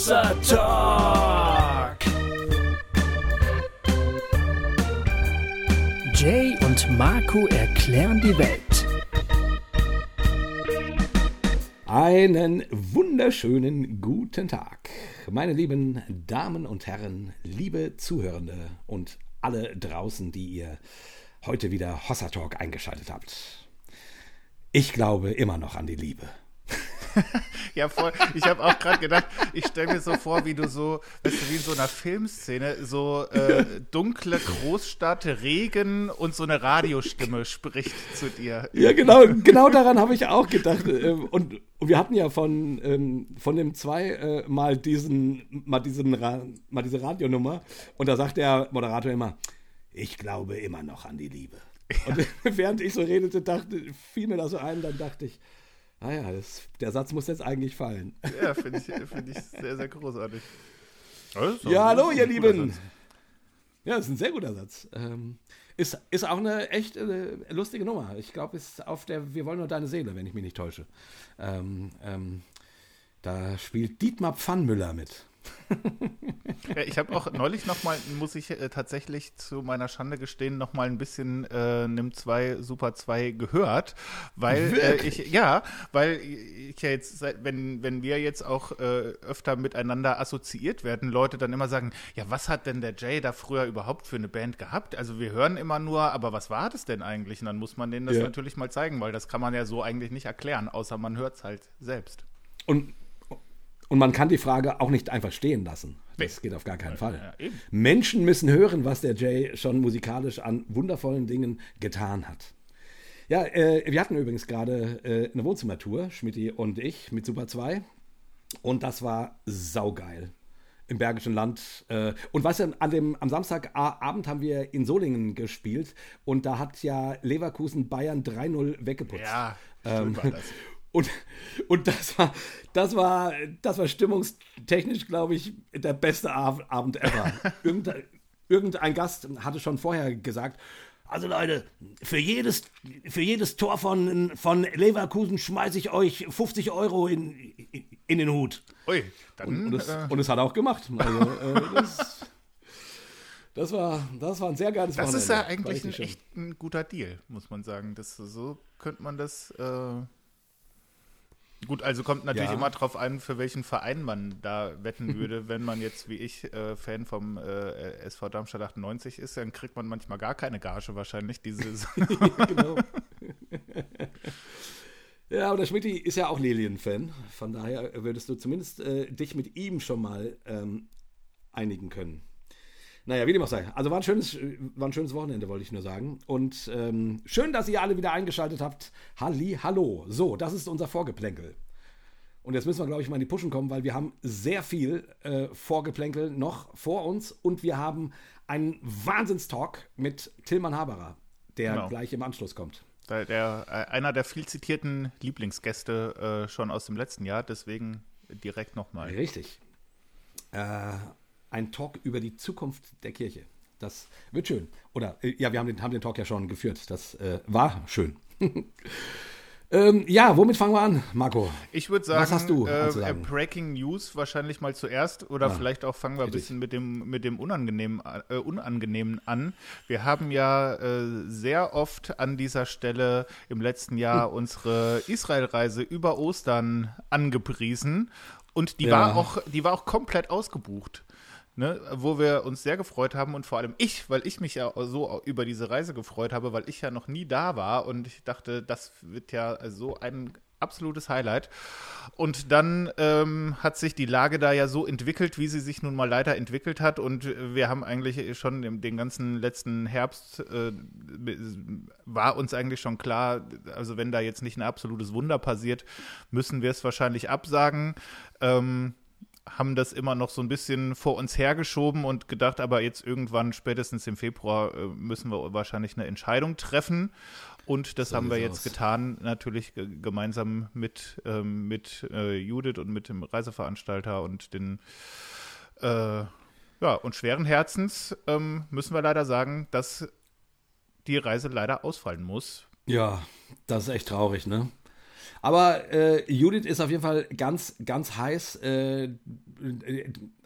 Hossa Talk. Jay und Marco erklären die Welt. Einen wunderschönen guten Tag, meine lieben Damen und Herren, liebe Zuhörende und alle draußen, die ihr heute wieder Hossa Talk eingeschaltet habt. Ich glaube immer noch an die Liebe. ja, voll. Ich habe auch gerade gedacht, ich stelle mir so vor, wie du so, weißt du, wie in so einer Filmszene, so äh, dunkle Großstadt, Regen und so eine Radiostimme spricht zu dir. Ja, genau, genau daran habe ich auch gedacht. Ähm, und, und, wir hatten ja von, ähm, von dem zwei äh, mal diesen, mal diesen, mal diese Radionummer. Und da sagt der Moderator immer, ich glaube immer noch an die Liebe. Ja. Und während ich so redete, dachte, fiel mir das so ein, dann dachte ich, Ah ja, das, der Satz muss jetzt eigentlich fallen. Ja, finde ich, find ich sehr, sehr großartig. Ja, hallo, ihr Lieben. Ja, das ist ein sehr guter Satz. Ähm, ist, ist auch eine echt äh, lustige Nummer. Ich glaube, ist auf der Wir wollen nur deine Seele, wenn ich mich nicht täusche. Ähm, ähm, da spielt Dietmar Pfannmüller mit. ja, ich habe auch neulich nochmal, muss ich äh, tatsächlich zu meiner Schande gestehen, nochmal ein bisschen äh, Nimm 2 Super 2 gehört, weil äh, ich, ja, weil ich ja jetzt, wenn, wenn wir jetzt auch äh, öfter miteinander assoziiert werden, Leute dann immer sagen, ja, was hat denn der Jay da früher überhaupt für eine Band gehabt? Also wir hören immer nur, aber was war das denn eigentlich? Und dann muss man denen das ja. natürlich mal zeigen, weil das kann man ja so eigentlich nicht erklären, außer man hört es halt selbst. Und und man kann die Frage auch nicht einfach stehen lassen. Das geht auf gar keinen Fall. Ja, Menschen müssen hören, was der Jay schon musikalisch an wundervollen Dingen getan hat. Ja, äh, wir hatten übrigens gerade äh, eine Wohnzimmertour, Schmidti und ich, mit Super 2. Und das war saugeil im Bergischen Land. Äh, und weißt du, an dem, am Samstagabend haben wir in Solingen gespielt und da hat ja Leverkusen Bayern 3-0 weggeputzt. Ja, ähm, war das. Und, und das war, das war, das war stimmungstechnisch, glaube ich, der beste Abend ever. irgendein, irgendein Gast hatte schon vorher gesagt, also Leute, für jedes, für jedes Tor von, von Leverkusen schmeiße ich euch 50 Euro in, in den Hut. Ui, dann, und, und, es, äh, und es hat auch gemacht. Also, äh, das, das, war, das war ein sehr geiles Das Wochenende. ist ja eigentlich ein echt ein guter Deal, muss man sagen. Das, so könnte man das äh, Gut, also kommt natürlich ja. immer drauf an, für welchen Verein man da wetten würde. Wenn man jetzt wie ich äh, Fan vom äh, SV Darmstadt 98 ist, dann kriegt man manchmal gar keine Gage wahrscheinlich diese Saison. genau. ja, aber der Schmidt ist ja auch Lilien-Fan. Von daher würdest du zumindest äh, dich mit ihm schon mal ähm, einigen können. Naja, wie dem auch sei. Also war ein schönes, war ein schönes Wochenende, wollte ich nur sagen. Und ähm, schön, dass ihr alle wieder eingeschaltet habt. Halli, hallo. So, das ist unser Vorgeplänkel. Und jetzt müssen wir, glaube ich, mal in die Puschen kommen, weil wir haben sehr viel äh, Vorgeplänkel noch vor uns und wir haben einen Wahnsinnstalk mit Tillmann Haberer, der genau. gleich im Anschluss kommt. Der, der, äh, einer der viel zitierten Lieblingsgäste äh, schon aus dem letzten Jahr, deswegen direkt nochmal. Richtig. Äh, ein Talk über die Zukunft der Kirche. Das wird schön. Oder, äh, ja, wir haben den, haben den Talk ja schon geführt. Das äh, war schön. ähm, ja, womit fangen wir an, Marco? Ich würde sagen, Was hast du äh? Breaking News wahrscheinlich mal zuerst. Oder ah, vielleicht auch fangen wir ein bisschen mit dem, mit dem Unangenehmen, äh, Unangenehmen an. Wir haben ja äh, sehr oft an dieser Stelle im letzten Jahr hm. unsere Israel-Reise über Ostern angepriesen. Und die, ja. war auch, die war auch komplett ausgebucht ne, wo wir uns sehr gefreut haben und vor allem ich, weil ich mich ja so über diese Reise gefreut habe, weil ich ja noch nie da war und ich dachte, das wird ja so ein absolutes Highlight. Und dann ähm, hat sich die Lage da ja so entwickelt, wie sie sich nun mal leider entwickelt hat. Und wir haben eigentlich schon den, ganzen letzten Herbst, äh, war uns eigentlich schon klar, also wenn da jetzt nicht ein absolutes Wunder passiert, müssen wir es wahrscheinlich absagen. Ähm, haben das immer noch so ein bisschen vor uns hergeschoben und gedacht, aber jetzt irgendwann, spätestens im Februar, äh, müssen wir wahrscheinlich eine Entscheidung treffen. Und das so haben wir jetzt aus. getan, natürlich gemeinsam mit, ähm, mit äh, Judith und mit dem Reiseveranstalter und den äh, ja, und schweren Herzens ähm, müssen wir leider sagen, dass die Reise leider ausfallen muss. Ja, das ist echt traurig, ne? Aber äh, Judith ist auf jeden Fall ganz, ganz heiß. Äh,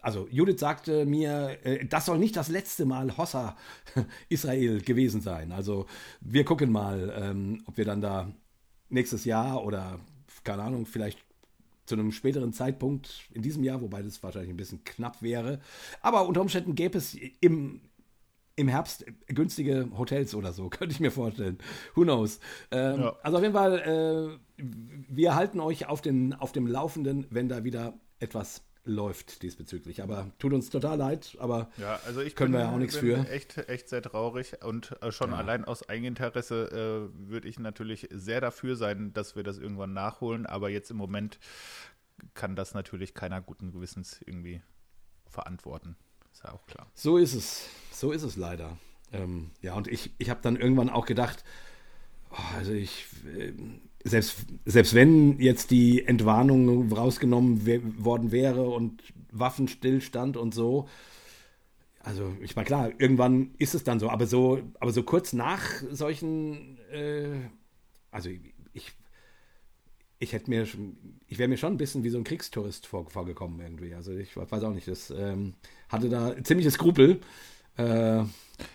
also Judith sagte mir, äh, das soll nicht das letzte Mal Hossa Israel gewesen sein. Also wir gucken mal, ähm, ob wir dann da nächstes Jahr oder keine Ahnung, vielleicht zu einem späteren Zeitpunkt in diesem Jahr, wobei das wahrscheinlich ein bisschen knapp wäre. Aber unter Umständen gäbe es im, im Herbst günstige Hotels oder so, könnte ich mir vorstellen. Who knows? Ähm, ja. Also auf jeden Fall, äh, wir halten euch auf, den, auf dem Laufenden, wenn da wieder etwas läuft diesbezüglich. Aber tut uns total leid, aber ja, also ich können bin, wir ja auch nichts für. Echt, echt sehr traurig und äh, schon ja. allein aus Eigeninteresse äh, würde ich natürlich sehr dafür sein, dass wir das irgendwann nachholen. Aber jetzt im Moment kann das natürlich keiner guten Gewissens irgendwie verantworten. Ist ja auch klar. So ist es. So ist es leider. Ähm, ja, und ich, ich habe dann irgendwann auch gedacht, oh, also ich. Äh, selbst, selbst wenn jetzt die Entwarnung rausgenommen worden wäre und Waffenstillstand und so, also ich meine, klar, irgendwann ist es dann so, aber so, aber so kurz nach solchen, äh, also ich, hätte mir, ich wäre mir schon ein bisschen wie so ein Kriegstourist vor, vorgekommen irgendwie. Also ich weiß auch nicht, das ähm, hatte da ziemliche Skrupel. Äh,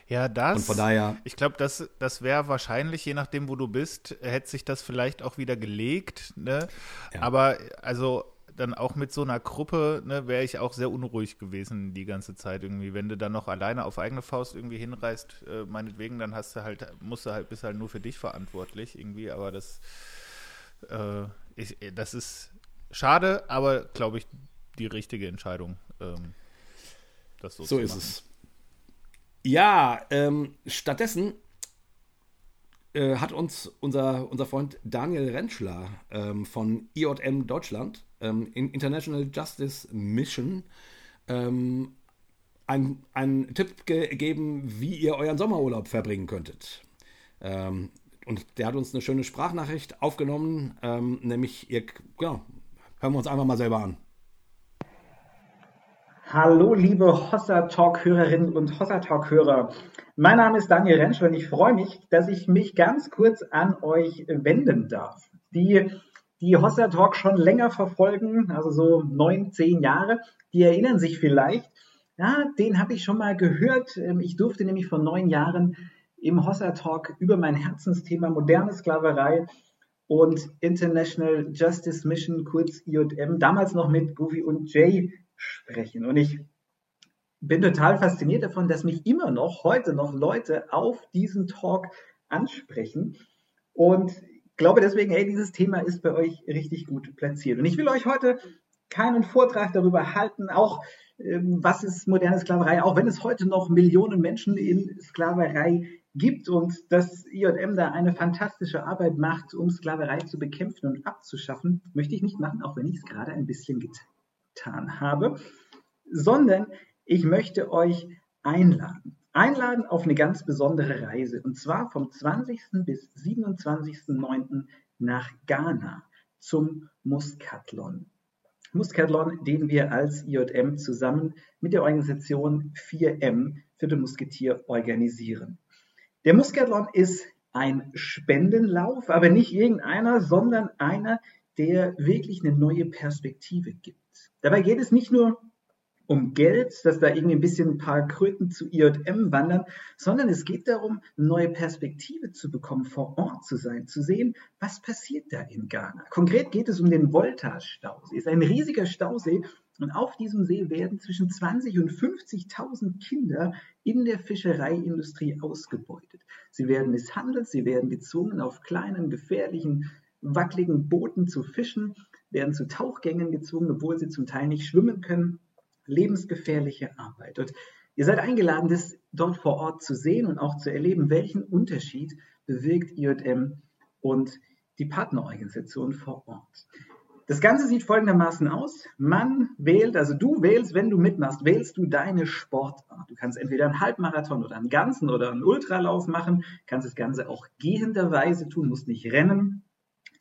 ja, das. Und von daher. Ich glaube, das, das wäre wahrscheinlich, je nachdem, wo du bist, hätte sich das vielleicht auch wieder gelegt. Ne? Ja. Aber also dann auch mit so einer Gruppe, ne, wäre ich auch sehr unruhig gewesen die ganze Zeit irgendwie. Wenn du dann noch alleine auf eigene Faust irgendwie hinreist, äh, meinetwegen, dann hast du halt, musst du halt, bist halt nur für dich verantwortlich irgendwie. Aber das, äh, ich, das ist schade, aber glaube ich die richtige Entscheidung. Ähm, das so, so ist es. Ja, ähm, stattdessen äh, hat uns unser, unser Freund Daniel Rentschler ähm, von IJM Deutschland, ähm, in International Justice Mission, ähm, einen Tipp gegeben, wie ihr euren Sommerurlaub verbringen könntet. Und der hat uns eine schöne Sprachnachricht aufgenommen, ähm, nämlich, ihr, genau, hören wir uns einfach mal selber an. Hallo, liebe Hossa Talk-Hörerinnen und Hossa Talk-Hörer. Mein Name ist Daniel Rentsch und ich freue mich, dass ich mich ganz kurz an euch wenden darf. Die, die Hossa Talk schon länger verfolgen, also so neun, zehn Jahre, die erinnern sich vielleicht, ja, den habe ich schon mal gehört. Ähm, ich durfte nämlich vor neun Jahren im Hossa Talk über mein Herzensthema moderne Sklaverei und International Justice Mission, kurz IJM, damals noch mit Goofy und Jay sprechen. Und ich bin total fasziniert davon, dass mich immer noch, heute noch Leute auf diesen Talk ansprechen. Und glaube deswegen, hey, dieses Thema ist bei euch richtig gut platziert. Und ich will euch heute keinen Vortrag darüber halten, auch ähm, was ist moderne Sklaverei, auch wenn es heute noch Millionen Menschen in Sklaverei gibt und dass IJM da eine fantastische Arbeit macht, um Sklaverei zu bekämpfen und abzuschaffen, möchte ich nicht machen, auch wenn ich es gerade ein bisschen getan habe, sondern ich möchte euch einladen. Einladen auf eine ganz besondere Reise und zwar vom 20. bis 27.09. nach Ghana zum Muskatlon. Muskatlon, den wir als IJM zusammen mit der Organisation 4M für den Musketier organisieren. Der Muskatlon ist ein Spendenlauf, aber nicht irgendeiner, sondern einer, der wirklich eine neue Perspektive gibt. Dabei geht es nicht nur um Geld, dass da irgendwie ein bisschen ein paar Kröten zu IJM wandern, sondern es geht darum, eine neue Perspektive zu bekommen, vor Ort zu sein, zu sehen, was passiert da in Ghana. Konkret geht es um den Volta-Stausee. Es ist ein riesiger Stausee und auf diesem See werden zwischen 20 und 50.000 Kinder in der Fischereiindustrie ausgebeutet. Sie werden misshandelt, sie werden gezwungen, auf kleinen, gefährlichen, wackeligen Booten zu fischen werden zu Tauchgängen gezwungen, obwohl sie zum Teil nicht schwimmen können. Lebensgefährliche Arbeit. Und ihr seid eingeladen, das dort vor Ort zu sehen und auch zu erleben, welchen Unterschied bewirkt IJM und die Partnerorganisation vor Ort. Das Ganze sieht folgendermaßen aus. Man wählt, also du wählst, wenn du mitmachst, wählst du deine Sportart. Du kannst entweder einen Halbmarathon oder einen ganzen oder einen Ultralauf machen, kannst das Ganze auch gehenderweise tun, musst nicht rennen.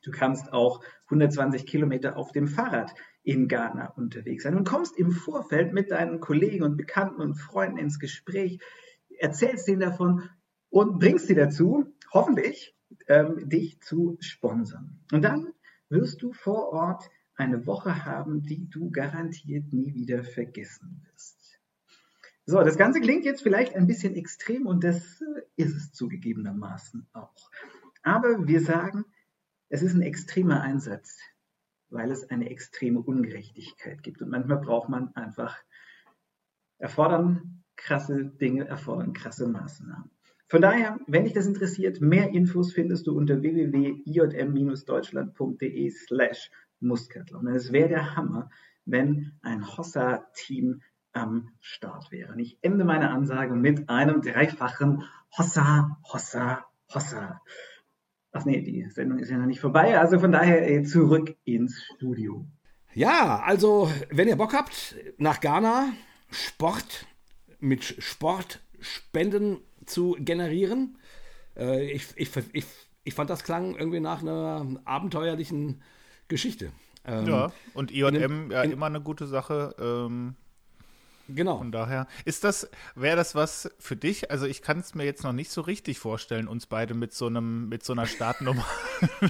Du kannst auch 120 Kilometer auf dem Fahrrad in Ghana unterwegs sein und kommst im Vorfeld mit deinen Kollegen und Bekannten und Freunden ins Gespräch, erzählst denen davon und bringst sie dazu, hoffentlich, ähm, dich zu sponsern. Und dann wirst du vor Ort eine Woche haben, die du garantiert nie wieder vergessen wirst. So, das Ganze klingt jetzt vielleicht ein bisschen extrem und das äh, ist es zugegebenermaßen auch. Aber wir sagen, es ist ein extremer Einsatz, weil es eine extreme Ungerechtigkeit gibt. Und manchmal braucht man einfach, erfordern krasse Dinge, erfordern krasse Maßnahmen. Von daher, wenn dich das interessiert, mehr Infos findest du unter www.ijm-deutschland.de slash Muskathlon. Es wäre der Hammer, wenn ein Hossa-Team am Start wäre. Und ich ende meine Ansage mit einem dreifachen Hossa, Hossa, Hossa. Ach nee, die Sendung ist ja noch nicht vorbei, also von daher äh, zurück ins Studio. Ja, also wenn ihr Bock habt, nach Ghana Sport mit Sportspenden zu generieren. Äh, ich, ich, ich, ich fand das klang irgendwie nach einer abenteuerlichen Geschichte. Ähm, ja, und IJM ja in, immer eine gute Sache. Ähm, genau. Von daher ist das, wäre das was für dich? Also ich kann es mir jetzt noch nicht so richtig vorstellen, uns beide mit so einem, mit so einer Startnummer.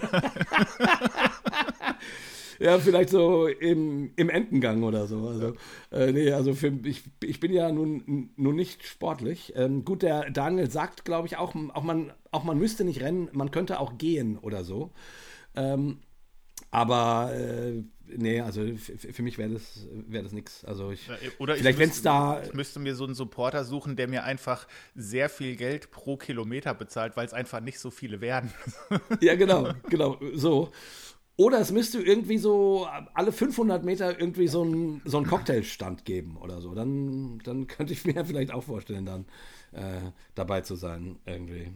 ja, vielleicht so im, im Entengang oder so. Also, äh, nee, also für, ich, ich bin ja nun, nun nicht sportlich. Ähm, gut, der Daniel sagt, glaube ich, auch, auch, man, auch man müsste nicht rennen, man könnte auch gehen oder so. Ähm, aber äh, nee, also für mich wäre das, wär das nichts. Also ich, Oder vielleicht, wenn es da. Ich müsste mir so einen Supporter suchen, der mir einfach sehr viel Geld pro Kilometer bezahlt, weil es einfach nicht so viele werden. ja, genau, genau, so. Oder es müsste irgendwie so alle 500 Meter irgendwie so einen so Cocktailstand geben oder so. Dann, dann könnte ich mir vielleicht auch vorstellen, dann äh, dabei zu sein irgendwie.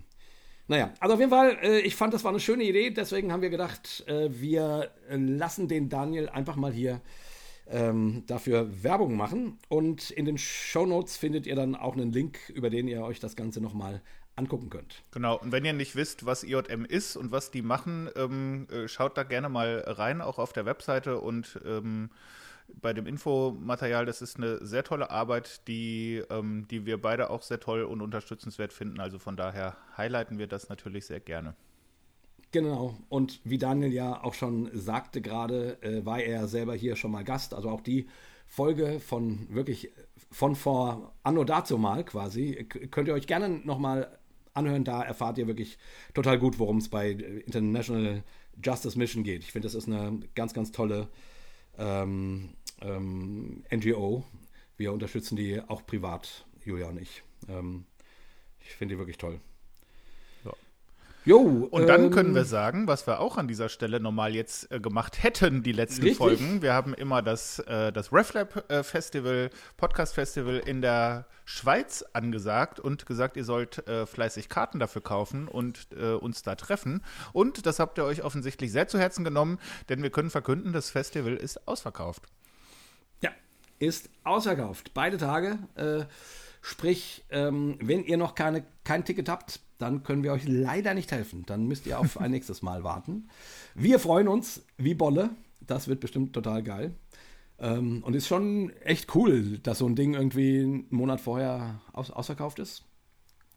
Naja, also auf jeden Fall, äh, ich fand, das war eine schöne Idee. Deswegen haben wir gedacht, äh, wir lassen den Daniel einfach mal hier ähm, dafür Werbung machen. Und in den Show Notes findet ihr dann auch einen Link, über den ihr euch das Ganze nochmal angucken könnt. Genau, und wenn ihr nicht wisst, was IJM ist und was die machen, ähm, äh, schaut da gerne mal rein, auch auf der Webseite und ähm, bei dem Infomaterial. Das ist eine sehr tolle Arbeit, die, ähm, die wir beide auch sehr toll und unterstützenswert finden. Also von daher highlighten wir das natürlich sehr gerne. Genau, und wie Daniel ja auch schon sagte gerade, äh, war er selber hier schon mal Gast. Also auch die Folge von wirklich von vor Anno dazu mal quasi, könnt ihr euch gerne nochmal anhören. Da erfahrt ihr wirklich total gut, worum es bei International Justice Mission geht. Ich finde, das ist eine ganz, ganz tolle ähm, ähm, NGO. Wir unterstützen die auch privat, Julia und ich. Ähm, ich finde die wirklich toll. Jo, und dann ähm, können wir sagen, was wir auch an dieser Stelle normal jetzt äh, gemacht hätten, die letzten richtig? Folgen. Wir haben immer das, äh, das RefLab äh, Festival, Podcast Festival in der Schweiz angesagt und gesagt, ihr sollt äh, fleißig Karten dafür kaufen und äh, uns da treffen. Und das habt ihr euch offensichtlich sehr zu Herzen genommen, denn wir können verkünden, das Festival ist ausverkauft. Ja, ist ausverkauft. Beide Tage. Äh, sprich, ähm, wenn ihr noch keine, kein Ticket habt, dann können wir euch leider nicht helfen. Dann müsst ihr auf ein nächstes Mal warten. Wir freuen uns wie Bolle. Das wird bestimmt total geil. Ähm, und ist schon echt cool, dass so ein Ding irgendwie einen Monat vorher aus, ausverkauft ist.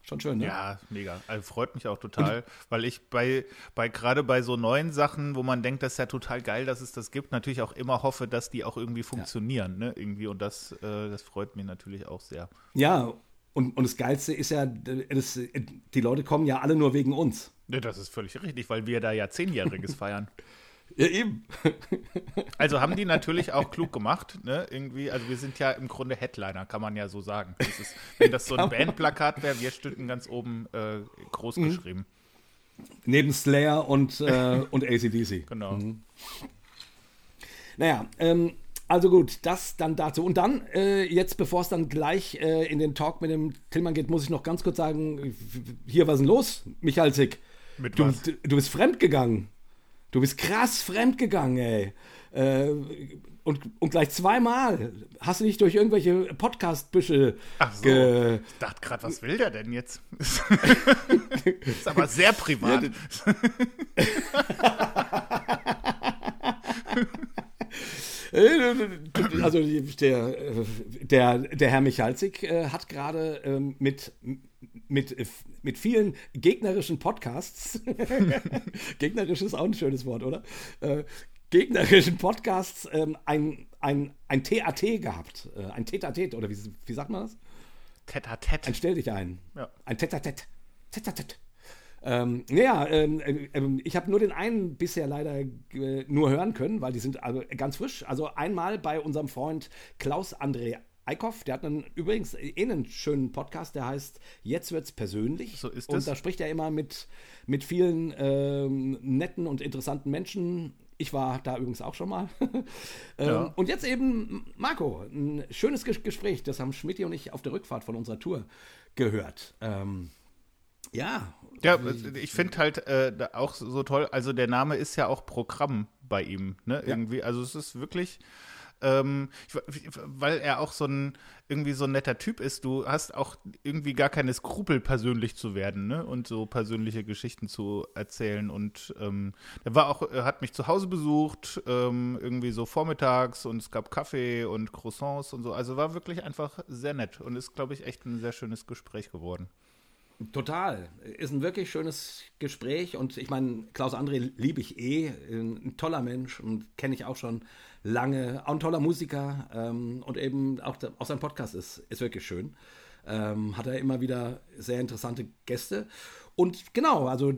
Schon schön, ne? Ja, mega. Also freut mich auch total, und, weil ich bei, bei gerade bei so neuen Sachen, wo man denkt, das ist ja total geil, dass es das gibt, natürlich auch immer hoffe, dass die auch irgendwie funktionieren, ja. ne? Irgendwie. Und das, äh, das freut mich natürlich auch sehr. Ja, und, und das Geilste ist ja, das, die Leute kommen ja alle nur wegen uns. Ja, das ist völlig richtig, weil wir da ja Zehnjähriges feiern. Ja, eben. also haben die natürlich auch klug gemacht, ne? Irgendwie, also wir sind ja im Grunde Headliner, kann man ja so sagen. Das ist, wenn das so ein Bandplakat wäre, wir stünden ganz oben äh, groß mhm. geschrieben. Neben Slayer und, äh, und ACDC. Genau. Mhm. Naja, ähm, also gut, das dann dazu. Und dann, äh, jetzt bevor es dann gleich äh, in den Talk mit dem Tillmann geht, muss ich noch ganz kurz sagen, hier, was ist denn los, Michalsik? Mit du, was? Du, du bist fremdgegangen. Du bist krass fremdgegangen, ey. Äh, und, und gleich zweimal. Hast du dich durch irgendwelche Podcast-Büsche Ach so. Ich dachte gerade, was will der denn jetzt? ist aber sehr privat. Äh, also der, der, der Herr Michalzik äh, hat gerade ähm, mit mit, mit vielen gegnerischen Podcasts. Gegnerisch ist auch ein schönes Wort, oder? Äh, gegnerischen Podcasts ähm, ein, ein, ein TAT gehabt. Äh, ein Tetatet, oder wie, wie sagt man das? Tetatet. Ein Stell dich ein. Ja. Ein Tetatet. Tetatet. Ähm, naja, ähm, äh, ich habe nur den einen bisher leider äh, nur hören können, weil die sind also ganz frisch. Also einmal bei unserem Freund Klaus André Eickhoff, der hat einen, übrigens eh einen schönen Podcast, der heißt Jetzt wird's persönlich. So ist es. Und da spricht er immer mit, mit vielen ähm, netten und interessanten Menschen. Ich war da übrigens auch schon mal. ähm, ja. Und jetzt eben Marco, ein schönes Gespräch. Das haben Schmidt und ich auf der Rückfahrt von unserer Tour gehört. Ähm, ja. Ja, ich finde halt äh, auch so toll, also der Name ist ja auch Programm bei ihm, ne? Irgendwie. Ja. Also es ist wirklich ähm, weil er auch so ein irgendwie so ein netter Typ ist. Du hast auch irgendwie gar keine Skrupel, persönlich zu werden, ne? Und so persönliche Geschichten zu erzählen. Und ähm, er war auch, er hat mich zu Hause besucht, ähm, irgendwie so vormittags und es gab Kaffee und Croissants und so. Also war wirklich einfach sehr nett und ist, glaube ich, echt ein sehr schönes Gespräch geworden. Total. Ist ein wirklich schönes Gespräch und ich meine, Klaus André liebe ich eh. Ein toller Mensch und kenne ich auch schon lange. Auch ein toller Musiker ähm, und eben auch, auch sein Podcast ist, ist wirklich schön. Ähm, hat er immer wieder sehr interessante Gäste. Und genau, also,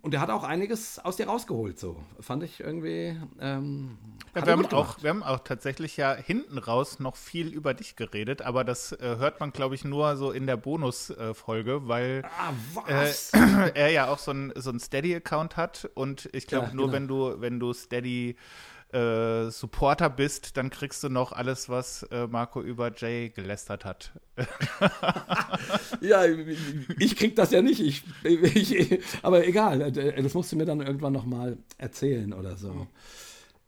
und er hat auch einiges aus dir rausgeholt, so. Fand ich irgendwie. Ähm, ja, wir, haben auch, wir haben auch tatsächlich ja hinten raus noch viel über dich geredet, aber das äh, hört man, glaube ich, nur so in der Bonus-Folge, äh, weil ah, äh, er ja auch so ein, so ein Steady-Account hat und ich glaube, ja, nur genau. wenn du, wenn du Steady äh, Supporter bist, dann kriegst du noch alles, was äh, Marco über Jay gelästert hat. ja, ich krieg das ja nicht. Ich, ich, aber egal, äh, das musst du mir dann irgendwann noch mal erzählen oder so.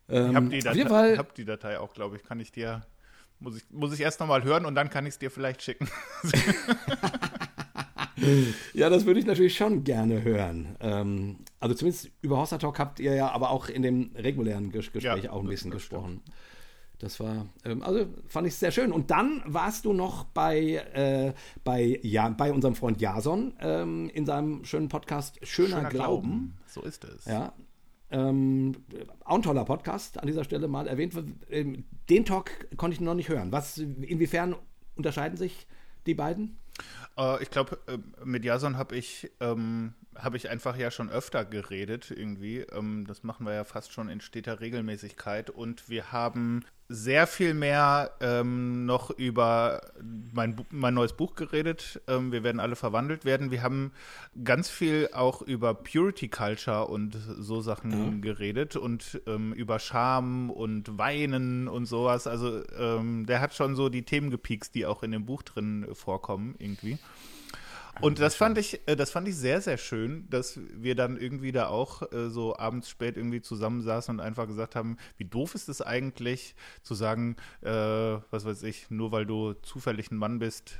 Ähm, ich habe die, Datei, hab die Datei auch, glaube ich. Kann ich dir, muss ich, muss ich erst noch mal hören und dann kann ich es dir vielleicht schicken. ja, das würde ich natürlich schon gerne hören. Ähm, also zumindest über Hossa Talk habt ihr ja aber auch in dem regulären Ges Gespräch ja, auch ein bisschen gesprochen. Stimmt. Das war, ähm, also fand ich sehr schön. Und dann warst du noch bei, äh, bei, ja, bei unserem Freund Jason ähm, in seinem schönen Podcast Schöner, Schöner Glauben. Glauben. So ist es. Ja. Ähm, auch ein toller Podcast an dieser Stelle mal erwähnt. Ähm, den Talk konnte ich noch nicht hören. Was, inwiefern unterscheiden sich die beiden? Äh, ich glaube, äh, mit Jason habe ich, ähm, hab ich einfach ja schon öfter geredet irgendwie. Ähm, das machen wir ja fast schon in steter Regelmäßigkeit. Und wir haben sehr viel mehr ähm, noch über mein, mein neues Buch geredet. Ähm, wir werden alle verwandelt werden. Wir haben ganz viel auch über Purity Culture und so Sachen mhm. geredet und ähm, über Scham und Weinen und sowas. Also ähm, der hat schon so die Themen gepiekst, die auch in dem Buch drin vorkommen irgendwie. Und das fand ich, äh, das fand ich sehr, sehr schön, dass wir dann irgendwie da auch äh, so abends spät irgendwie zusammensaßen und einfach gesagt haben, wie doof ist es eigentlich zu sagen, äh, was weiß ich, nur weil du zufällig ein Mann bist,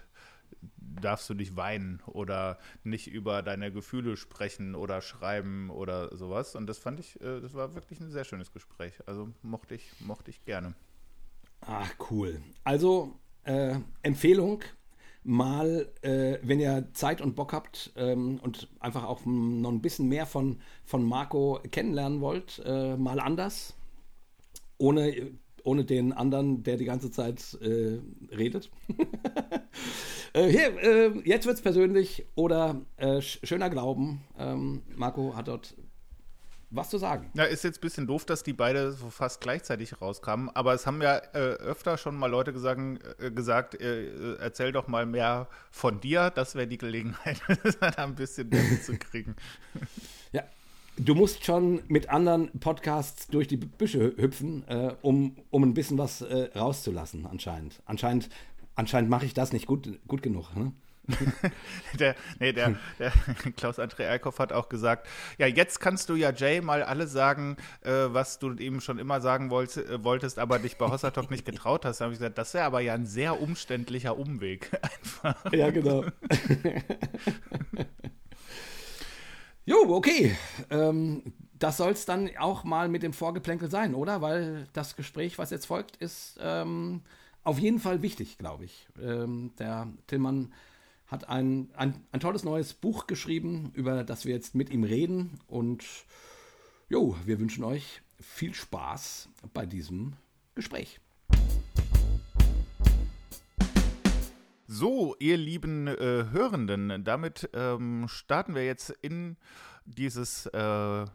darfst du nicht weinen oder nicht über deine Gefühle sprechen oder schreiben oder sowas. Und das fand ich, äh, das war wirklich ein sehr schönes Gespräch. Also mochte ich, mochte ich gerne. Ach, cool. Also, äh, Empfehlung, mal, äh, wenn ihr Zeit und Bock habt ähm, und einfach auch noch ein bisschen mehr von, von Marco kennenlernen wollt, äh, mal anders, ohne, ohne den anderen, der die ganze Zeit äh, redet. Äh, hier, äh, jetzt wird's persönlich oder äh, schöner Glauben. Ähm, Marco hat dort was zu sagen. Ja, ist jetzt ein bisschen doof, dass die beide so fast gleichzeitig rauskamen, aber es haben ja äh, öfter schon mal Leute gesagt, äh, gesagt äh, erzähl doch mal mehr von dir, das wäre die Gelegenheit, da ein bisschen mehr zu kriegen. Ja, du musst schon mit anderen Podcasts durch die Büsche hüpfen, äh, um, um ein bisschen was äh, rauszulassen, anscheinend. Anscheinend, anscheinend mache ich das nicht gut, gut genug. Ne? der, nee, der, der Klaus André Erkoff hat auch gesagt, ja, jetzt kannst du ja Jay mal alles sagen, äh, was du ihm schon immer sagen wollt, äh, wolltest, aber dich bei Hossatok nicht getraut hast. Da habe ich gesagt, das wäre aber ja ein sehr umständlicher Umweg. Einfach. Ja, genau. jo, okay. Ähm, das soll es dann auch mal mit dem Vorgeplänkel sein, oder? Weil das Gespräch, was jetzt folgt, ist ähm, auf jeden Fall wichtig, glaube ich. Ähm, der Tillmann hat ein, ein, ein tolles neues Buch geschrieben, über das wir jetzt mit ihm reden. Und jo, wir wünschen euch viel Spaß bei diesem Gespräch. So, ihr lieben äh, Hörenden, damit ähm, starten wir jetzt in dieses äh,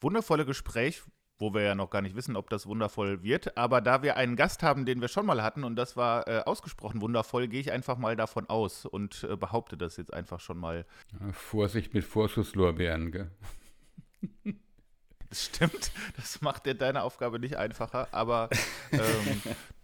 wundervolle Gespräch, wo wir ja noch gar nicht wissen, ob das wundervoll wird. Aber da wir einen Gast haben, den wir schon mal hatten, und das war äh, ausgesprochen wundervoll, gehe ich einfach mal davon aus und äh, behaupte das jetzt einfach schon mal. Ja, Vorsicht mit Vorschusslorbeeren, gell? Das stimmt, das macht dir deine Aufgabe nicht einfacher, aber ähm,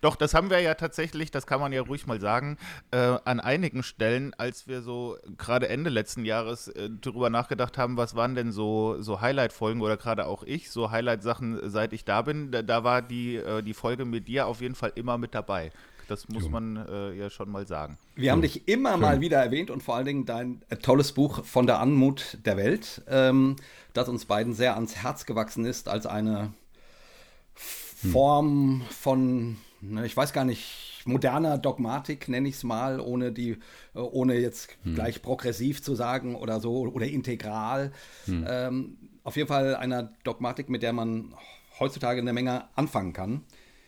doch, das haben wir ja tatsächlich, das kann man ja ruhig mal sagen, äh, an einigen Stellen, als wir so gerade Ende letzten Jahres äh, darüber nachgedacht haben, was waren denn so, so Highlight-Folgen oder gerade auch ich, so Highlight-Sachen, seit ich da bin, da, da war die, äh, die Folge mit dir auf jeden Fall immer mit dabei. Das muss man äh, ja schon mal sagen. Wir haben dich immer Schön. mal wieder erwähnt und vor allen Dingen dein äh, tolles Buch von der Anmut der Welt, ähm, das uns beiden sehr ans Herz gewachsen ist als eine hm. Form von ich weiß gar nicht, moderner Dogmatik nenne ich es mal, ohne die, äh, ohne jetzt hm. gleich progressiv zu sagen oder so oder integral. Hm. Ähm, auf jeden Fall einer Dogmatik, mit der man heutzutage eine Menge anfangen kann.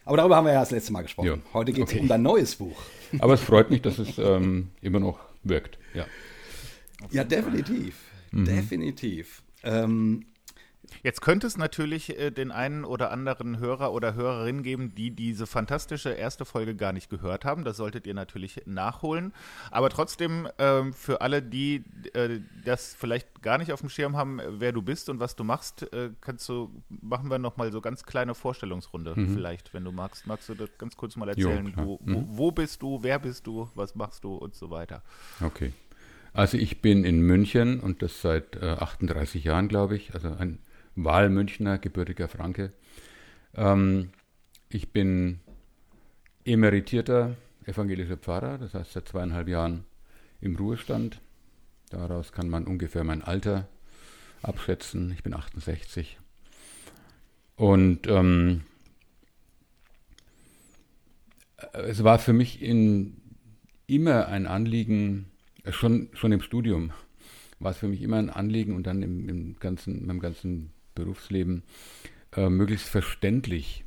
Aber darüber haben wir ja das letzte Mal gesprochen. Ja. Heute geht es okay. um dein neues Buch. Aber es freut mich, dass es ähm, immer noch wirkt. Ja, ja definitiv. Mhm. Definitiv. Ähm, Jetzt könnte es natürlich äh, den einen oder anderen Hörer oder Hörerin geben, die diese fantastische erste Folge gar nicht gehört haben. Das solltet ihr natürlich nachholen. Aber trotzdem ähm, für alle, die äh, das vielleicht gar nicht auf dem Schirm haben, wer du bist und was du machst, äh, kannst du machen wir noch mal so ganz kleine Vorstellungsrunde mhm. vielleicht, wenn du magst. Magst du das ganz kurz mal erzählen? Jo, wo, mhm. wo, wo bist du? Wer bist du? Was machst du und so weiter? Okay. Also ich bin in München und das seit äh, 38 Jahren, glaube ich. Also ein Wahlmünchner, gebürtiger Franke. Ähm, ich bin emeritierter evangelischer Pfarrer, das heißt seit zweieinhalb Jahren im Ruhestand. Daraus kann man ungefähr mein Alter abschätzen. Ich bin 68. Und ähm, es war für mich in, immer ein Anliegen, schon, schon im Studium, war es für mich immer ein Anliegen und dann im, im ganzen, meinem ganzen Berufsleben äh, möglichst verständlich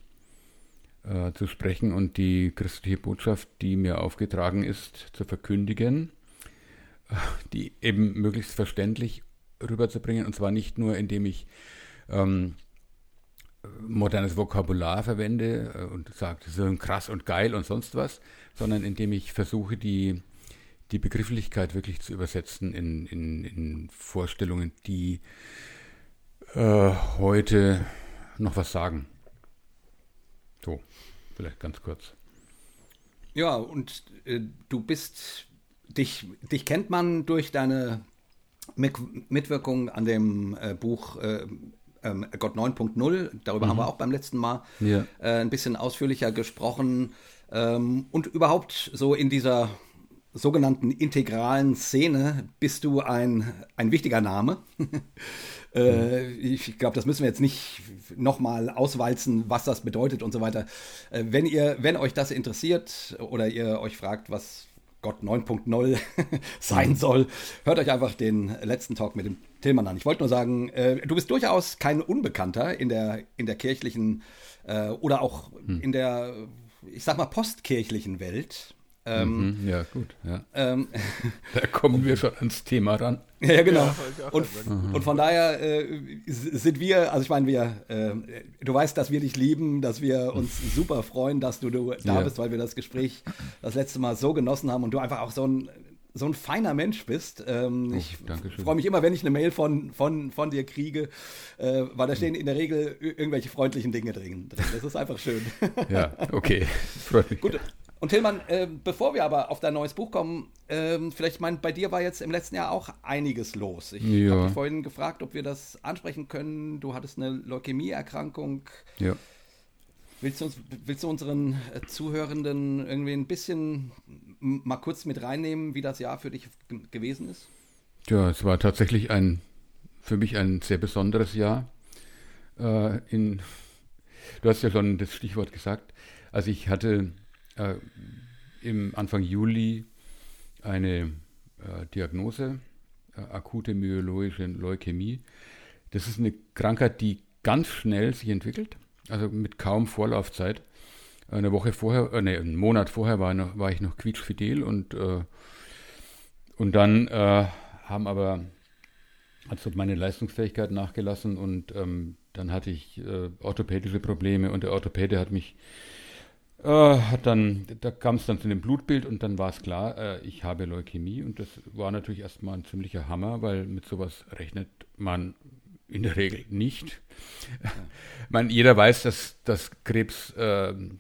äh, zu sprechen und die christliche Botschaft, die mir aufgetragen ist, zu verkündigen, äh, die eben möglichst verständlich rüberzubringen. Und zwar nicht nur, indem ich ähm, modernes Vokabular verwende äh, und sage, so krass und geil und sonst was, sondern indem ich versuche, die, die Begrifflichkeit wirklich zu übersetzen in, in, in Vorstellungen, die äh, heute noch was sagen. So, vielleicht ganz kurz. Ja, und äh, du bist, dich, dich kennt man durch deine Mitwirkung an dem äh, Buch äh, ähm, Gott 9.0. Darüber mhm. haben wir auch beim letzten Mal ja. Äh, ein bisschen ausführlicher gesprochen. Ähm, und überhaupt so in dieser sogenannten integralen Szene bist du ein, ein wichtiger Name. Äh, ich glaube, das müssen wir jetzt nicht nochmal auswalzen, was das bedeutet und so weiter. Äh, wenn ihr, wenn euch das interessiert oder ihr euch fragt, was Gott 9.0 sein soll, hört euch einfach den letzten Talk mit dem Tillmann an. Ich wollte nur sagen, äh, du bist durchaus kein Unbekannter in der, in der kirchlichen äh, oder auch hm. in der, ich sag mal, postkirchlichen Welt. Ähm, mhm, ja, gut. Ja. Ähm, da kommen wir schon ans Thema ran. Ja, genau. Ja, und, und, von daher äh, sind wir, also ich meine, wir, äh, du weißt, dass wir dich lieben, dass wir uns super freuen, dass du, du da ja. bist, weil wir das Gespräch das letzte Mal so genossen haben und du einfach auch so ein so ein feiner Mensch bist. Ähm, oh, ich freue mich immer, wenn ich eine Mail von, von, von dir kriege, äh, weil da stehen in der Regel irgendwelche freundlichen Dinge drin. Das ist einfach schön. Ja, okay. Freut mich. Gut, und Tillmann, äh, bevor wir aber auf dein neues Buch kommen, äh, vielleicht mein, bei dir war jetzt im letzten Jahr auch einiges los. Ich ja. habe dich vorhin gefragt, ob wir das ansprechen können. Du hattest eine Leukämieerkrankung. Ja. Willst du, uns, willst du unseren äh, Zuhörenden irgendwie ein bisschen mal kurz mit reinnehmen, wie das Jahr für dich gewesen ist? Ja, es war tatsächlich ein für mich ein sehr besonderes Jahr. Äh, in, du hast ja schon das Stichwort gesagt. Also ich hatte äh, im Anfang Juli eine äh, Diagnose, äh, akute myeloische Leukämie. Das ist eine Krankheit, die ganz schnell sich entwickelt, also mit kaum Vorlaufzeit. Eine Woche vorher, äh, nee, einen Monat vorher war, noch, war ich noch quietschfidel und, äh, und dann äh, haben aber also meine Leistungsfähigkeit nachgelassen und ähm, dann hatte ich äh, orthopädische Probleme und der Orthopäde hat mich hat dann, da kam es dann zu dem Blutbild und dann war es klar, äh, ich habe Leukämie und das war natürlich erstmal ein ziemlicher Hammer, weil mit sowas rechnet man in der Regel nicht. Ja. man, jeder weiß, dass, dass Krebs, ähm,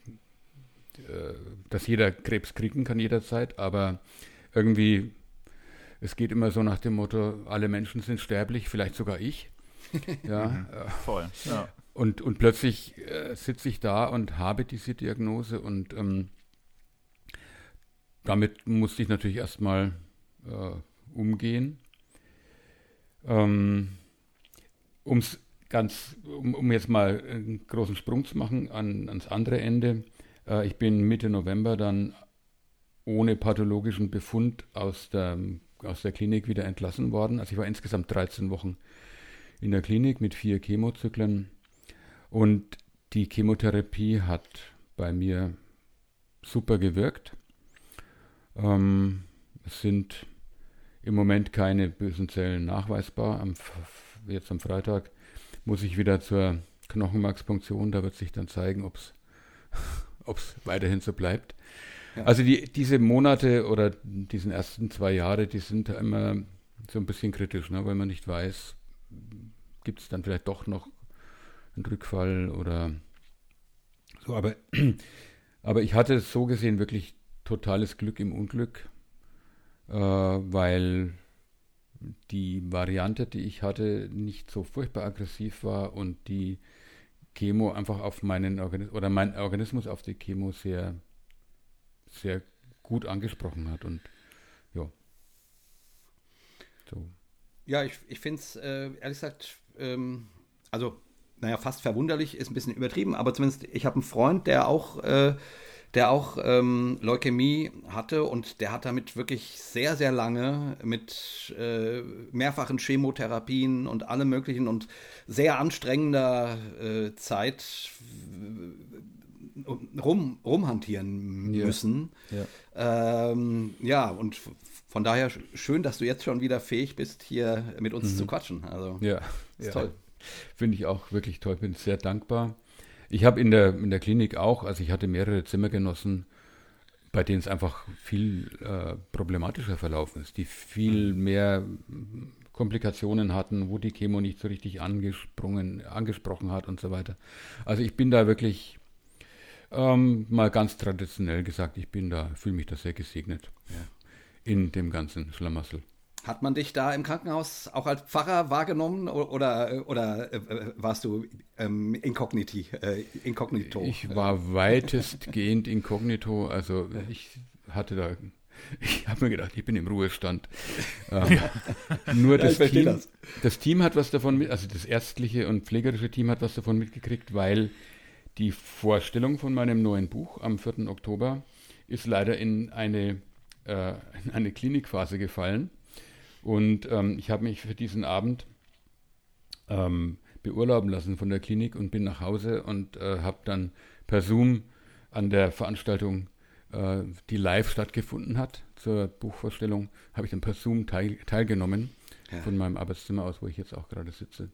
äh, dass jeder Krebs kriegen kann jederzeit, aber irgendwie, es geht immer so nach dem Motto, alle Menschen sind sterblich, vielleicht sogar ich. ja, mhm. Voll. Ja. Und, und plötzlich äh, sitze ich da und habe diese Diagnose und ähm, damit musste ich natürlich erstmal äh, umgehen. Ähm, um's ganz, um, um, jetzt mal einen großen Sprung zu machen an, ans andere Ende. Äh, ich bin Mitte November dann ohne pathologischen Befund aus der, aus der Klinik wieder entlassen worden. Also ich war insgesamt 13 Wochen in der Klinik mit vier Chemozyklen und die Chemotherapie hat bei mir super gewirkt. Ähm, es sind im Moment keine bösen Zellen nachweisbar. Am, jetzt am Freitag muss ich wieder zur Knochenmarkspunktion. Da wird sich dann zeigen, ob es weiterhin so bleibt. Ja. Also die, diese Monate oder diesen ersten zwei Jahre, die sind immer so ein bisschen kritisch, ne, weil man nicht weiß, gibt es dann vielleicht doch noch ein Rückfall oder so. Aber, aber ich hatte so gesehen wirklich totales Glück im Unglück, äh, weil die Variante, die ich hatte, nicht so furchtbar aggressiv war und die Chemo einfach auf meinen Organismus oder mein Organismus auf die Chemo sehr, sehr gut angesprochen hat und ja. So. Ja, ich, ich finde es äh, ehrlich gesagt, ähm, also naja, fast verwunderlich, ist ein bisschen übertrieben, aber zumindest ich habe einen Freund, der auch, äh, der auch ähm, Leukämie hatte und der hat damit wirklich sehr, sehr lange mit äh, mehrfachen Chemotherapien und allem möglichen und sehr anstrengender äh, Zeit äh, rum, rumhantieren müssen. Ja. Ja. Ähm, ja, und von daher schön, dass du jetzt schon wieder fähig bist, hier mit uns mhm. zu quatschen. Also, ja, ist ja. toll. Finde ich auch wirklich toll, bin sehr dankbar. Ich habe in der, in der Klinik auch, also ich hatte mehrere Zimmergenossen, bei denen es einfach viel äh, problematischer verlaufen ist, die viel mhm. mehr Komplikationen hatten, wo die Chemo nicht so richtig angesprungen, angesprochen hat und so weiter. Also ich bin da wirklich ähm, mal ganz traditionell gesagt, ich bin da, fühle mich da sehr gesegnet ja. in dem ganzen Schlamassel. Hat man dich da im Krankenhaus auch als Pfarrer wahrgenommen oder, oder äh, warst du ähm, inkogniti, äh, inkognito? Ich war weitestgehend inkognito. Also ich hatte da, ich habe mir gedacht, ich bin im Ruhestand. Ähm, ja. Nur das, ja, Team, das. das Team hat was davon mit, also das ärztliche und pflegerische Team hat was davon mitgekriegt, weil die Vorstellung von meinem neuen Buch am 4. Oktober ist leider in eine, äh, in eine Klinikphase gefallen und ähm, ich habe mich für diesen Abend ähm, beurlauben lassen von der Klinik und bin nach Hause und äh, habe dann per Zoom an der Veranstaltung, äh, die live stattgefunden hat, zur Buchvorstellung, habe ich dann per Zoom teil, teilgenommen ja. von meinem Arbeitszimmer aus, wo ich jetzt auch gerade sitze.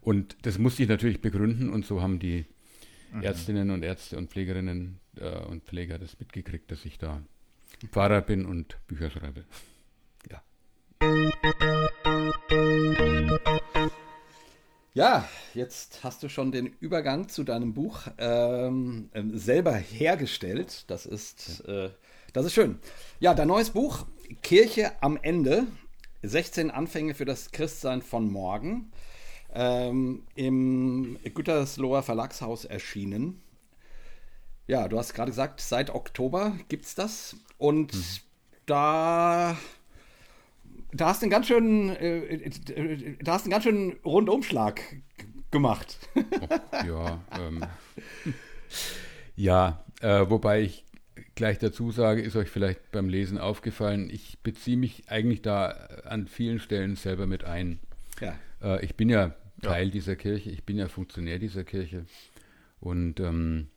Und das musste ich natürlich begründen und so haben die mhm. Ärztinnen und Ärzte und Pflegerinnen äh, und Pfleger das mitgekriegt, dass ich da Pfarrer bin und Bücher schreibe. Ja. Jetzt hast du schon den Übergang zu deinem Buch ähm, ähm, selber hergestellt. Das ist, äh, das ist schön. Ja, dein neues Buch, Kirche am Ende, 16 Anfänge für das Christsein von morgen, ähm, im Gütersloher Verlagshaus erschienen. Ja, du hast gerade gesagt, seit Oktober gibt es das. Und mhm. da da hast du einen ganz schönen, äh, da hast einen ganz schönen Rundumschlag gemacht. Oh, ja, ähm, ja, äh, wobei ich gleich dazu sage, ist euch vielleicht beim Lesen aufgefallen, ich beziehe mich eigentlich da an vielen Stellen selber mit ein. Ja. Äh, ich bin ja Teil ja. dieser Kirche, ich bin ja Funktionär dieser Kirche und ähm,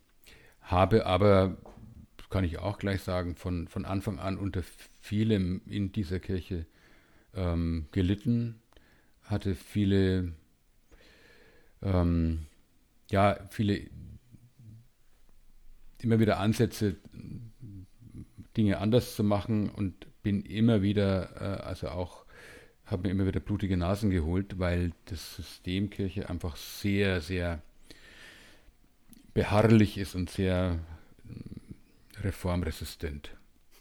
habe aber, kann ich auch gleich sagen, von, von Anfang an unter vielem in dieser Kirche ähm, gelitten, hatte viele, ähm, ja, viele immer wieder Ansätze, Dinge anders zu machen und bin immer wieder, äh, also auch, habe mir immer wieder blutige Nasen geholt, weil das System Kirche einfach sehr, sehr beharrlich ist und sehr äh, reformresistent.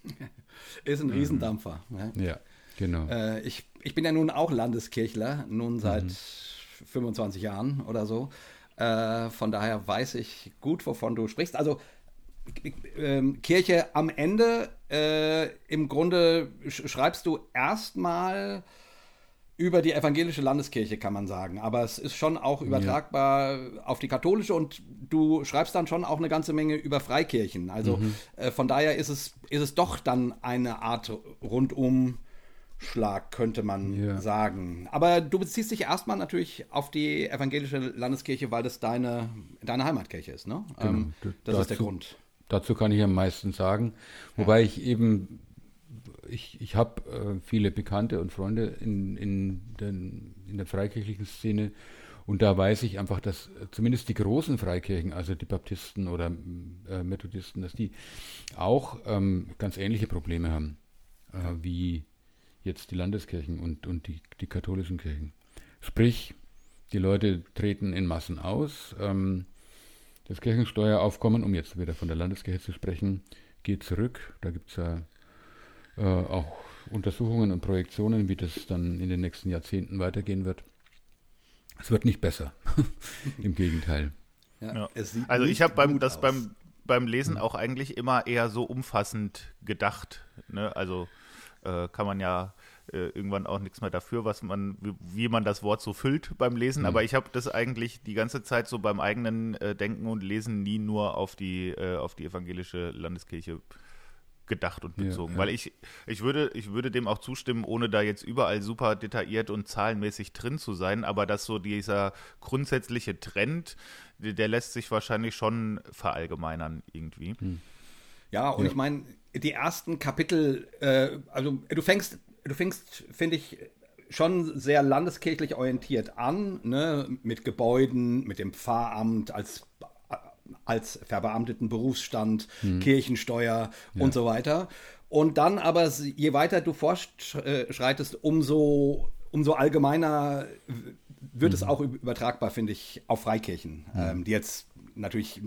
ist ein Riesendampfer. Ne? Ja, genau. Äh, ich, ich bin ja nun auch Landeskirchler, nun seit mhm. 25 Jahren oder so. Äh, von daher weiß ich gut, wovon du sprichst. Also ähm, Kirche am Ende, äh, im Grunde schreibst du erstmal über die evangelische Landeskirche, kann man sagen. Aber es ist schon auch übertragbar ja. auf die katholische und du schreibst dann schon auch eine ganze Menge über Freikirchen. Also mhm. äh, von daher ist es, ist es doch dann eine Art Rundumschlag, könnte man ja. sagen. Aber du beziehst dich erstmal natürlich auf die evangelische Landeskirche, weil das deine, deine Heimatkirche ist. Ne? Genau. Ähm, das dazu, ist der Grund. Dazu kann ich am meisten sagen. Wobei ja. ich eben, ich, ich habe äh, viele Bekannte und Freunde in, in, den, in der freikirchlichen Szene. Und da weiß ich einfach, dass zumindest die großen Freikirchen, also die Baptisten oder äh, Methodisten, dass die auch ähm, ganz ähnliche Probleme haben äh, wie jetzt die Landeskirchen und, und die, die katholischen Kirchen. Sprich, die Leute treten in Massen aus. Ähm, das Kirchensteueraufkommen, um jetzt wieder von der Landeskirche zu sprechen, geht zurück. Da gibt es ja äh, auch Untersuchungen und Projektionen, wie das dann in den nächsten Jahrzehnten weitergehen wird. Es wird nicht besser. Im Gegenteil. Ja, ja. Also ich habe beim, das beim, beim Lesen auch eigentlich immer eher so umfassend gedacht. Ne? Also äh, kann man ja äh, irgendwann auch nichts mehr dafür, was man, wie, wie, man das Wort so füllt beim Lesen. Mhm. Aber ich habe das eigentlich die ganze Zeit so beim eigenen äh, Denken und Lesen nie nur auf die, äh, auf die evangelische Landeskirche gedacht und bezogen. Ja, ja. Weil ich, ich würde, ich würde dem auch zustimmen, ohne da jetzt überall super detailliert und zahlenmäßig drin zu sein, aber dass so dieser grundsätzliche Trend, der, der lässt sich wahrscheinlich schon verallgemeinern irgendwie. Hm. Ja, und ja. ich meine, die ersten Kapitel, äh, also du fängst du fängst, finde ich, schon sehr landeskirchlich orientiert an, ne? mit Gebäuden, mit dem Pfarramt als, als verbeamteten Berufsstand, hm. Kirchensteuer ja. und so weiter. Und dann aber, je weiter du fortschreitest, umso, umso allgemeiner wird mhm. es auch übertragbar, finde ich, auf Freikirchen, mhm. ähm, die jetzt natürlich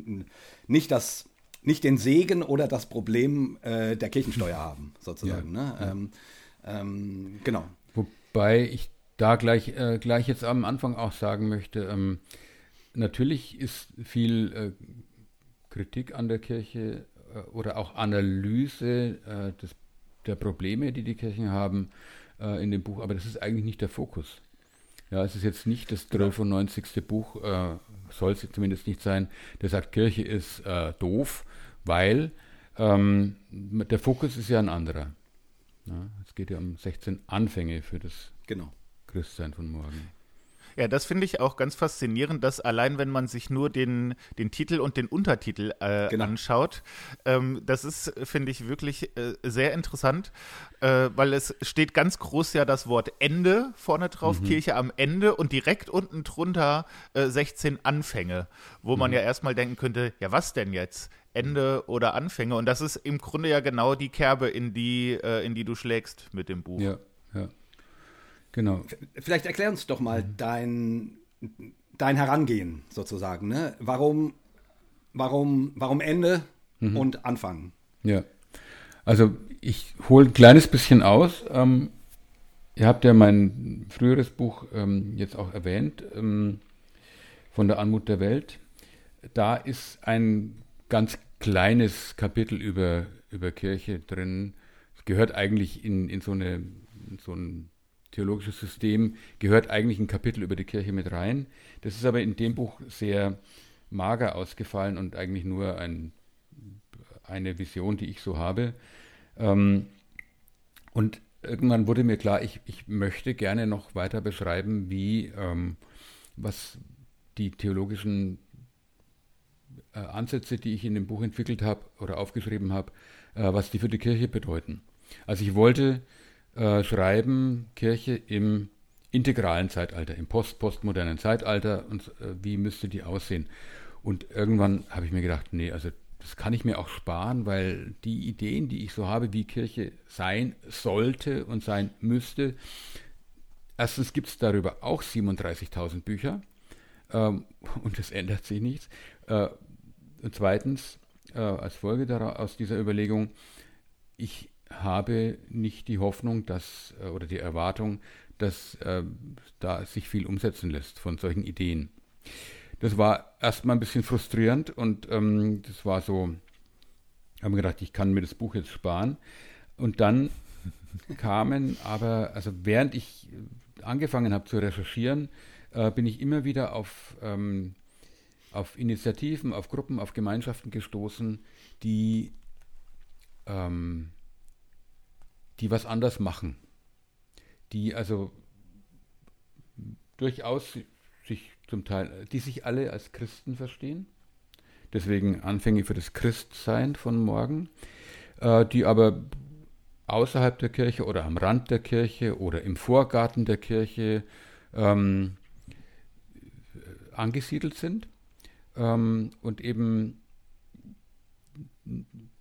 nicht das nicht den Segen oder das Problem äh, der Kirchensteuer haben, sozusagen. Ja, ne? ja. Ähm, ähm, genau. Wobei ich da gleich, äh, gleich jetzt am Anfang auch sagen möchte, ähm, natürlich ist viel äh, Kritik an der Kirche äh, oder auch Analyse äh, des, der Probleme, die die Kirchen haben, äh, in dem Buch, aber das ist eigentlich nicht der Fokus. Ja, es ist jetzt nicht das 93. Genau. Buch, äh, soll es zumindest nicht sein, der sagt, Kirche ist doof, weil ähm, der Fokus ist ja ein anderer. Ja, es geht ja um 16 Anfänge für das genau. Christsein von morgen. Ja, das finde ich auch ganz faszinierend, dass allein wenn man sich nur den, den Titel und den Untertitel äh, genau. anschaut, ähm, das ist, finde ich, wirklich äh, sehr interessant, äh, weil es steht ganz groß ja das Wort Ende vorne drauf, mhm. Kirche am Ende und direkt unten drunter 16 äh, Anfänge, wo mhm. man ja erstmal denken könnte, ja was denn jetzt? Ende oder Anfänge. Und das ist im Grunde ja genau die Kerbe, in die, äh, in die du schlägst mit dem Buch. Ja, ja. Genau. Vielleicht erklär uns doch mal mhm. dein, dein Herangehen sozusagen. Ne? Warum, warum, warum Ende mhm. und Anfang? Ja. Also ich hole ein kleines bisschen aus. Ähm, ihr habt ja mein früheres Buch ähm, jetzt auch erwähnt, ähm, von der Anmut der Welt. Da ist ein ganz kleines Kapitel über, über Kirche drin. Es gehört eigentlich in, in, so eine, in so ein theologisches System, gehört eigentlich ein Kapitel über die Kirche mit rein. Das ist aber in dem Buch sehr mager ausgefallen und eigentlich nur ein, eine Vision, die ich so habe. Ähm, und irgendwann wurde mir klar, ich, ich möchte gerne noch weiter beschreiben, wie ähm, was die theologischen äh, Ansätze, die ich in dem Buch entwickelt habe oder aufgeschrieben habe, äh, was die für die Kirche bedeuten. Also ich wollte äh, schreiben, Kirche im integralen Zeitalter, im post-postmodernen Zeitalter und äh, wie müsste die aussehen. Und irgendwann habe ich mir gedacht, nee, also das kann ich mir auch sparen, weil die Ideen, die ich so habe, wie Kirche sein sollte und sein müsste, erstens gibt es darüber auch 37.000 Bücher ähm, und es ändert sich nichts. Äh, und zweitens, äh, als Folge daraus, aus dieser Überlegung, ich habe nicht die Hoffnung, dass äh, oder die Erwartung, dass äh, da sich viel umsetzen lässt von solchen Ideen. Das war erstmal ein bisschen frustrierend und ähm, das war so, haben wir gedacht, ich kann mir das Buch jetzt sparen. Und dann kamen aber, also während ich angefangen habe zu recherchieren, äh, bin ich immer wieder auf ähm, auf Initiativen, auf Gruppen, auf Gemeinschaften gestoßen, die, ähm, die was anders machen. Die also durchaus sich zum Teil, die sich alle als Christen verstehen. Deswegen Anfänge für das Christsein von morgen, äh, die aber außerhalb der Kirche oder am Rand der Kirche oder im Vorgarten der Kirche ähm, angesiedelt sind ähm, und eben,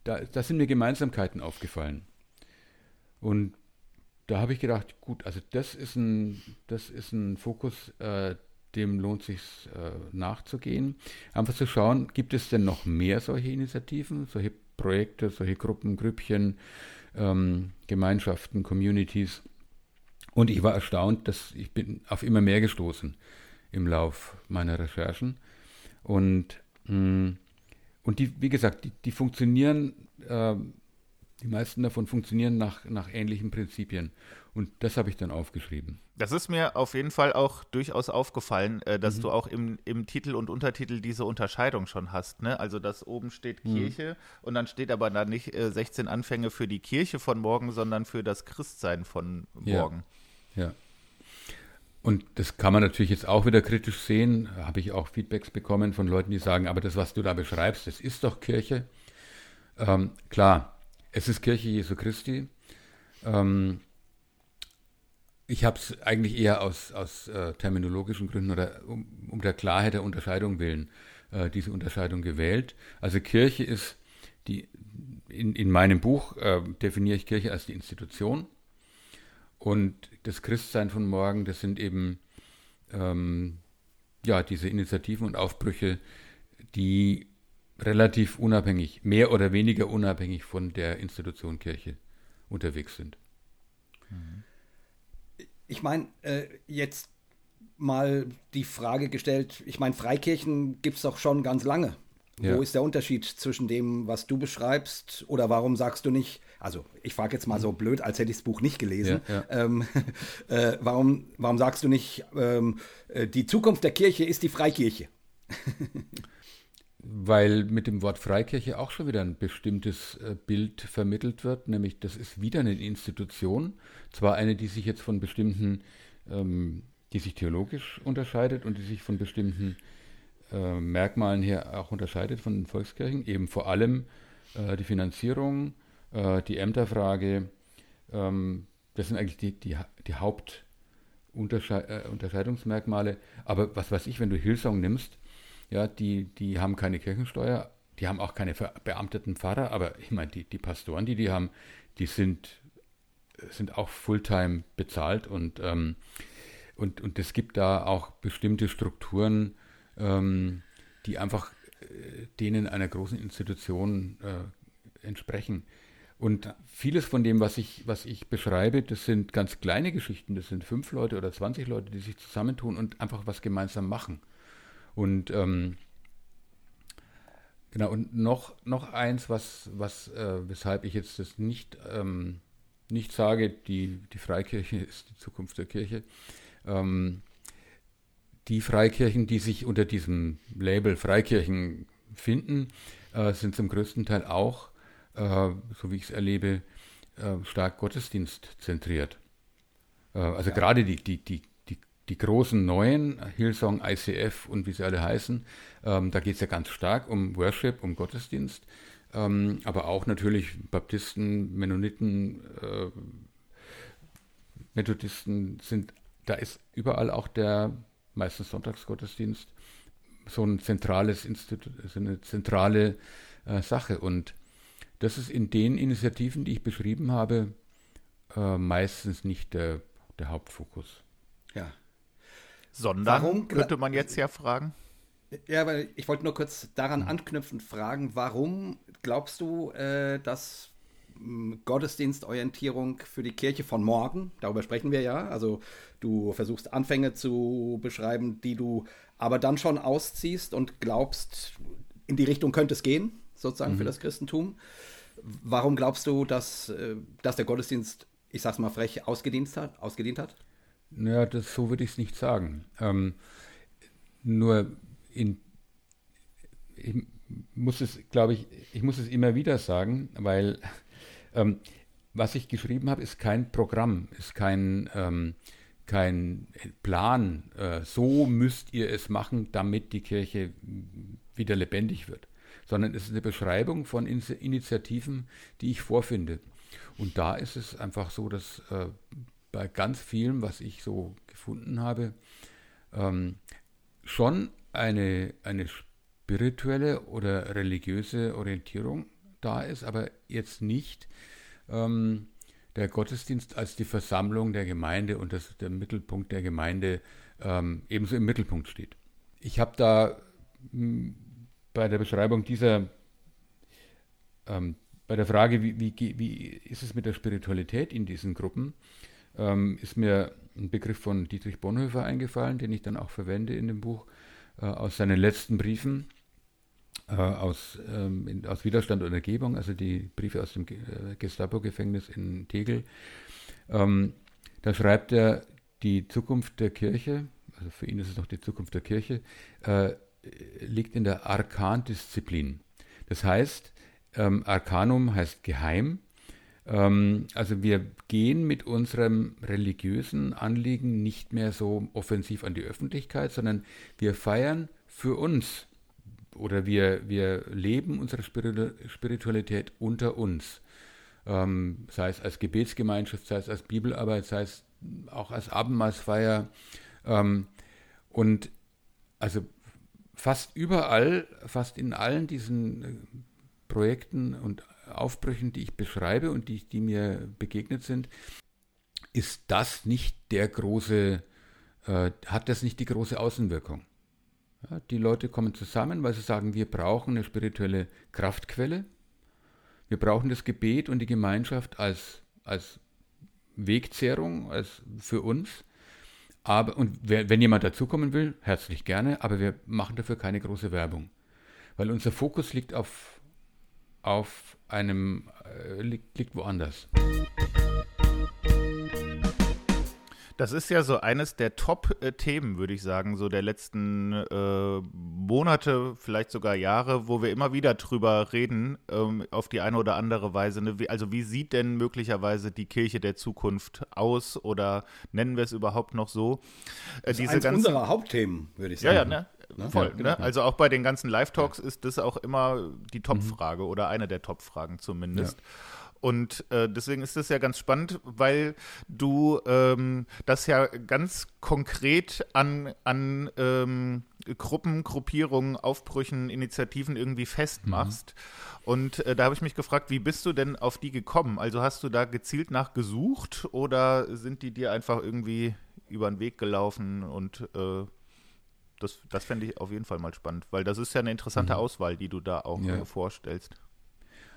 da, da sind mir Gemeinsamkeiten aufgefallen. Und da habe ich gedacht, gut, also das ist ein, das ist ein Fokus, äh, dem lohnt sich äh, nachzugehen. Einfach zu schauen, gibt es denn noch mehr solche Initiativen, solche Projekte, solche Gruppen, Grüppchen, ähm, Gemeinschaften, Communities. Und ich war erstaunt, dass ich bin auf immer mehr gestoßen im Lauf meiner Recherchen. Und, mh, mm, und die, wie gesagt, die, die funktionieren, äh, die meisten davon funktionieren nach, nach ähnlichen Prinzipien. Und das habe ich dann aufgeschrieben. Das ist mir auf jeden Fall auch durchaus aufgefallen, äh, dass mhm. du auch im, im Titel und Untertitel diese Unterscheidung schon hast. Ne? Also, dass oben steht mhm. Kirche und dann steht aber da nicht äh, 16 Anfänge für die Kirche von morgen, sondern für das Christsein von morgen. Ja. ja. Und das kann man natürlich jetzt auch wieder kritisch sehen. Da habe ich auch Feedbacks bekommen von Leuten, die sagen, aber das, was du da beschreibst, das ist doch Kirche. Ähm, klar, es ist Kirche Jesu Christi. Ähm, ich habe es eigentlich eher aus, aus äh, terminologischen Gründen oder um, um, der Klarheit der Unterscheidung willen äh, diese Unterscheidung gewählt. Also Kirche ist die, in, in meinem Buch äh, definiere ich Kirche als die Institution und das Christsein von morgen, das sind eben ähm, ja, diese Initiativen und Aufbrüche, die relativ unabhängig, mehr oder weniger unabhängig von der Institution Kirche unterwegs sind. Ich meine, äh, jetzt mal die Frage gestellt, ich meine, Freikirchen gibt es doch schon ganz lange. Ja. Wo ist der Unterschied zwischen dem, was du beschreibst? Oder warum sagst du nicht, also ich frage jetzt mal so blöd, als hätte ich das Buch nicht gelesen, ja, ja. Ähm, äh, warum, warum sagst du nicht, ähm, äh, die Zukunft der Kirche ist die Freikirche? Weil mit dem Wort Freikirche auch schon wieder ein bestimmtes äh, Bild vermittelt wird, nämlich das ist wieder eine Institution, zwar eine, die sich jetzt von bestimmten, ähm, die sich theologisch unterscheidet und die sich von bestimmten äh, Merkmalen her auch unterscheidet von den Volkskirchen, eben vor allem äh, die Finanzierung, äh, die Ämterfrage, ähm, das sind eigentlich die, die, die Hauptunterscheidungsmerkmale. Äh, Aber was weiß ich, wenn du Hillsong nimmst, ja, die, die haben keine Kirchensteuer, die haben auch keine beamteten Pfarrer, aber ich meine, die, die Pastoren, die die haben, die sind, sind auch Fulltime bezahlt und, ähm, und, und es gibt da auch bestimmte Strukturen, ähm, die einfach äh, denen einer großen Institution äh, entsprechen. Und vieles von dem, was ich, was ich beschreibe, das sind ganz kleine Geschichten. Das sind fünf Leute oder 20 Leute, die sich zusammentun und einfach was gemeinsam machen. Und ähm, genau, und noch, noch eins, was, was, äh, weshalb ich jetzt das nicht, ähm, nicht sage, die, die Freikirche ist die Zukunft der Kirche. Ähm, die Freikirchen, die sich unter diesem Label Freikirchen finden, äh, sind zum größten Teil auch äh, so wie ich es erlebe, äh, stark Gottesdienst zentriert. Äh, also ja. gerade die, die, die, die, großen neuen, Hillsong, ICF und wie sie alle heißen, ähm, da geht es ja ganz stark um Worship, um Gottesdienst, ähm, aber auch natürlich Baptisten, Mennoniten, äh, Methodisten sind, da ist überall auch der meistens Sonntagsgottesdienst so ein zentrales Institut, so eine zentrale äh, Sache. Und das ist in den Initiativen, die ich beschrieben habe, äh, meistens nicht der, der Hauptfokus. Ja. Sondern, warum, könnte man jetzt ja fragen. Ja, weil ich wollte nur kurz daran hm. anknüpfend fragen, warum glaubst du, äh, dass Gottesdienstorientierung für die Kirche von morgen, darüber sprechen wir ja, also du versuchst Anfänge zu beschreiben, die du aber dann schon ausziehst und glaubst, in die Richtung könnte es gehen, sozusagen mhm. für das Christentum. Warum glaubst du, dass, äh, dass der Gottesdienst, ich sag's mal frech, ausgedient hat? Ausgedient hat? Naja, das, so würde ich es nicht sagen. Ähm, nur in, ich muss es, glaube ich, ich muss es immer wieder sagen, weil ähm, was ich geschrieben habe, ist kein Programm, ist kein, ähm, kein Plan. Äh, so müsst ihr es machen, damit die Kirche wieder lebendig wird, sondern es ist eine Beschreibung von In Initiativen, die ich vorfinde. Und da ist es einfach so, dass äh, bei ganz vielem, was ich so gefunden habe, ähm, schon eine, eine spirituelle oder religiöse Orientierung da ist, aber jetzt nicht ähm, der Gottesdienst als die Versammlung der Gemeinde und das, der Mittelpunkt der Gemeinde ähm, ebenso im Mittelpunkt steht. Ich habe da mh, hm, bei der Beschreibung dieser, ähm, bei der Frage, wie, wie, wie, ist es mit der Spiritualität in diesen Gruppen, ähm, ist mir ein Begriff von Dietrich Bonhoeffer eingefallen, den ich dann auch verwende in dem Buch, äh, aus seinen letzten Briefen äh, aus, ähm, in, aus Widerstand und Ergebung, also die Briefe aus dem äh, Gestapo-Gefängnis in Tegel. Ähm, da schreibt er, die Zukunft der Kirche, also für ihn ist es noch die Zukunft der Kirche, äh, liegt in der Arkandisziplin. Das heißt, ähm, Arkanum heißt geheim. Ähm, also wir gehen mit unserem religiösen Anliegen nicht mehr so offensiv an die Öffentlichkeit, sondern wir feiern für uns oder wir, wir leben unsere Spiritualität unter uns. Ähm, sei es als Gebetsgemeinschaft, sei es als Bibelarbeit, sei es auch als Abendmahlsfeier. Ähm, und also fast überall, fast in allen diesen äh, Projekten und Aufbrüchen, die ich beschreibe und die, die mir begegnet sind, ist das nicht der große, äh, hat das nicht die große Außenwirkung. Ja, die Leute kommen zusammen, weil sie sagen, wir brauchen eine spirituelle Kraftquelle. Wir brauchen das Gebet und die Gemeinschaft als, als Wegzehrung, als für uns. Aber, und wenn jemand dazukommen will, herzlich gerne, aber wir machen dafür keine große Werbung. Weil unser Fokus liegt auf, auf einem, äh, liegt, liegt woanders. Das ist ja so eines der Top-Themen, würde ich sagen, so der letzten äh, Monate, vielleicht sogar Jahre, wo wir immer wieder drüber reden, ähm, auf die eine oder andere Weise. Ne? Wie, also wie sieht denn möglicherweise die Kirche der Zukunft aus oder nennen wir es überhaupt noch so? Äh, das ist eines ganzen, unserer Hauptthemen, würde ich sagen. Ja, ja, ne? Ne? Voll, ja, ne? Also auch bei den ganzen Live-Talks ja. ist das auch immer die Top-Frage mhm. oder eine der Top-Fragen zumindest. Ja. Und äh, deswegen ist das ja ganz spannend, weil du ähm, das ja ganz konkret an, an ähm, Gruppen, Gruppierungen, Aufbrüchen, Initiativen irgendwie festmachst. Mhm. Und äh, da habe ich mich gefragt, wie bist du denn auf die gekommen? Also hast du da gezielt nach gesucht oder sind die dir einfach irgendwie über den Weg gelaufen und äh, das, das fände ich auf jeden Fall mal spannend, weil das ist ja eine interessante mhm. Auswahl, die du da auch ja. Vorstellst.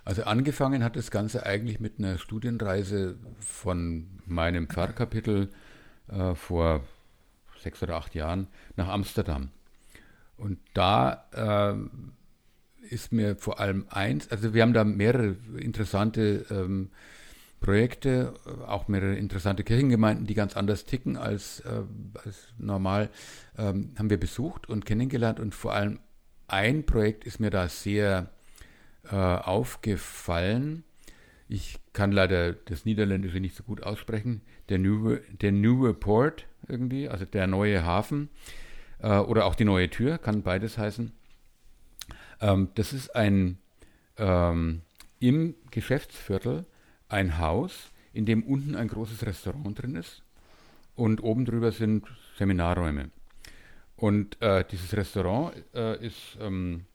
Also angefangen hat das Ganze eigentlich mit einer Studienreise von meinem Pfarrkapitel äh, vor sechs oder acht Jahren nach Amsterdam. Und da äh, ist mir vor allem eins, also wir haben da mehrere interessante ähm, Projekte, auch mehrere interessante Kirchengemeinden, die ganz anders ticken als, äh, als normal, ähm, haben wir besucht und kennengelernt. Und vor allem ein Projekt ist mir da sehr äh, aufgefallen. Ich kann leider das Niederländische nicht so gut aussprechen. Der New, der New Port irgendwie, also der neue Hafen äh, oder auch die neue Tür, kann beides heißen. Ähm, das ist ein ähm, im Geschäftsviertel ein Haus, in dem unten ein großes Restaurant drin ist und oben drüber sind Seminarräume. Und äh, dieses Restaurant äh, ist, ähm,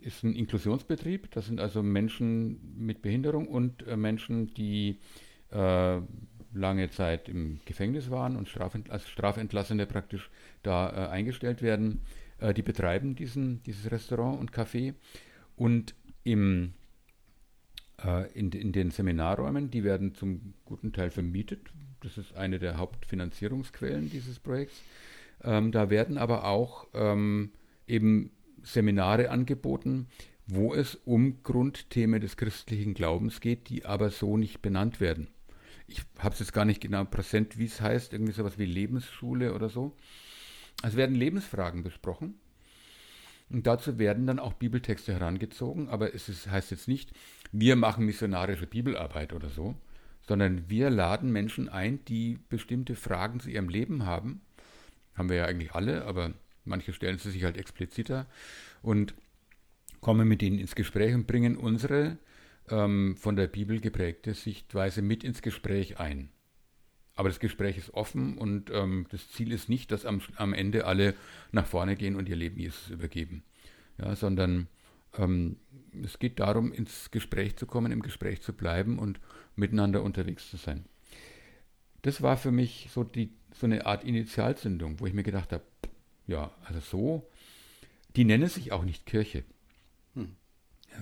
ist ein Inklusionsbetrieb. Das sind also Menschen mit Behinderung und äh, Menschen, die äh, lange Zeit im Gefängnis waren und Strafent als Strafentlassene praktisch da äh, eingestellt werden. Äh, die betreiben diesen, dieses Restaurant und Café. Und im, in, in den Seminarräumen, die werden zum guten Teil vermietet, das ist eine der Hauptfinanzierungsquellen dieses Projekts. Ähm, da werden aber auch ähm, eben Seminare angeboten, wo es um Grundthemen des christlichen Glaubens geht, die aber so nicht benannt werden. Ich habe es jetzt gar nicht genau präsent, wie es heißt, irgendwie sowas wie Lebensschule oder so. Es werden Lebensfragen besprochen. Und dazu werden dann auch Bibeltexte herangezogen, aber es ist, heißt jetzt nicht, wir machen missionarische Bibelarbeit oder so, sondern wir laden Menschen ein, die bestimmte Fragen zu ihrem Leben haben. Haben wir ja eigentlich alle, aber manche stellen sie sich halt expliziter und kommen mit ihnen ins Gespräch und bringen unsere ähm, von der Bibel geprägte Sichtweise mit ins Gespräch ein. Aber das Gespräch ist offen und ähm, das Ziel ist nicht, dass am, am Ende alle nach vorne gehen und ihr Leben Jesus übergeben, ja, sondern ähm, es geht darum, ins Gespräch zu kommen, im Gespräch zu bleiben und miteinander unterwegs zu sein. Das war für mich so, die, so eine Art Initialzündung, wo ich mir gedacht habe, ja, also so, die nennen sich auch nicht Kirche. Hm.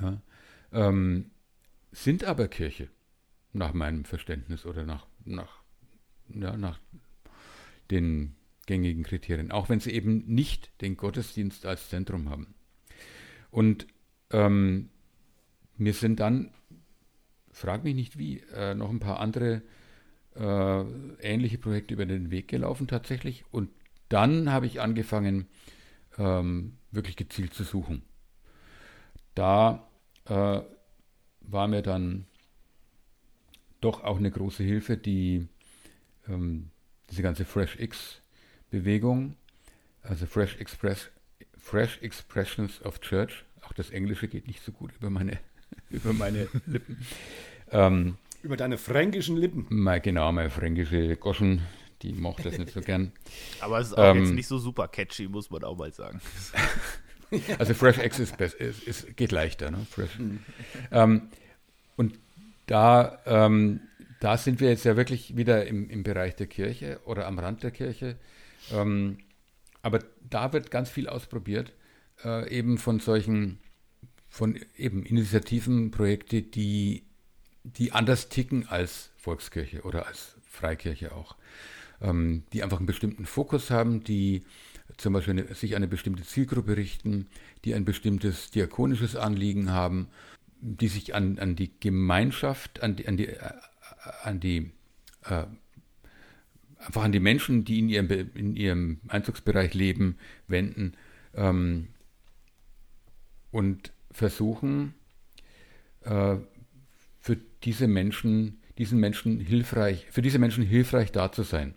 Ja, ähm, sind aber Kirche, nach meinem Verständnis oder nach, nach, ja, nach den gängigen Kriterien, auch wenn sie eben nicht den Gottesdienst als Zentrum haben. Und ähm, mir sind dann frag mich nicht wie, äh, noch ein paar andere äh, ähnliche Projekte über den Weg gelaufen tatsächlich. Und dann habe ich angefangen, ähm, wirklich gezielt zu suchen. Da äh, war mir dann doch auch eine große Hilfe, die ähm, diese ganze FreshX-Bewegung, also Fresh Express, Fresh Expressions of Church, auch das Englische geht nicht so gut über meine über meine Lippen. Ähm, über deine fränkischen Lippen. Mein, genau, meine fränkische Goschen, die mochte das nicht so gern. Aber es ist auch ähm, jetzt nicht so super catchy, muss man auch mal sagen. also Fresh X ist, ist, ist, geht leichter, ne? Fresh. Mhm. Ähm, und da, ähm, da sind wir jetzt ja wirklich wieder im, im Bereich der Kirche oder am Rand der Kirche. Ähm, aber da wird ganz viel ausprobiert, äh, eben von solchen von eben Initiativen, Projekte, die, die anders ticken als Volkskirche oder als Freikirche auch. Ähm, die einfach einen bestimmten Fokus haben, die zum Beispiel eine, sich eine bestimmte Zielgruppe richten, die ein bestimmtes diakonisches Anliegen haben, die sich an, an die Gemeinschaft, an die, an die, äh, an die äh, einfach an die Menschen, die in ihrem, in ihrem Einzugsbereich leben, wenden. Ähm, und versuchen, äh, für diese Menschen, diesen Menschen hilfreich, für diese Menschen hilfreich da zu sein.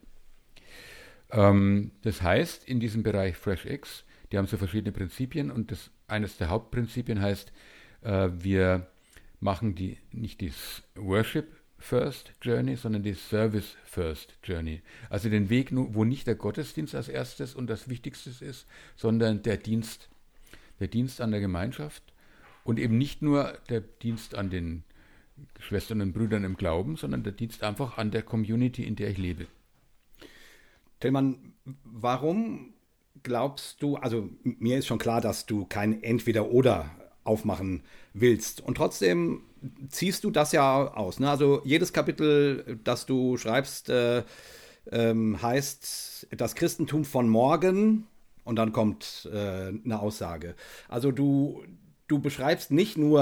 Ähm, das heißt, in diesem Bereich FreshX, die haben so verschiedene Prinzipien und das, eines der Hauptprinzipien heißt, äh, wir machen die, nicht die Worship First Journey, sondern die Service First Journey. Also den Weg, wo nicht der Gottesdienst als erstes und das Wichtigste ist, sondern der Dienst, der Dienst an der Gemeinschaft und eben nicht nur der Dienst an den Schwestern und Brüdern im Glauben, sondern der Dienst einfach an der Community, in der ich lebe. Tillmann, warum glaubst du, also mir ist schon klar, dass du kein Entweder-Oder aufmachen willst. Und trotzdem ziehst du das ja aus. Ne? Also jedes Kapitel, das du schreibst, äh, ähm, heißt das Christentum von morgen und dann kommt äh, eine Aussage. Also du, du beschreibst nicht nur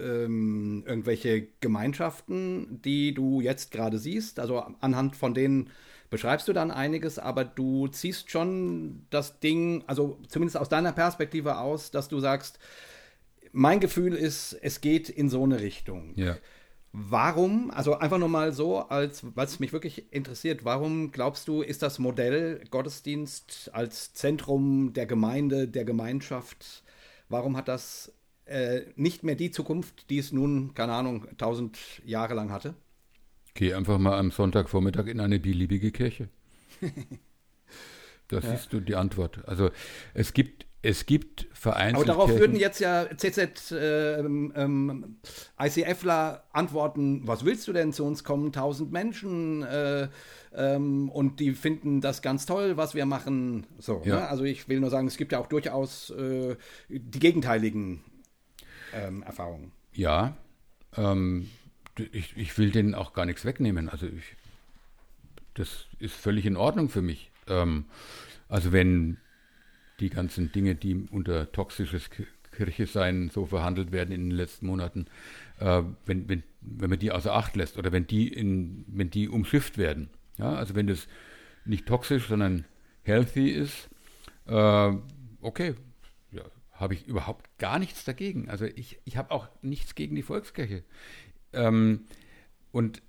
ähm, irgendwelche Gemeinschaften, die du jetzt gerade siehst, also anhand von denen beschreibst du dann einiges, aber du ziehst schon das Ding, also zumindest aus deiner Perspektive aus, dass du sagst, mein Gefühl ist, es geht in so eine Richtung. Ja. Warum, also einfach nur mal so, als es mich wirklich interessiert, warum glaubst du, ist das Modell Gottesdienst als Zentrum der Gemeinde, der Gemeinschaft, warum hat das äh, nicht mehr die Zukunft, die es nun, keine Ahnung, tausend Jahre lang hatte? Geh einfach mal am Sonntagvormittag in eine beliebige Kirche. Da ja. siehst du die Antwort. Also es gibt es gibt vereinzelt. Aber darauf Kirchen, würden jetzt ja CZ äh, ähm, ICFler antworten, was willst du denn zu uns kommen? Tausend Menschen äh, ähm, und die finden das ganz toll, was wir machen. So, ja. ne? Also ich will nur sagen, es gibt ja auch durchaus äh, die gegenteiligen ähm, Erfahrungen. Ja, ähm, ich, ich will denen auch gar nichts wegnehmen. Also ich, das ist völlig in Ordnung für mich. Ähm, also wenn die ganzen Dinge, die unter toxisches Kirche sein so verhandelt werden in den letzten Monaten, äh, wenn, wenn, wenn man die außer Acht lässt oder wenn die, in, wenn die umschifft werden. Ja, also wenn das nicht toxisch, sondern healthy ist, äh, okay, ja, habe ich überhaupt gar nichts dagegen. Also ich, ich habe auch nichts gegen die Volkskirche. Ähm, und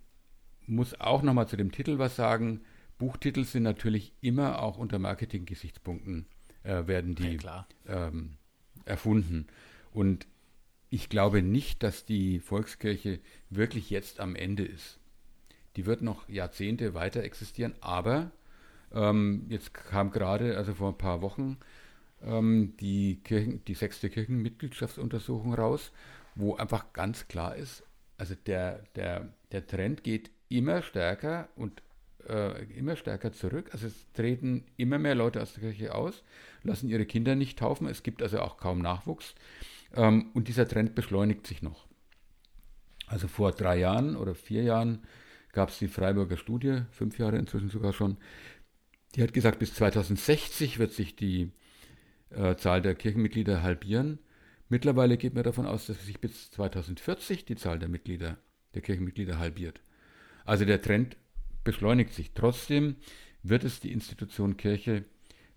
muss auch nochmal zu dem Titel was sagen. Buchtitel sind natürlich immer auch unter Marketing-Gesichtspunkten äh, werden die ja, ähm, erfunden. Und ich glaube nicht, dass die Volkskirche wirklich jetzt am Ende ist. Die wird noch Jahrzehnte weiter existieren, aber ähm, jetzt kam gerade, also vor ein paar Wochen, ähm, die, Kirchen, die sechste Kirchenmitgliedschaftsuntersuchung raus, wo einfach ganz klar ist, also der, der, der Trend geht immer stärker und äh, immer stärker zurück. Also es treten immer mehr Leute aus der Kirche aus lassen ihre Kinder nicht taufen. Es gibt also auch kaum Nachwuchs. Ähm, und dieser Trend beschleunigt sich noch. Also vor drei Jahren oder vier Jahren gab es die Freiburger Studie, fünf Jahre inzwischen sogar schon. Die hat gesagt, bis 2060 wird sich die äh, Zahl der Kirchenmitglieder halbieren. Mittlerweile geht man davon aus, dass sich bis 2040 die Zahl der Mitglieder, der Kirchenmitglieder halbiert. Also der Trend beschleunigt sich. Trotzdem wird es die Institution Kirche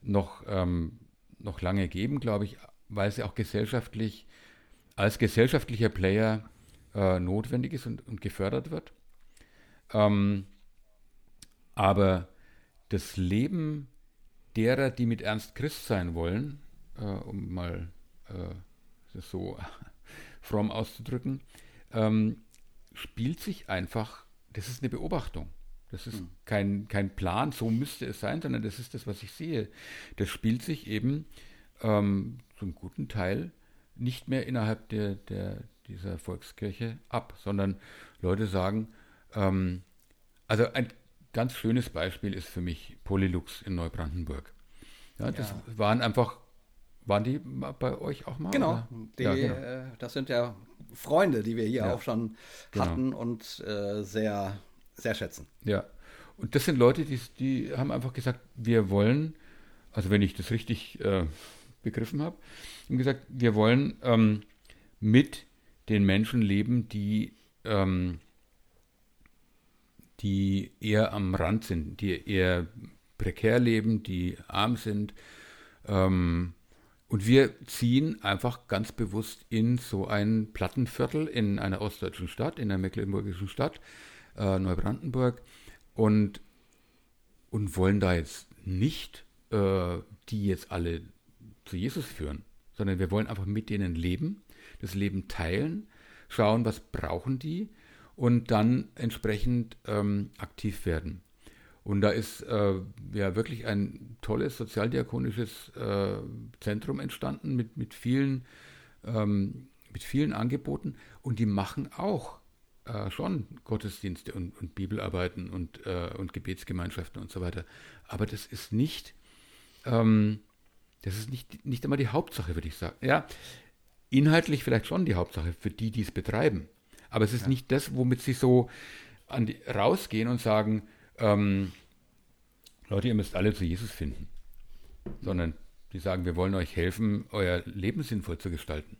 noch, ähm, noch lange geben, glaube ich, weil sie auch gesellschaftlich als gesellschaftlicher Player äh, notwendig ist und, und gefördert wird. Ähm, aber das Leben derer, die mit Ernst Christ sein wollen, äh, um mal äh, das so fromm auszudrücken, ähm, spielt sich einfach, das ist eine Beobachtung. Das ist hm. kein, kein Plan, so müsste es sein, sondern das ist das, was ich sehe. Das spielt sich eben ähm, zum guten Teil nicht mehr innerhalb der, der, dieser Volkskirche ab, sondern Leute sagen, ähm, also ein ganz schönes Beispiel ist für mich Polylux in Neubrandenburg. Ja, das ja. waren einfach, waren die bei euch auch mal? Genau, die, ja, genau. Äh, das sind ja Freunde, die wir hier auch schon genau. hatten und äh, sehr sehr schätzen. Ja. Und das sind Leute, die, die haben einfach gesagt, wir wollen, also wenn ich das richtig äh, begriffen habe, haben gesagt, wir wollen ähm, mit den Menschen leben, die, ähm, die eher am Rand sind, die eher prekär leben, die arm sind. Ähm, und wir ziehen einfach ganz bewusst in so ein Plattenviertel in einer ostdeutschen Stadt, in einer mecklenburgischen Stadt, äh, Neubrandenburg und, und wollen da jetzt nicht äh, die jetzt alle zu Jesus führen, sondern wir wollen einfach mit denen leben, das Leben teilen, schauen, was brauchen die und dann entsprechend ähm, aktiv werden. Und da ist äh, ja wirklich ein tolles sozialdiakonisches äh, Zentrum entstanden mit, mit, vielen, ähm, mit vielen Angeboten und die machen auch äh, schon Gottesdienste und, und Bibelarbeiten und, äh, und Gebetsgemeinschaften und so weiter. Aber das ist nicht, ähm, das ist nicht, nicht einmal die Hauptsache, würde ich sagen. Ja, inhaltlich vielleicht schon die Hauptsache für die, die es betreiben. Aber es ist ja. nicht das, womit sie so an die, rausgehen und sagen, ähm, Leute, ihr müsst alle zu Jesus finden. Sondern die sagen, wir wollen euch helfen, euer Leben sinnvoll zu gestalten.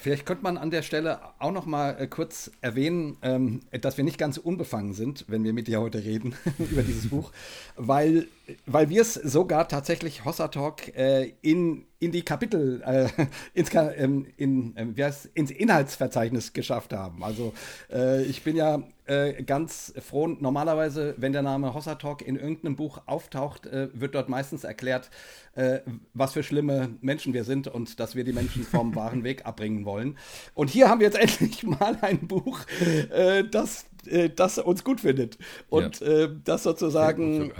Vielleicht könnte man an der Stelle auch noch mal äh, kurz erwähnen, ähm, dass wir nicht ganz unbefangen sind, wenn wir mit dir heute reden über dieses Buch, weil, weil wir es sogar tatsächlich Hossa Talk äh, in in die Kapitel, äh, ins, ähm, in, äh, wie heißt, ins Inhaltsverzeichnis geschafft haben. Also äh, ich bin ja äh, ganz froh. Normalerweise, wenn der Name Hossa Talk in irgendeinem Buch auftaucht, äh, wird dort meistens erklärt, was für schlimme Menschen wir sind und dass wir die Menschen vom wahren Weg abbringen wollen. Und hier haben wir jetzt endlich mal ein Buch, das, das uns gut findet und ja. das sozusagen,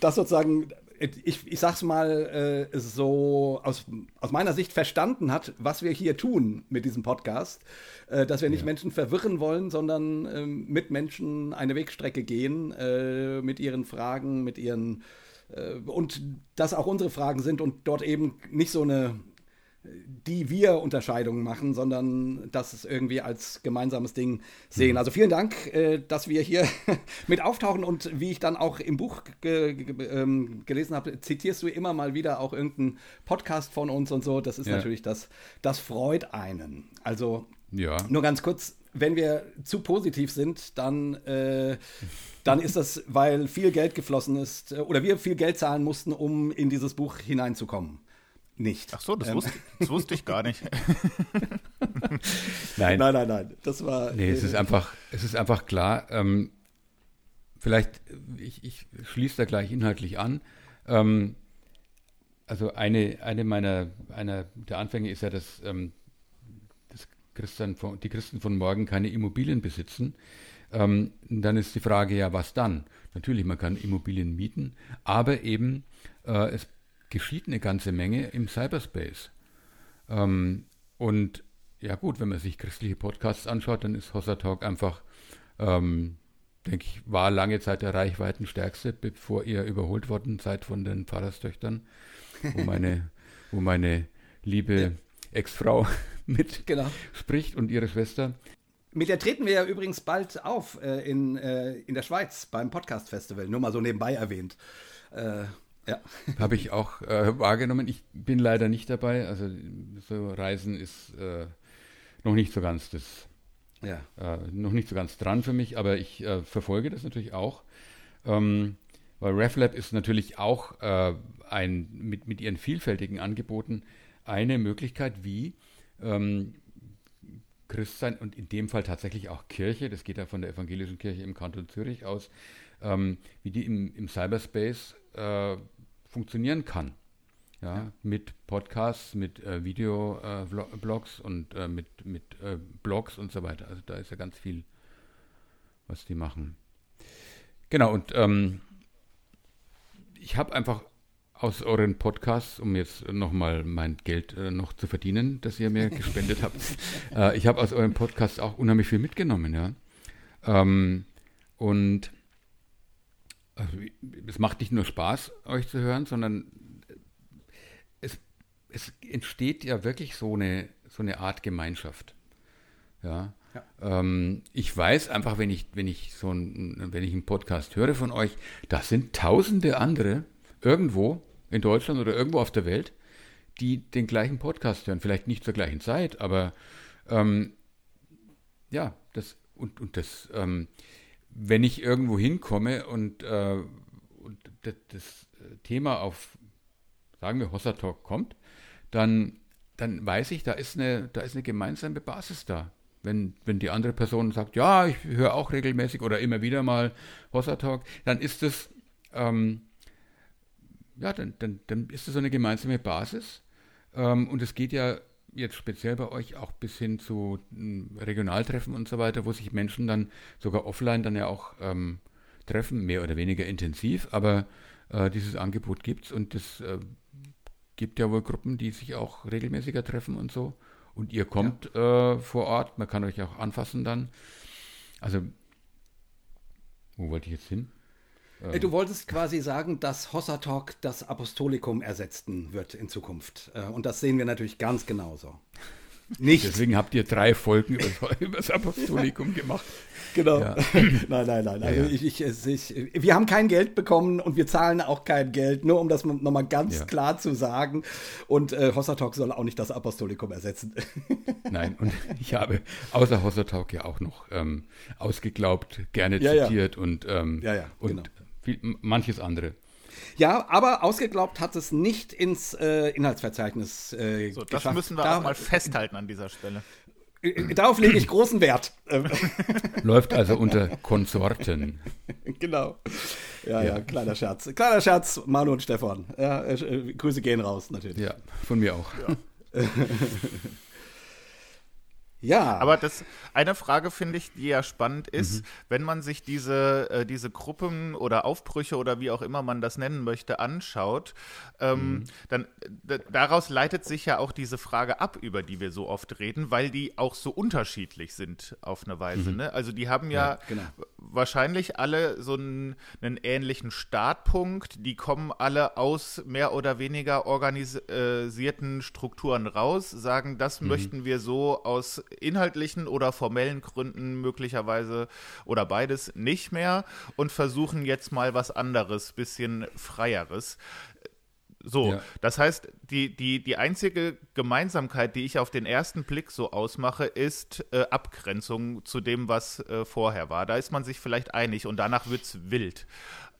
das sozusagen ich, ich sag's mal äh, so aus, aus meiner Sicht verstanden hat, was wir hier tun mit diesem Podcast. Äh, dass wir nicht ja. Menschen verwirren wollen, sondern äh, mit Menschen eine Wegstrecke gehen, äh, mit ihren Fragen, mit ihren äh, und dass auch unsere Fragen sind und dort eben nicht so eine die wir Unterscheidungen machen, sondern das es irgendwie als gemeinsames Ding sehen. Mhm. Also vielen Dank, äh, dass wir hier mit auftauchen und wie ich dann auch im Buch ge ge ähm, gelesen habe, zitierst du immer mal wieder auch irgendeinen Podcast von uns und so. Das ist ja. natürlich das, das freut einen. Also ja. nur ganz kurz, wenn wir zu positiv sind, dann, äh, dann ist das, weil viel Geld geflossen ist äh, oder wir viel Geld zahlen mussten, um in dieses Buch hineinzukommen nicht. Ach so, das, ähm. wusste, das wusste ich gar nicht. nein. Nein, nein, nein. Das war. Nee, es ist äh, einfach, es ist einfach klar, ähm, vielleicht, ich, ich schließe da gleich inhaltlich an. Ähm, also eine, eine meiner, einer der Anfänge ist ja, dass, ähm, das Christen von, die Christen von morgen keine Immobilien besitzen. Ähm, dann ist die Frage ja, was dann? Natürlich, man kann Immobilien mieten, aber eben äh, es geschieht eine ganze Menge im Cyberspace. Ähm, und ja gut, wenn man sich christliche Podcasts anschaut, dann ist Hossa Talk einfach, ähm, denke ich, war lange Zeit der Reichweitenstärkste, bevor ihr überholt worden seid von den Pfarrerstöchtern, wo meine, wo meine liebe. Ex-Frau mit genau. spricht und ihre Schwester. Mit der treten wir ja übrigens bald auf äh, in, äh, in der Schweiz beim Podcast-Festival, nur mal so nebenbei erwähnt. Äh, ja. Habe ich auch äh, wahrgenommen. Ich bin leider nicht dabei. Also so Reisen ist äh, noch nicht so ganz das, ja. äh, noch nicht so ganz dran für mich, aber ich äh, verfolge das natürlich auch. Ähm, weil RefLab ist natürlich auch äh, ein, mit, mit ihren vielfältigen Angeboten eine Möglichkeit, wie ähm, Christsein und in dem Fall tatsächlich auch Kirche, das geht ja von der evangelischen Kirche im Kanton Zürich aus, ähm, wie die im, im Cyberspace äh, funktionieren kann. Ja, ja. mit Podcasts, mit äh, Videoblogs äh, und äh, mit, mit äh, Blogs und so weiter. Also da ist ja ganz viel, was die machen. Genau, und ähm, ich habe einfach aus euren Podcasts, um jetzt nochmal mein Geld äh, noch zu verdienen, das ihr mir gespendet habt, äh, ich habe aus euren Podcasts auch unheimlich viel mitgenommen, ja. Ähm, und also, es macht nicht nur Spaß, euch zu hören, sondern es, es entsteht ja wirklich so eine, so eine Art Gemeinschaft. Ja. ja. Ähm, ich weiß einfach, wenn ich, wenn ich so ein, wenn ich einen Podcast höre von euch, das sind tausende andere irgendwo in Deutschland oder irgendwo auf der Welt, die den gleichen Podcast hören. Vielleicht nicht zur gleichen Zeit, aber ähm, ja, das und, und das ähm, wenn ich irgendwo hinkomme und, äh, und das, das, Thema auf, sagen wir, Hossa Talk kommt, dann, dann weiß ich, da ist, eine, da ist eine gemeinsame Basis da. Wenn, wenn die andere Person sagt, ja, ich höre auch regelmäßig oder immer wieder mal Hossa Talk, dann ist es, ähm, ja, dann, dann, dann ist es so eine gemeinsame Basis. Ähm, und es geht ja jetzt speziell bei euch auch bis hin zu hm, Regionaltreffen und so weiter, wo sich Menschen dann sogar offline dann ja auch ähm, treffen, mehr oder weniger intensiv, aber äh, dieses Angebot gibt es und es äh, gibt ja wohl Gruppen, die sich auch regelmäßiger treffen und so. Und ihr kommt ja. äh, vor Ort, man kann euch auch anfassen dann. Also, wo wollte ich jetzt hin? Ähm. Du wolltest quasi sagen, dass Hossa Talk das Apostolikum ersetzen wird in Zukunft. Äh, und das sehen wir natürlich ganz genauso. Nicht. Deswegen habt ihr drei Folgen über, das Apostolikum gemacht. Genau. Ja. nein, nein, nein. Also ja, ja. Ich, ich, ich, wir haben kein Geld bekommen und wir zahlen auch kein Geld, nur um das nochmal ganz klar zu sagen. Und äh, Hossertalk soll auch nicht das Apostolikum ersetzen. nein, und ich habe außer Hossertalk ja auch noch ähm, ausgeglaubt, gerne zitiert und, ähm, und genau viel, manches andere. Ja, aber ausgeglaubt hat es nicht ins äh, Inhaltsverzeichnis äh, so, Das geschafft. müssen wir da, auch mal festhalten an dieser Stelle. Äh, darauf lege ich großen Wert. Läuft also unter Konsorten. genau. Ja, ja, ja, kleiner Scherz. Kleiner Scherz, Manu und Stefan. Ja, äh, Grüße gehen raus, natürlich. Ja, von mir auch. Ja. Ja. Aber das eine Frage finde ich, die ja spannend ist, mhm. wenn man sich diese, äh, diese Gruppen oder Aufbrüche oder wie auch immer man das nennen möchte, anschaut, ähm, mhm. dann daraus leitet sich ja auch diese Frage ab, über die wir so oft reden, weil die auch so unterschiedlich sind auf eine Weise. Mhm. Ne? Also die haben ja, ja genau. wahrscheinlich alle so einen, einen, ähnlichen Startpunkt, die kommen alle aus mehr oder weniger organisierten Strukturen raus, sagen, das mhm. möchten wir so aus inhaltlichen oder formellen Gründen möglicherweise oder beides nicht mehr und versuchen jetzt mal was anderes, bisschen freieres. So, ja. das heißt, die, die, die einzige Gemeinsamkeit, die ich auf den ersten Blick so ausmache, ist äh, Abgrenzung zu dem, was äh, vorher war. Da ist man sich vielleicht einig und danach wird es wild.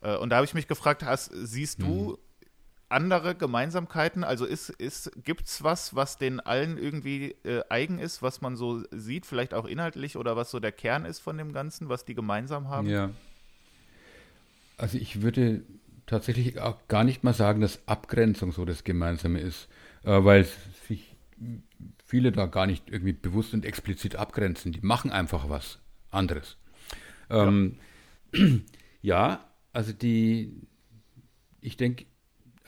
Äh, und da habe ich mich gefragt, hast, siehst du mhm andere Gemeinsamkeiten? Also ist, ist, gibt es was, was den allen irgendwie äh, eigen ist, was man so sieht, vielleicht auch inhaltlich oder was so der Kern ist von dem Ganzen, was die gemeinsam haben? Ja. Also ich würde tatsächlich auch gar nicht mal sagen, dass Abgrenzung so das Gemeinsame ist, äh, weil sich viele da gar nicht irgendwie bewusst und explizit abgrenzen. Die machen einfach was anderes. Ähm, ja. ja, also die, ich denke,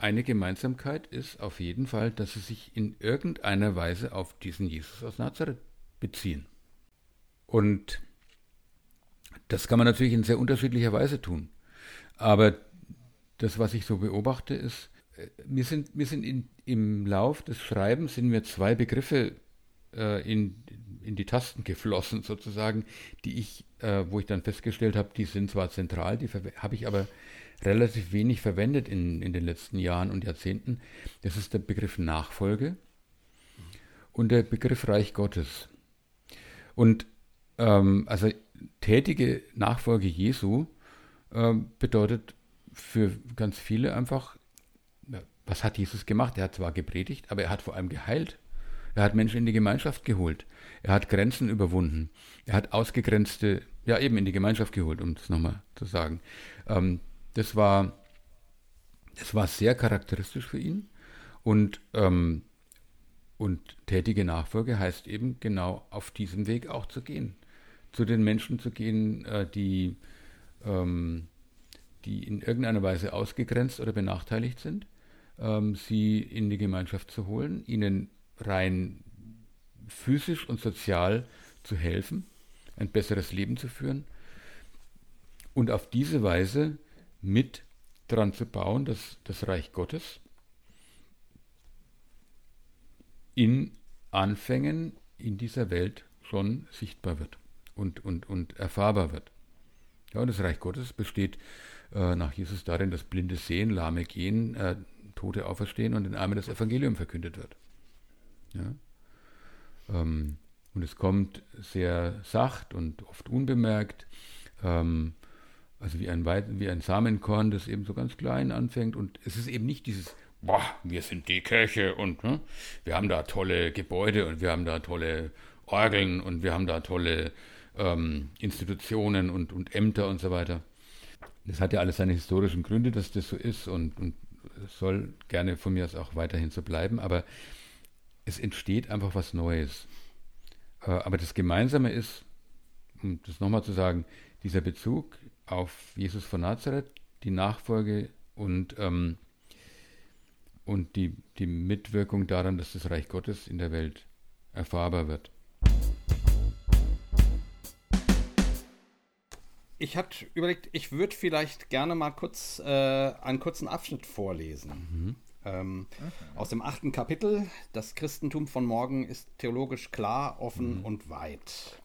eine Gemeinsamkeit ist auf jeden Fall, dass sie sich in irgendeiner Weise auf diesen Jesus aus Nazareth beziehen. Und das kann man natürlich in sehr unterschiedlicher Weise tun. Aber das, was ich so beobachte, ist, äh, mir sind, mir sind in, im Lauf des Schreibens sind mir zwei Begriffe äh, in, in die Tasten geflossen, sozusagen, die ich, äh, wo ich dann festgestellt habe, die sind zwar zentral, die habe ich aber relativ wenig verwendet in, in den letzten Jahren und Jahrzehnten. Das ist der Begriff Nachfolge und der Begriff Reich Gottes. Und ähm, also tätige Nachfolge Jesu äh, bedeutet für ganz viele einfach, was hat Jesus gemacht? Er hat zwar gepredigt, aber er hat vor allem geheilt. Er hat Menschen in die Gemeinschaft geholt. Er hat Grenzen überwunden. Er hat Ausgegrenzte, ja eben in die Gemeinschaft geholt, um das nochmal zu sagen. Ähm, das war, das war sehr charakteristisch für ihn. Und, ähm, und tätige Nachfolge heißt eben genau auf diesem Weg auch zu gehen. Zu den Menschen zu gehen, äh, die, ähm, die in irgendeiner Weise ausgegrenzt oder benachteiligt sind, ähm, sie in die Gemeinschaft zu holen, ihnen rein physisch und sozial zu helfen, ein besseres Leben zu führen und auf diese Weise mit daran zu bauen, dass das Reich Gottes in Anfängen in dieser Welt schon sichtbar wird und, und, und erfahrbar wird. Ja, und das Reich Gottes besteht äh, nach Jesus darin, dass Blinde sehen, Lahme gehen, äh, Tote auferstehen und den Armen das Evangelium verkündet wird. Ja? Ähm, und es kommt sehr sacht und oft unbemerkt. Ähm, also wie ein, wie ein Samenkorn, das eben so ganz klein anfängt. Und es ist eben nicht dieses, boah, wir sind die Kirche und ne, wir haben da tolle Gebäude und wir haben da tolle Orgeln und wir haben da tolle ähm, Institutionen und, und Ämter und so weiter. Das hat ja alles seine historischen Gründe, dass das so ist und, und soll gerne von mir aus auch weiterhin so bleiben, aber es entsteht einfach was Neues. Äh, aber das Gemeinsame ist, um das nochmal zu sagen, dieser Bezug auf Jesus von Nazareth, die Nachfolge und, ähm, und die, die Mitwirkung daran, dass das Reich Gottes in der Welt erfahrbar wird. Ich hatte überlegt, ich würde vielleicht gerne mal kurz äh, einen kurzen Abschnitt vorlesen. Mhm. Ähm, aus dem achten Kapitel. Das Christentum von morgen ist theologisch klar, offen mhm. und weit.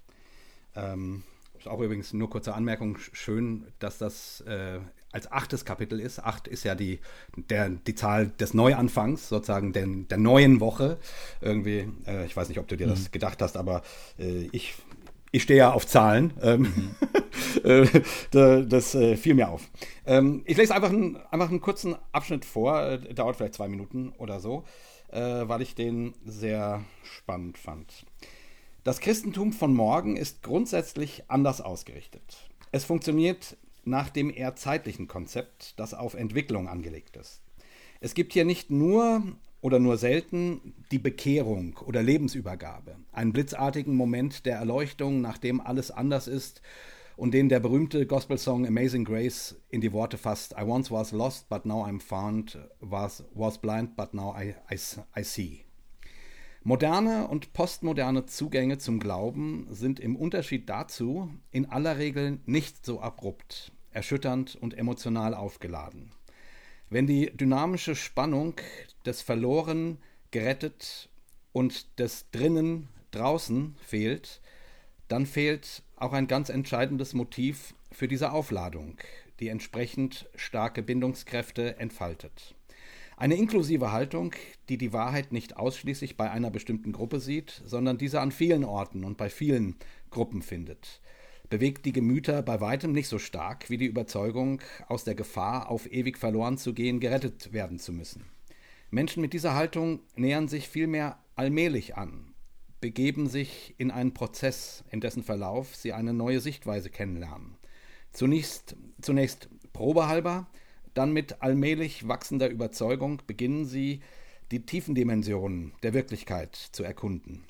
Ähm, auch übrigens nur kurze Anmerkung, schön, dass das äh, als achtes Kapitel ist. Acht ist ja die, der, die Zahl des Neuanfangs, sozusagen der, der neuen Woche. Irgendwie, äh, ich weiß nicht, ob du dir mhm. das gedacht hast, aber äh, ich ich stehe ja auf Zahlen. Ähm, mhm. Äh, das äh, fiel mir auf. Ähm, ich lese einfach, ein, einfach einen kurzen Abschnitt vor, äh, dauert vielleicht zwei Minuten oder so, weil ich den sehr spannend fand. Das Christentum von morgen ist grundsätzlich anders ausgerichtet. Es funktioniert nach dem eher zeitlichen Konzept, das auf Entwicklung angelegt ist. Es gibt hier nicht nur oder nur selten die Bekehrung oder Lebensübergabe, einen blitzartigen Moment der Erleuchtung, nachdem alles anders ist und den der berühmte Gospelsong Amazing Grace in die Worte fasst: I once was lost, but now I'm found, was, was blind, but now I, I, I see. Moderne und postmoderne Zugänge zum Glauben sind im Unterschied dazu in aller Regel nicht so abrupt, erschütternd und emotional aufgeladen. Wenn die dynamische Spannung des Verloren, gerettet und des Drinnen, draußen fehlt, dann fehlt auch ein ganz entscheidendes Motiv für diese Aufladung, die entsprechend starke Bindungskräfte entfaltet. Eine inklusive Haltung, die die Wahrheit nicht ausschließlich bei einer bestimmten Gruppe sieht, sondern diese an vielen Orten und bei vielen Gruppen findet, bewegt die Gemüter bei weitem nicht so stark wie die Überzeugung, aus der Gefahr, auf ewig verloren zu gehen, gerettet werden zu müssen. Menschen mit dieser Haltung nähern sich vielmehr allmählich an, begeben sich in einen Prozess, in dessen Verlauf sie eine neue Sichtweise kennenlernen. Zunächst, zunächst probehalber, dann mit allmählich wachsender Überzeugung beginnen sie, die tiefen Dimensionen der Wirklichkeit zu erkunden,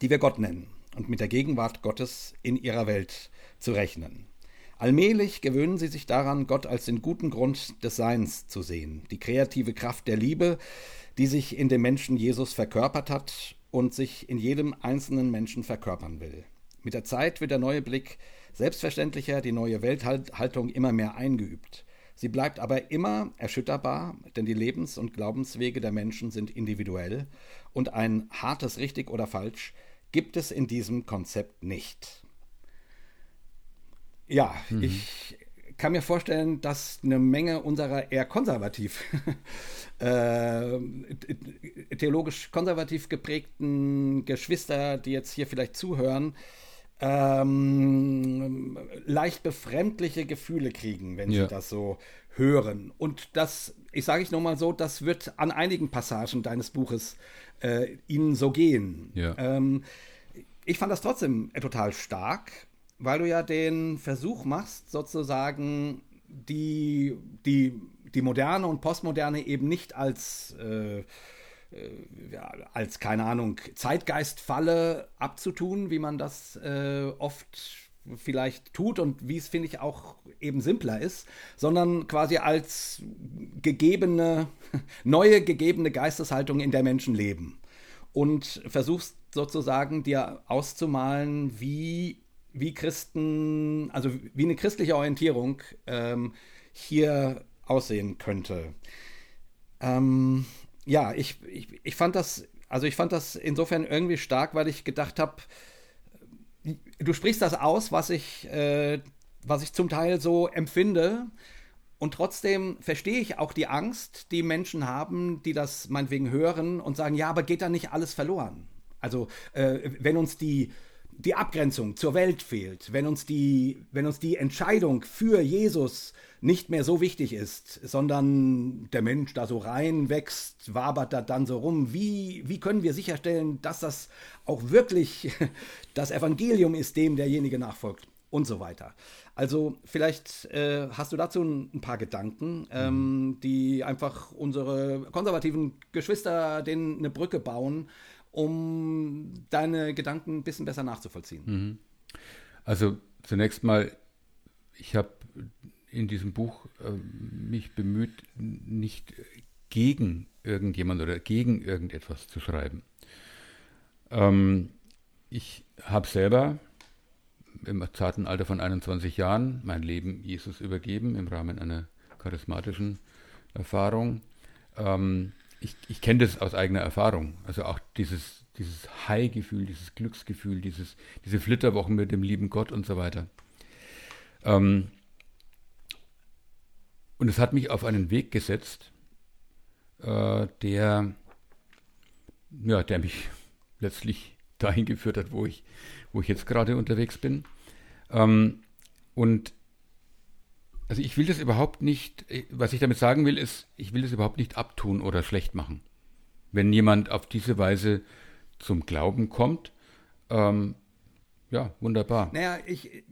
die wir Gott nennen, und mit der Gegenwart Gottes in ihrer Welt zu rechnen. Allmählich gewöhnen sie sich daran, Gott als den guten Grund des Seins zu sehen, die kreative Kraft der Liebe, die sich in dem Menschen Jesus verkörpert hat und sich in jedem einzelnen Menschen verkörpern will. Mit der Zeit wird der neue Blick selbstverständlicher, die neue Welthaltung immer mehr eingeübt. Sie bleibt aber immer erschütterbar, denn die Lebens- und Glaubenswege der Menschen sind individuell und ein hartes richtig oder falsch gibt es in diesem Konzept nicht. Ja, mhm. ich kann mir vorstellen, dass eine Menge unserer eher konservativ, äh, theologisch konservativ geprägten Geschwister, die jetzt hier vielleicht zuhören, ähm, leicht befremdliche Gefühle kriegen, wenn ja. sie das so hören. Und das, ich sage ich nochmal so, das wird an einigen Passagen deines Buches äh, ihnen so gehen. Ja. Ähm, ich fand das trotzdem total stark weil du ja den Versuch machst, sozusagen die, die, die Moderne und Postmoderne eben nicht als, äh, äh, ja, als, keine Ahnung, Zeitgeistfalle abzutun, wie man das äh, oft vielleicht tut und wie es, finde ich, auch eben simpler ist, sondern quasi als gegebene, neue gegebene Geisteshaltung, in der Menschen leben. Und versuchst sozusagen dir auszumalen, wie wie Christen, also wie eine christliche Orientierung ähm, hier aussehen könnte. Ähm, ja, ich, ich, ich fand das, also ich fand das insofern irgendwie stark, weil ich gedacht habe, du sprichst das aus, was ich, äh, was ich zum Teil so empfinde. Und trotzdem verstehe ich auch die Angst, die Menschen haben, die das meinetwegen hören und sagen, ja, aber geht da nicht alles verloren? Also äh, wenn uns die die Abgrenzung zur Welt fehlt, wenn uns die, wenn uns die Entscheidung für Jesus nicht mehr so wichtig ist, sondern der Mensch da so reinwächst, wabert da dann so rum, wie, wie können wir sicherstellen, dass das auch wirklich das Evangelium ist, dem derjenige nachfolgt und so weiter. Also vielleicht äh, hast du dazu ein, ein paar Gedanken, ähm, die einfach unsere konservativen Geschwister denen eine Brücke bauen um deine Gedanken ein bisschen besser nachzuvollziehen? Mhm. Also zunächst mal, ich habe in diesem Buch äh, mich bemüht, nicht gegen irgendjemand oder gegen irgendetwas zu schreiben. Ähm, ich habe selber im zarten Alter von 21 Jahren mein Leben Jesus übergeben im Rahmen einer charismatischen Erfahrung. Ähm, ich, ich kenne das aus eigener Erfahrung. Also auch dieses, dieses High-Gefühl, dieses Glücksgefühl, dieses, diese Flitterwochen mit dem lieben Gott und so weiter. Ähm, und es hat mich auf einen Weg gesetzt, äh, der, ja, der mich letztlich dahin geführt hat, wo ich, wo ich jetzt gerade unterwegs bin. Ähm, und also ich will das überhaupt nicht, was ich damit sagen will, ist, ich will das überhaupt nicht abtun oder schlecht machen. Wenn jemand auf diese Weise zum Glauben kommt, ähm, ja, wunderbar. Naja, ich,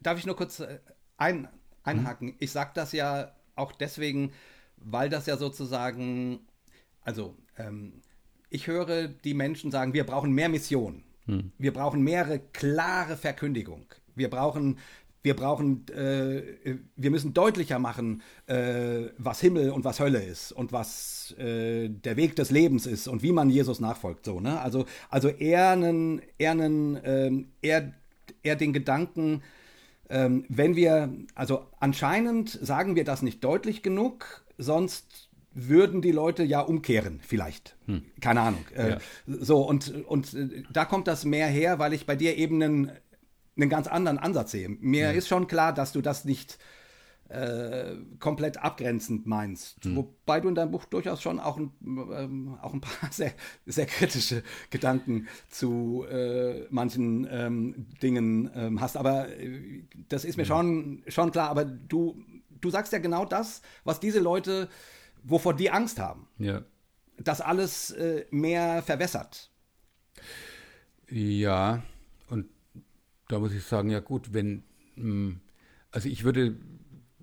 darf ich nur kurz äh, ein, einhaken? Hm. Ich sage das ja auch deswegen, weil das ja sozusagen, also ähm, ich höre die Menschen sagen, wir brauchen mehr Mission. Hm. Wir brauchen mehrere klare Verkündigung. Wir brauchen wir brauchen, äh, wir müssen deutlicher machen, äh, was Himmel und was Hölle ist und was äh, der Weg des Lebens ist und wie man Jesus nachfolgt. So, ne? Also, also eher, einen, eher, einen, ähm, eher, eher den Gedanken, ähm, wenn wir, also anscheinend sagen wir das nicht deutlich genug, sonst würden die Leute ja umkehren, vielleicht. Hm. Keine Ahnung. Äh, ja. So, und, und äh, da kommt das mehr her, weil ich bei dir eben einen einen ganz anderen Ansatz sehe. Mir ja. ist schon klar, dass du das nicht äh, komplett abgrenzend meinst. Hm. Wobei du in deinem Buch durchaus schon auch ein, ähm, auch ein paar sehr, sehr kritische Gedanken zu äh, manchen ähm, Dingen ähm, hast. Aber äh, das ist mir ja. schon, schon klar. Aber du, du sagst ja genau das, was diese Leute, wovor die Angst haben. Ja. Das alles äh, mehr verwässert. Ja, da muss ich sagen, ja gut, wenn, hm, also ich würde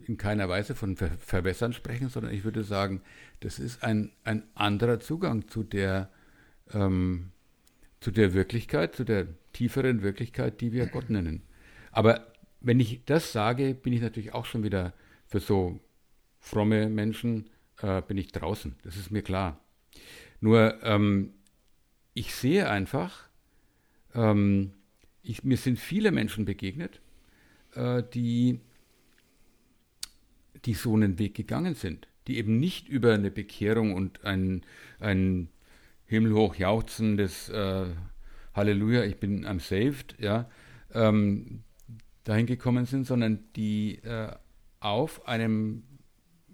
in keiner Weise von Ver Verbessern sprechen, sondern ich würde sagen, das ist ein, ein anderer Zugang zu der, ähm, zu der Wirklichkeit, zu der tieferen Wirklichkeit, die wir Gott nennen. Aber wenn ich das sage, bin ich natürlich auch schon wieder für so fromme Menschen, äh, bin ich draußen. Das ist mir klar. Nur ähm, ich sehe einfach, ähm, ich, mir sind viele Menschen begegnet, äh, die, die so einen Weg gegangen sind, die eben nicht über eine Bekehrung und ein, ein himmelhoch jauchzendes äh, Halleluja, ich bin am saved, ja, ähm, dahin gekommen sind, sondern die äh, auf einem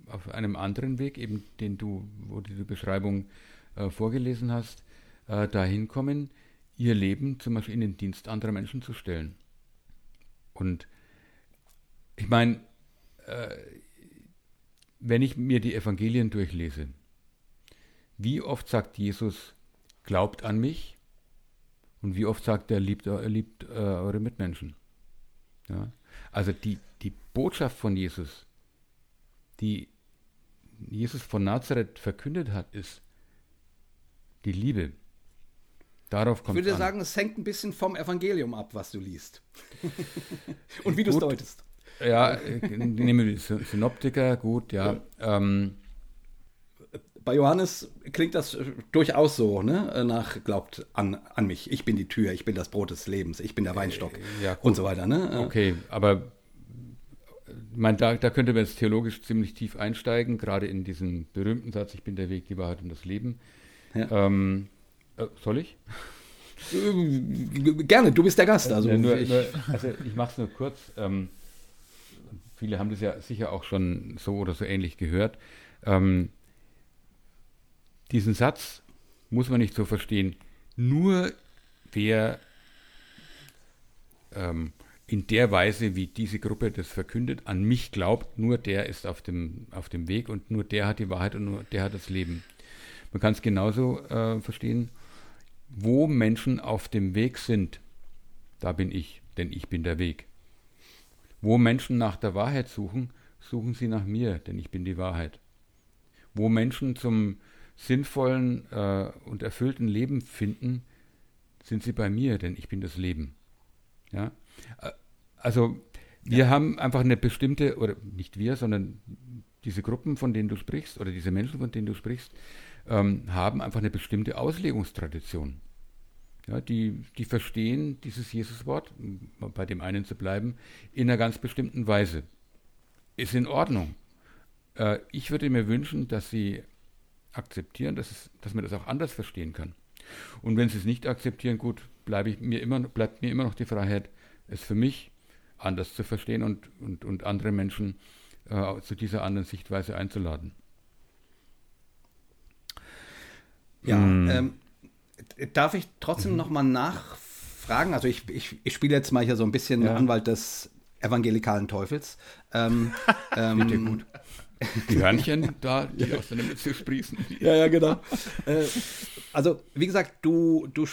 auf einem anderen Weg, eben den du, wo du die Beschreibung äh, vorgelesen hast, äh, dahin kommen, ihr Leben zum Beispiel in den Dienst anderer Menschen zu stellen. Und ich meine, äh, wenn ich mir die Evangelien durchlese, wie oft sagt Jesus, glaubt an mich? Und wie oft sagt er, liebt, er liebt äh, eure Mitmenschen? Ja? Also die, die Botschaft von Jesus, die Jesus von Nazareth verkündet hat, ist die Liebe. Darauf kommt Ich würde an. sagen, es hängt ein bisschen vom Evangelium ab, was du liest. Und wie du es deutest. Ja, ich nehme die Synoptiker, gut, ja. Ähm, bei Johannes klingt das durchaus so, ne? Nach glaubt an, an mich. Ich bin die Tür, ich bin das Brot des Lebens, ich bin der Weinstock äh, ja, und so weiter, ne? Okay, aber mein, da, da könnte man jetzt theologisch ziemlich tief einsteigen, gerade in diesen berühmten Satz, ich bin der Weg, die Wahrheit und das Leben. Ja. Ähm, äh, soll ich? Gerne, du bist der Gast. Also, ja, nur, ich, nur, also ich mache es nur kurz. Ähm, viele haben das ja sicher auch schon so oder so ähnlich gehört. Ähm, diesen Satz muss man nicht so verstehen. Nur wer ähm, in der Weise, wie diese Gruppe das verkündet, an mich glaubt, nur der ist auf dem, auf dem Weg und nur der hat die Wahrheit und nur der hat das Leben. Man kann es genauso äh, verstehen wo Menschen auf dem Weg sind, da bin ich, denn ich bin der Weg. Wo Menschen nach der Wahrheit suchen, suchen sie nach mir, denn ich bin die Wahrheit. Wo Menschen zum sinnvollen äh, und erfüllten Leben finden, sind sie bei mir, denn ich bin das Leben. Ja? Also wir ja. haben einfach eine bestimmte, oder nicht wir, sondern diese Gruppen, von denen du sprichst, oder diese Menschen, von denen du sprichst, ähm, haben einfach eine bestimmte Auslegungstradition. Ja, die, die verstehen dieses Jesuswort, bei dem einen zu bleiben, in einer ganz bestimmten Weise. Ist in Ordnung. Äh, ich würde mir wünschen, dass sie akzeptieren, dass, es, dass man das auch anders verstehen kann. Und wenn sie es nicht akzeptieren, gut, bleibe ich mir immer, bleibt mir immer noch die Freiheit, es für mich anders zu verstehen und, und, und andere Menschen äh, zu dieser anderen Sichtweise einzuladen. Ja, mhm. ähm, darf ich trotzdem mhm. nochmal nachfragen? fragen. Also ich, ich, ich spiele jetzt mal hier so ein bisschen ja. Anwalt des evangelikalen Teufels. Ähm, ähm, gut. Die Hörnchen da, die aus deiner Mütze sprießen. Ja, ja, genau. äh, also, wie gesagt, du, du,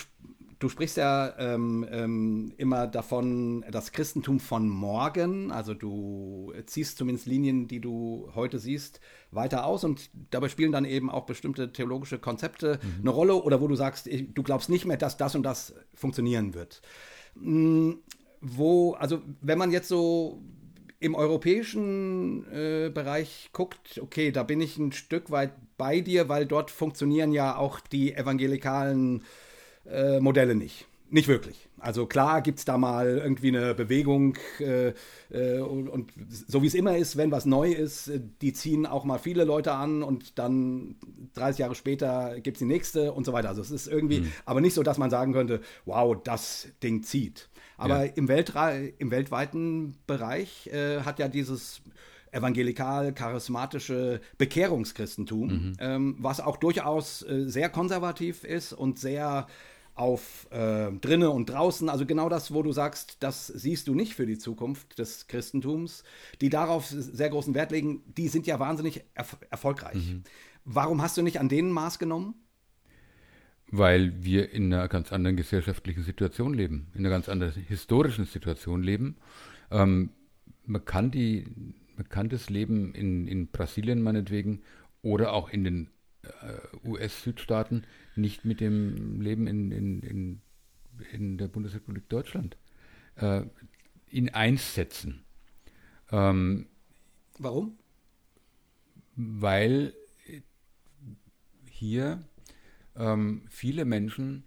du sprichst ja ähm, ähm, immer davon, das Christentum von morgen, also du ziehst zumindest Linien, die du heute siehst, weiter aus und dabei spielen dann eben auch bestimmte theologische Konzepte mhm. eine Rolle oder wo du sagst, du glaubst nicht mehr, dass das und das funktionieren wird. Hm, wo, also wenn man jetzt so im europäischen äh, Bereich guckt, okay, da bin ich ein Stück weit bei dir, weil dort funktionieren ja auch die evangelikalen äh, Modelle nicht. Nicht wirklich. Also klar gibt es da mal irgendwie eine Bewegung äh, äh, und, und, so wie es immer ist, wenn was neu ist, äh, die ziehen auch mal viele Leute an und dann 30 Jahre später gibt es die nächste und so weiter. Also es ist irgendwie, mhm. aber nicht so, dass man sagen könnte, wow, das Ding zieht. Aber ja. im, im, weltweiten Bereich äh, hat ja dieses evangelikal-charismatische Bekehrungschristentum, mhm. ähm, was auch durchaus äh, sehr konservativ ist und sehr auf äh, drinnen und draußen, also genau das, wo du sagst, das siehst du nicht für die Zukunft des Christentums, die darauf sehr großen Wert legen, die sind ja wahnsinnig erf erfolgreich. Mhm. Warum hast du nicht an denen Maß genommen? weil wir in einer ganz anderen gesellschaftlichen Situation leben, in einer ganz anderen historischen Situation leben. Ähm, man, kann die, man kann das Leben in, in Brasilien meinetwegen oder auch in den äh, US-Südstaaten nicht mit dem Leben in, in, in, in der Bundesrepublik Deutschland äh, in eins setzen. Ähm, Warum? Weil hier ähm, viele Menschen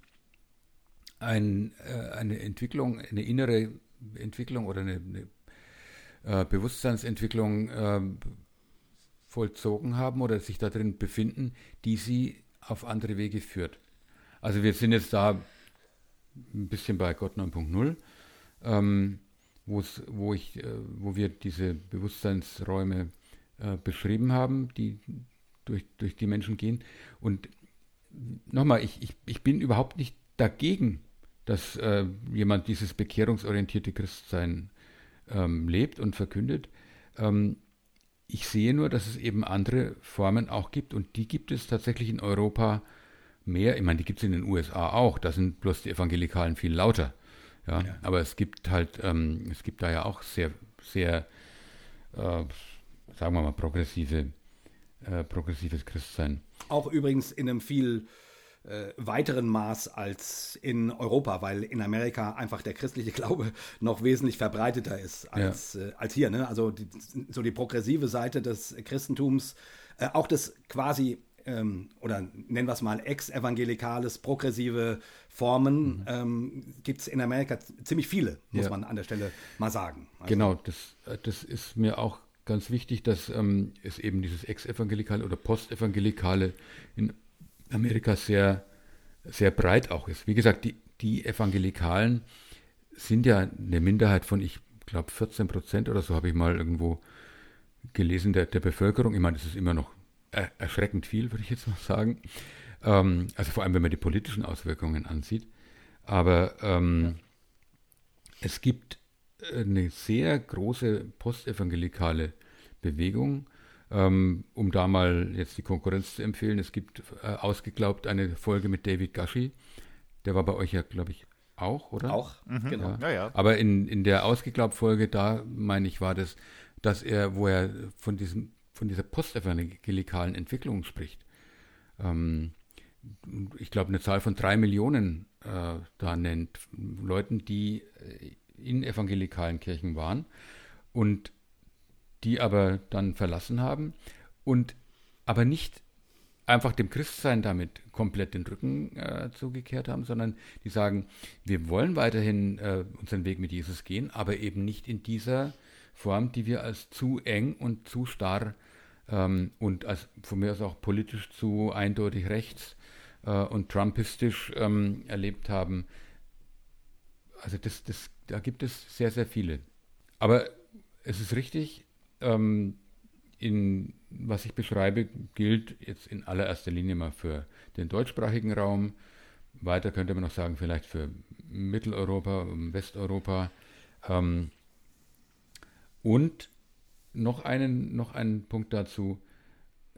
ein, äh, eine Entwicklung, eine innere Entwicklung oder eine, eine äh, Bewusstseinsentwicklung äh, vollzogen haben oder sich darin befinden, die sie auf andere Wege führt. Also wir sind jetzt da ein bisschen bei Gott 9.0, ähm, wo, ich, äh, wo wir diese Bewusstseinsräume äh, beschrieben haben, die durch, durch die Menschen gehen. Und nochmal, ich, ich, ich bin überhaupt nicht dagegen, dass äh, jemand dieses bekehrungsorientierte Christsein ähm, lebt und verkündet. Ähm, ich sehe nur, dass es eben andere Formen auch gibt und die gibt es tatsächlich in Europa mehr. Ich meine, die gibt es in den USA auch. Da sind bloß die Evangelikalen viel lauter. Ja, ja. aber es gibt halt, ähm, es gibt da ja auch sehr, sehr, äh, sagen wir mal, progressive, äh, progressives Christsein. Auch übrigens in einem viel äh, weiteren Maß als in Europa, weil in Amerika einfach der christliche Glaube noch wesentlich verbreiteter ist als, ja. äh, als hier. Ne? Also die, so die progressive Seite des Christentums, äh, auch das quasi ähm, oder nennen wir es mal ex-evangelikales, progressive Formen, mhm. ähm, gibt es in Amerika ziemlich viele, muss ja. man an der Stelle mal sagen. Also, genau, das, äh, das ist mir auch ganz wichtig, dass ähm, es eben dieses ex-evangelikale oder post-evangelikale in Amerika sehr, sehr breit auch ist. Wie gesagt, die, die Evangelikalen sind ja eine Minderheit von, ich glaube, 14 Prozent oder so habe ich mal irgendwo gelesen der, der Bevölkerung. Ich meine, das ist immer noch er, erschreckend viel, würde ich jetzt mal sagen. Ähm, also vor allem, wenn man die politischen Auswirkungen ansieht. Aber ähm, ja. es gibt eine sehr große postevangelikale Bewegung, um da mal jetzt die Konkurrenz zu empfehlen, es gibt äh, ausgeglaubt eine Folge mit David Gashi. Der war bei euch ja, glaube ich, auch, oder? Auch, mhm. genau. Ja. Ja, ja. Aber in, in der Ausgeglaubt-Folge, da meine ich, war das, dass er, wo er von diesem, von dieser postevangelikalen Entwicklung spricht. Ähm, ich glaube, eine Zahl von drei Millionen äh, da nennt, Leuten, die äh, in evangelikalen Kirchen waren und die aber dann verlassen haben und aber nicht einfach dem Christsein damit komplett den Rücken äh, zugekehrt haben, sondern die sagen, wir wollen weiterhin äh, unseren Weg mit Jesus gehen, aber eben nicht in dieser Form, die wir als zu eng und zu starr ähm, und als von mir aus auch politisch zu eindeutig rechts äh, und trumpistisch ähm, erlebt haben. Also das, das, da gibt es sehr, sehr viele. Aber es ist richtig, ähm, in, was ich beschreibe, gilt jetzt in allererster Linie mal für den deutschsprachigen Raum. weiter könnte man noch sagen, vielleicht für Mitteleuropa, Westeuropa. Ähm, und noch einen, noch einen Punkt dazu.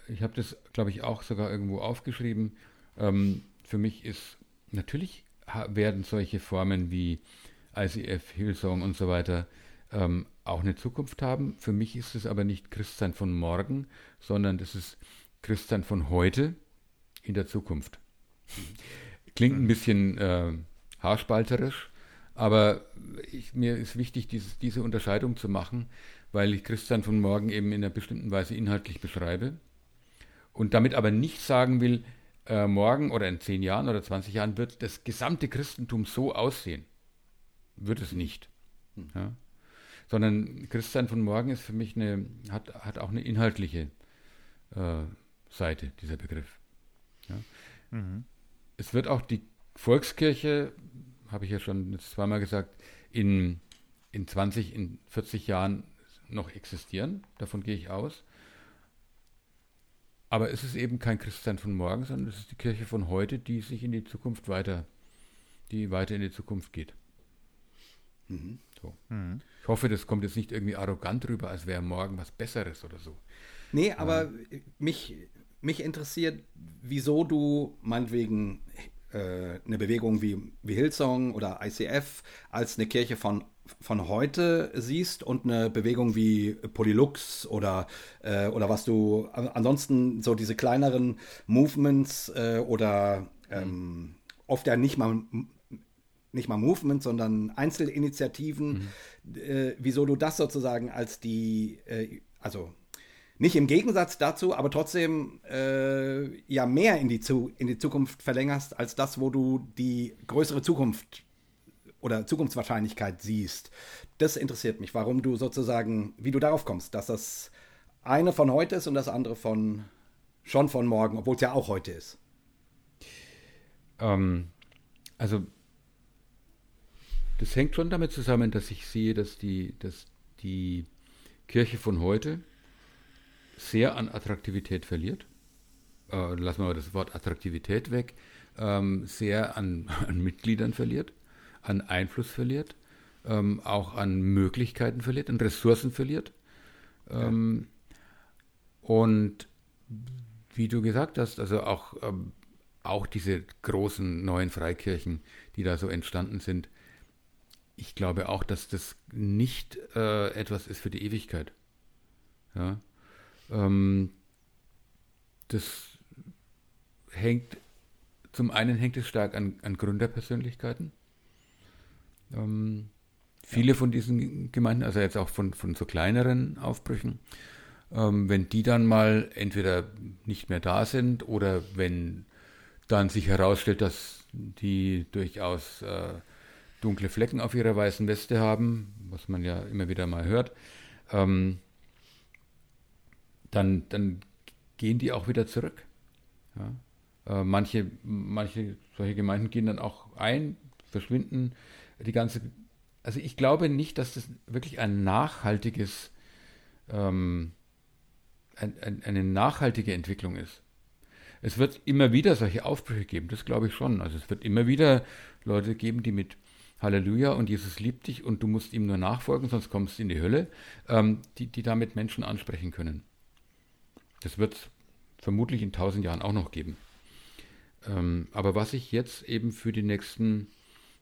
Ich habe das, glaube ich, auch sogar irgendwo aufgeschrieben. Ähm, für mich ist natürlich werden solche Formen wie ICF, Hillsong und so weiter ähm, auch eine Zukunft haben. Für mich ist es aber nicht Christsein von morgen, sondern das ist Christsein von heute in der Zukunft. Klingt ein bisschen äh, haarspalterisch, aber ich, mir ist wichtig, dieses, diese Unterscheidung zu machen, weil ich Christian von morgen eben in einer bestimmten Weise inhaltlich beschreibe und damit aber nicht sagen will, äh, morgen oder in zehn Jahren oder 20 Jahren wird das gesamte Christentum so aussehen. Wird es nicht. Ja? Sondern Christian von morgen ist für mich eine, hat, hat auch eine inhaltliche äh, Seite, dieser Begriff. Ja? Mhm. Es wird auch die Volkskirche, habe ich ja schon jetzt zweimal gesagt, in, in 20, in 40 Jahren noch existieren. Davon gehe ich aus. Aber es ist eben kein Christsein von morgen, sondern es ist die Kirche von heute, die sich in die Zukunft weiter, die weiter in die Zukunft geht. Mhm. So. Mhm. Ich hoffe, das kommt jetzt nicht irgendwie arrogant rüber, als wäre morgen was Besseres oder so. Nee, aber ja. mich, mich interessiert, wieso du meinetwegen äh, eine Bewegung wie, wie Hillsong oder ICF als eine Kirche von von heute siehst und eine Bewegung wie Polylux oder, äh, oder was du ansonsten so diese kleineren Movements äh, oder ähm, oft ja nicht mal nicht mal Movements, sondern Einzelinitiativen, mhm. äh, wieso du das sozusagen als die, äh, also nicht im Gegensatz dazu, aber trotzdem äh, ja mehr in die, zu, in die Zukunft verlängerst, als das, wo du die größere Zukunft oder Zukunftswahrscheinlichkeit siehst. Das interessiert mich, warum du sozusagen, wie du darauf kommst, dass das eine von heute ist und das andere von schon von morgen, obwohl es ja auch heute ist. Ähm, also das hängt schon damit zusammen, dass ich sehe, dass die, dass die Kirche von heute sehr an Attraktivität verliert. Äh, lassen wir mal das Wort Attraktivität weg. Ähm, sehr an, an, Mitgliedern verliert, an Einfluss verliert, ähm, auch an Möglichkeiten verliert, an Ressourcen verliert. Ähm, ja. Und wie du gesagt hast, also auch, ähm, auch diese großen neuen Freikirchen, die da so entstanden sind, ich glaube auch, dass das nicht äh, etwas ist für die Ewigkeit. Ja. Ähm, das hängt, zum einen hängt es stark an, an Gründerpersönlichkeiten. Ähm, viele ja. von diesen Gemeinden, also jetzt auch von, von so kleineren Aufbrüchen, ähm, wenn die dann mal entweder nicht mehr da sind oder wenn dann sich herausstellt, dass die durchaus äh, dunkle Flecken auf ihrer weißen Weste haben, was man ja immer wieder mal hört, ähm, dann, dann gehen die auch wieder zurück. Ja? Äh, manche, manche solche Gemeinden gehen dann auch ein, verschwinden. Die ganze, also ich glaube nicht, dass das wirklich ein nachhaltiges, ähm, ein, ein, eine nachhaltige Entwicklung ist. Es wird immer wieder solche Aufbrüche geben, das glaube ich schon. Also es wird immer wieder Leute geben, die mit Halleluja und Jesus liebt dich und du musst ihm nur nachfolgen, sonst kommst du in die Hölle, ähm, die, die damit Menschen ansprechen können. Das wird es vermutlich in tausend Jahren auch noch geben. Ähm, aber was ich jetzt eben für die nächsten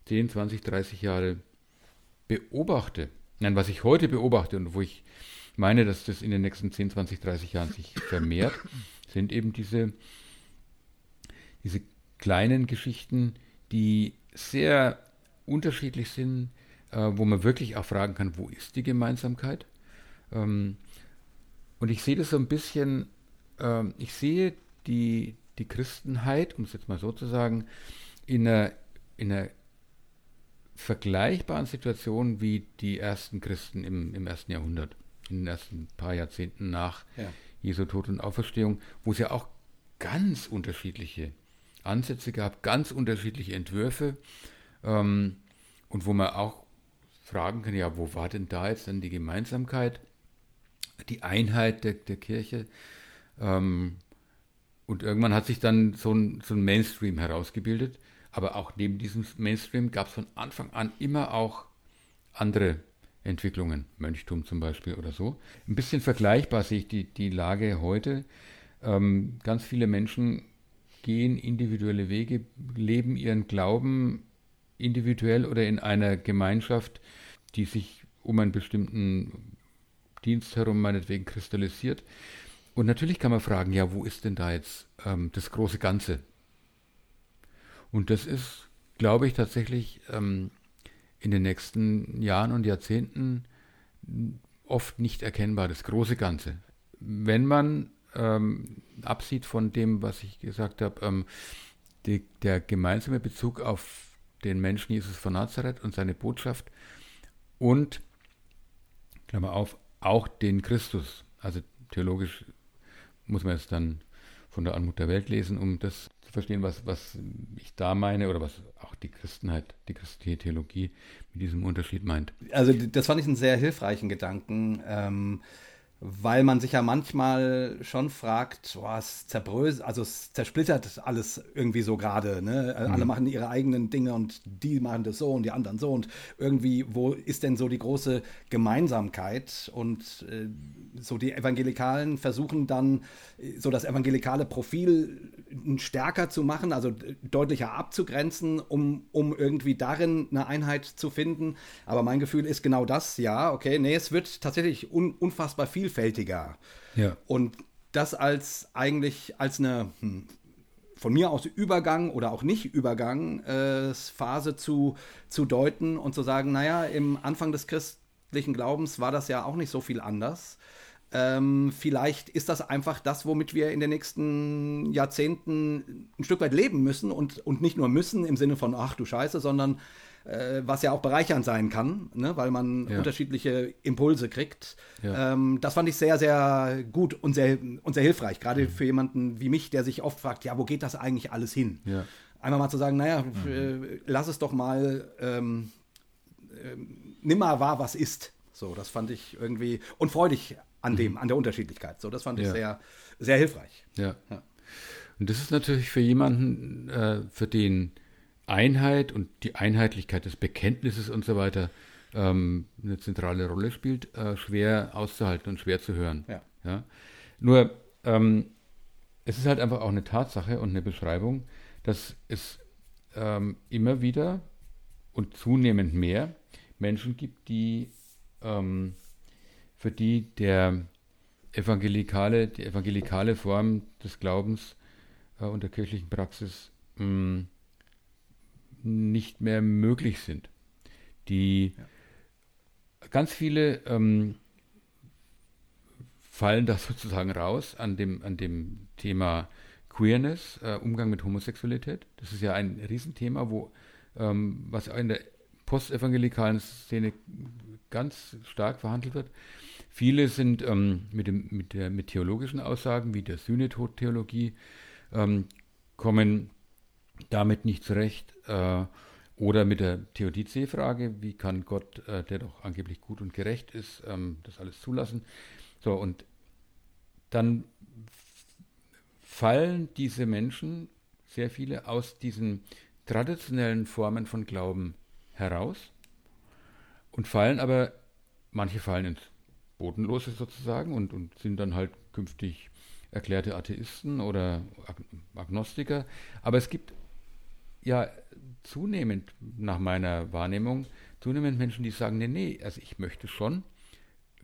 10, 20, 30 Jahre beobachte, nein, was ich heute beobachte und wo ich meine, dass das in den nächsten 10, 20, 30 Jahren sich vermehrt, sind eben diese, diese kleinen Geschichten, die sehr unterschiedlich sind, äh, wo man wirklich auch fragen kann, wo ist die Gemeinsamkeit? Ähm, und ich sehe das so ein bisschen, äh, ich sehe die, die Christenheit, um es jetzt mal so zu sagen, in einer, in einer vergleichbaren Situation wie die ersten Christen im, im ersten Jahrhundert, in den ersten paar Jahrzehnten nach ja. Jesu Tod und Auferstehung, wo es ja auch ganz unterschiedliche Ansätze gab, ganz unterschiedliche Entwürfe ähm, und wo man auch fragen kann, ja, wo war denn da jetzt dann die Gemeinsamkeit? die Einheit der, der Kirche. Ähm, und irgendwann hat sich dann so ein, so ein Mainstream herausgebildet. Aber auch neben diesem Mainstream gab es von Anfang an immer auch andere Entwicklungen, Mönchtum zum Beispiel oder so. Ein bisschen vergleichbar sehe ich die, die Lage heute. Ähm, ganz viele Menschen gehen individuelle Wege, leben ihren Glauben individuell oder in einer Gemeinschaft, die sich um einen bestimmten Dienst herum meinetwegen kristallisiert. Und natürlich kann man fragen, ja, wo ist denn da jetzt ähm, das große Ganze? Und das ist, glaube ich, tatsächlich ähm, in den nächsten Jahren und Jahrzehnten oft nicht erkennbar, das große Ganze. Wenn man ähm, absieht von dem, was ich gesagt habe, ähm, der gemeinsame Bezug auf den Menschen Jesus von Nazareth und seine Botschaft und, Klammer auf, auch den Christus. Also theologisch muss man es dann von der Anmut der Welt lesen, um das zu verstehen, was, was ich da meine oder was auch die Christenheit, die christliche Theologie mit diesem Unterschied meint. Also das fand ich einen sehr hilfreichen Gedanken. Ähm, weil man sich ja manchmal schon fragt, boah, es zerbröselt, also es zersplittert alles irgendwie so gerade. Ne? Mhm. Alle machen ihre eigenen Dinge und die machen das so und die anderen so und irgendwie, wo ist denn so die große Gemeinsamkeit? Und äh, so die Evangelikalen versuchen dann äh, so das evangelikale Profil stärker zu machen, also deutlicher abzugrenzen, um, um irgendwie darin eine Einheit zu finden. Aber mein Gefühl ist genau das, ja, okay, nee, es wird tatsächlich un, unfassbar vielfältiger. Ja. Und das als eigentlich als eine hm, von mir aus Übergang oder auch nicht Übergang äh, Phase zu, zu deuten und zu sagen, naja, im Anfang des christlichen Glaubens war das ja auch nicht so viel anders. Ähm, vielleicht ist das einfach das, womit wir in den nächsten Jahrzehnten ein Stück weit leben müssen und, und nicht nur müssen im Sinne von, ach du Scheiße, sondern äh, was ja auch bereichernd sein kann, ne? weil man ja. unterschiedliche Impulse kriegt. Ja. Ähm, das fand ich sehr, sehr gut und sehr, und sehr hilfreich, gerade mhm. für jemanden wie mich, der sich oft fragt, ja, wo geht das eigentlich alles hin? Ja. Einmal mal zu sagen, naja, mhm. äh, lass es doch mal, ähm, äh, nimm mal wahr, was ist. So, das fand ich irgendwie und freudig an dem, mhm. an der Unterschiedlichkeit. So, das fand ich sehr, sehr hilfreich. Ja. ja. Und das ist natürlich für jemanden, äh, für den Einheit und die Einheitlichkeit des Bekenntnisses und so weiter ähm, eine zentrale Rolle spielt, äh, schwer auszuhalten und schwer zu hören. Ja. ja? Nur, ähm, es ist halt einfach auch eine Tatsache und eine Beschreibung, dass es ähm, immer wieder und zunehmend mehr Menschen gibt, die ähm, für die der evangelikale, die evangelikale Form des Glaubens äh, und der kirchlichen Praxis mh, mm, nicht mehr möglich sind. Die ja. ganz viele ähm, fallen da sozusagen raus an dem, an dem Thema Queerness, äh, Umgang mit Homosexualität. Das ist ja ein Riesenthema, wo ähm, was in der postevangelikalen Szene ganz stark verhandelt wird. Viele sind ähm, mit, dem, mit, der, mit theologischen Aussagen wie der Sühnetod-Theologie ähm, kommen damit nicht zurecht. Äh, oder mit der Theodizee-Frage, wie kann Gott, äh, der doch angeblich gut und gerecht ist, ähm, das alles zulassen? So, und dann fallen diese Menschen, sehr viele, aus diesen traditionellen Formen von Glauben heraus und fallen aber, manche fallen ins Bodenlose sozusagen und, und sind dann halt künftig erklärte Atheisten oder Agnostiker. Aber es gibt ja zunehmend, nach meiner Wahrnehmung, zunehmend Menschen, die sagen, nee, nee, also ich möchte schon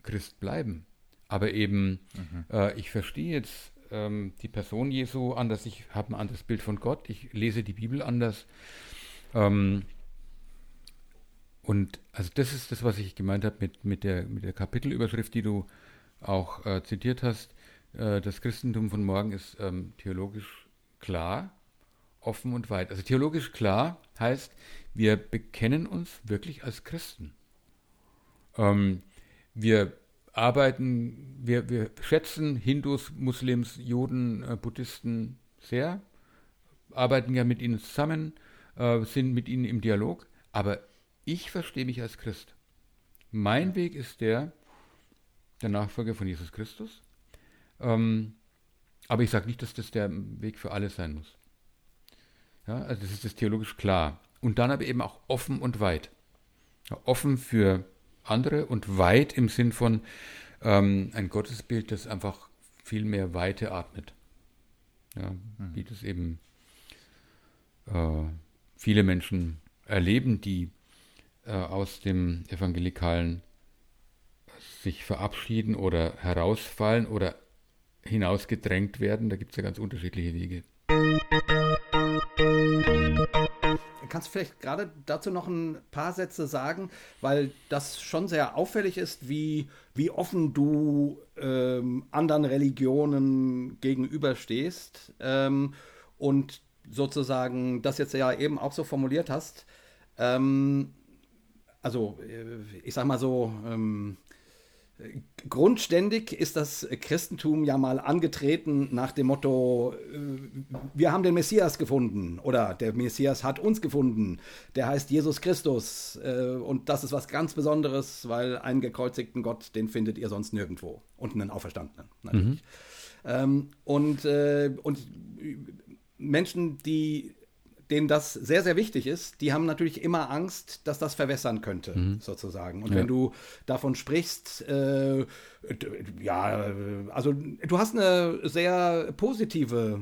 Christ bleiben. Aber eben, mhm. äh, ich verstehe jetzt ähm, die Person Jesu anders, ich habe ein anderes Bild von Gott, ich lese die Bibel anders. Ähm, und also das ist das, was ich gemeint habe mit, mit, der, mit der Kapitelüberschrift, die du auch äh, zitiert hast. Äh, das Christentum von morgen ist ähm, theologisch klar, offen und weit. Also theologisch klar heißt, wir bekennen uns wirklich als Christen. Ähm, wir arbeiten, wir, wir schätzen Hindus, Muslims, Juden, äh, Buddhisten sehr, arbeiten ja mit ihnen zusammen, äh, sind mit ihnen im Dialog, aber ich verstehe mich als Christ. Mein Weg ist der, der Nachfolger von Jesus Christus. Ähm, aber ich sage nicht, dass das der Weg für alle sein muss. Ja, also das ist das theologisch klar. Und dann aber eben auch offen und weit. Ja, offen für andere und weit im Sinn von ähm, ein Gottesbild, das einfach viel mehr Weite atmet. Ja, mhm. Wie das eben äh, viele Menschen erleben, die äh, aus dem evangelikalen sich verabschieden oder herausfallen oder hinausgedrängt werden. Da gibt es ja ganz unterschiedliche Wege. Kannst du vielleicht gerade dazu noch ein paar Sätze sagen, weil das schon sehr auffällig ist, wie, wie offen du ähm, anderen Religionen gegenüberstehst ähm, und sozusagen das jetzt ja eben auch so formuliert hast. Ähm, also, äh, ich sag mal so, ähm, Grundständig ist das Christentum ja mal angetreten nach dem Motto, äh, wir haben den Messias gefunden oder der Messias hat uns gefunden, der heißt Jesus Christus äh, und das ist was ganz Besonderes, weil einen gekreuzigten Gott, den findet ihr sonst nirgendwo und einen Auferstandenen natürlich. Mhm. Ähm, und, äh, und Menschen, die denen das sehr, sehr wichtig ist, die haben natürlich immer Angst, dass das verwässern könnte, mhm. sozusagen. Und ja. wenn du davon sprichst, äh, ja, also du hast eine sehr positive,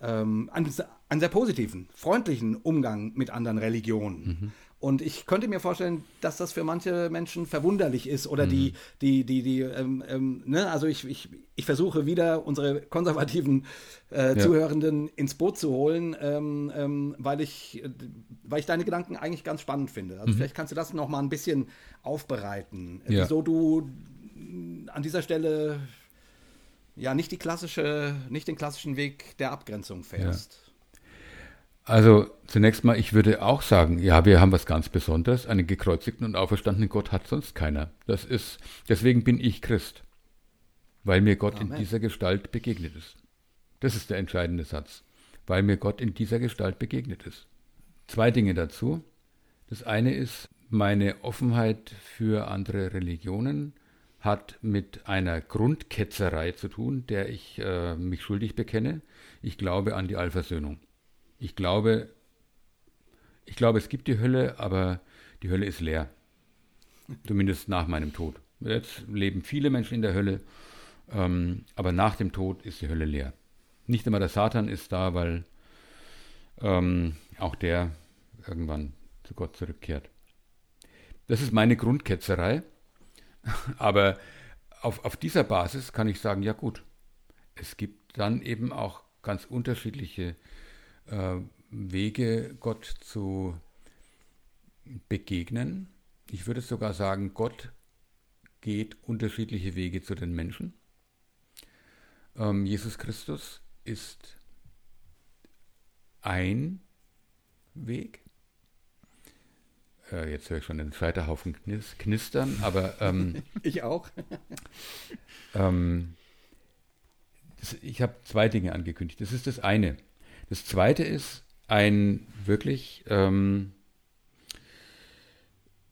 ähm, einen, einen, sehr positiven, freundlichen Umgang mit anderen Religionen. Mhm. Und ich könnte mir vorstellen, dass das für manche Menschen verwunderlich ist oder mhm. die, die, die, die, ähm, ähm, ne, also ich, ich, ich versuche wieder unsere konservativen äh, ja. Zuhörenden ins Boot zu holen, ähm, ähm weil ich, weil ich deine Gedanken eigentlich ganz spannend finde. Also mhm. vielleicht kannst du das noch mal ein bisschen aufbereiten, ja. wieso du an dieser Stelle ja nicht die klassische, nicht den klassischen Weg der Abgrenzung fährst. Ja. Also zunächst mal, ich würde auch sagen, ja, wir haben was ganz Besonderes. Einen gekreuzigten und auferstandenen Gott hat sonst keiner. Das ist, deswegen bin ich Christ, weil mir Gott Amen. in dieser Gestalt begegnet ist. Das ist der entscheidende Satz, weil mir Gott in dieser Gestalt begegnet ist. Zwei Dinge dazu. Das eine ist, meine Offenheit für andere Religionen hat mit einer Grundketzerei zu tun, der ich äh, mich schuldig bekenne. Ich glaube an die Allversöhnung ich glaube, ich glaube, es gibt die Hölle, aber die Hölle ist leer. Zumindest nach meinem Tod. Jetzt leben viele Menschen in der Hölle, ähm, aber nach dem Tod ist die Hölle leer. Nicht immer der Satan ist da, weil ähm, auch der irgendwann zu Gott zurückkehrt. Das ist meine Grundketzerei, aber auf, auf dieser Basis kann ich sagen, ja gut, es gibt dann eben auch ganz unterschiedliche Wege, Gott zu begegnen. Ich würde sogar sagen, Gott geht unterschiedliche Wege zu den Menschen. Ähm, Jesus Christus ist ein Weg. Äh, jetzt höre ich schon den Scheiterhaufen knis knistern, aber ähm, ich auch. ähm, das, ich habe zwei Dinge angekündigt. Das ist das eine. Das zweite ist ein wirklich, ähm,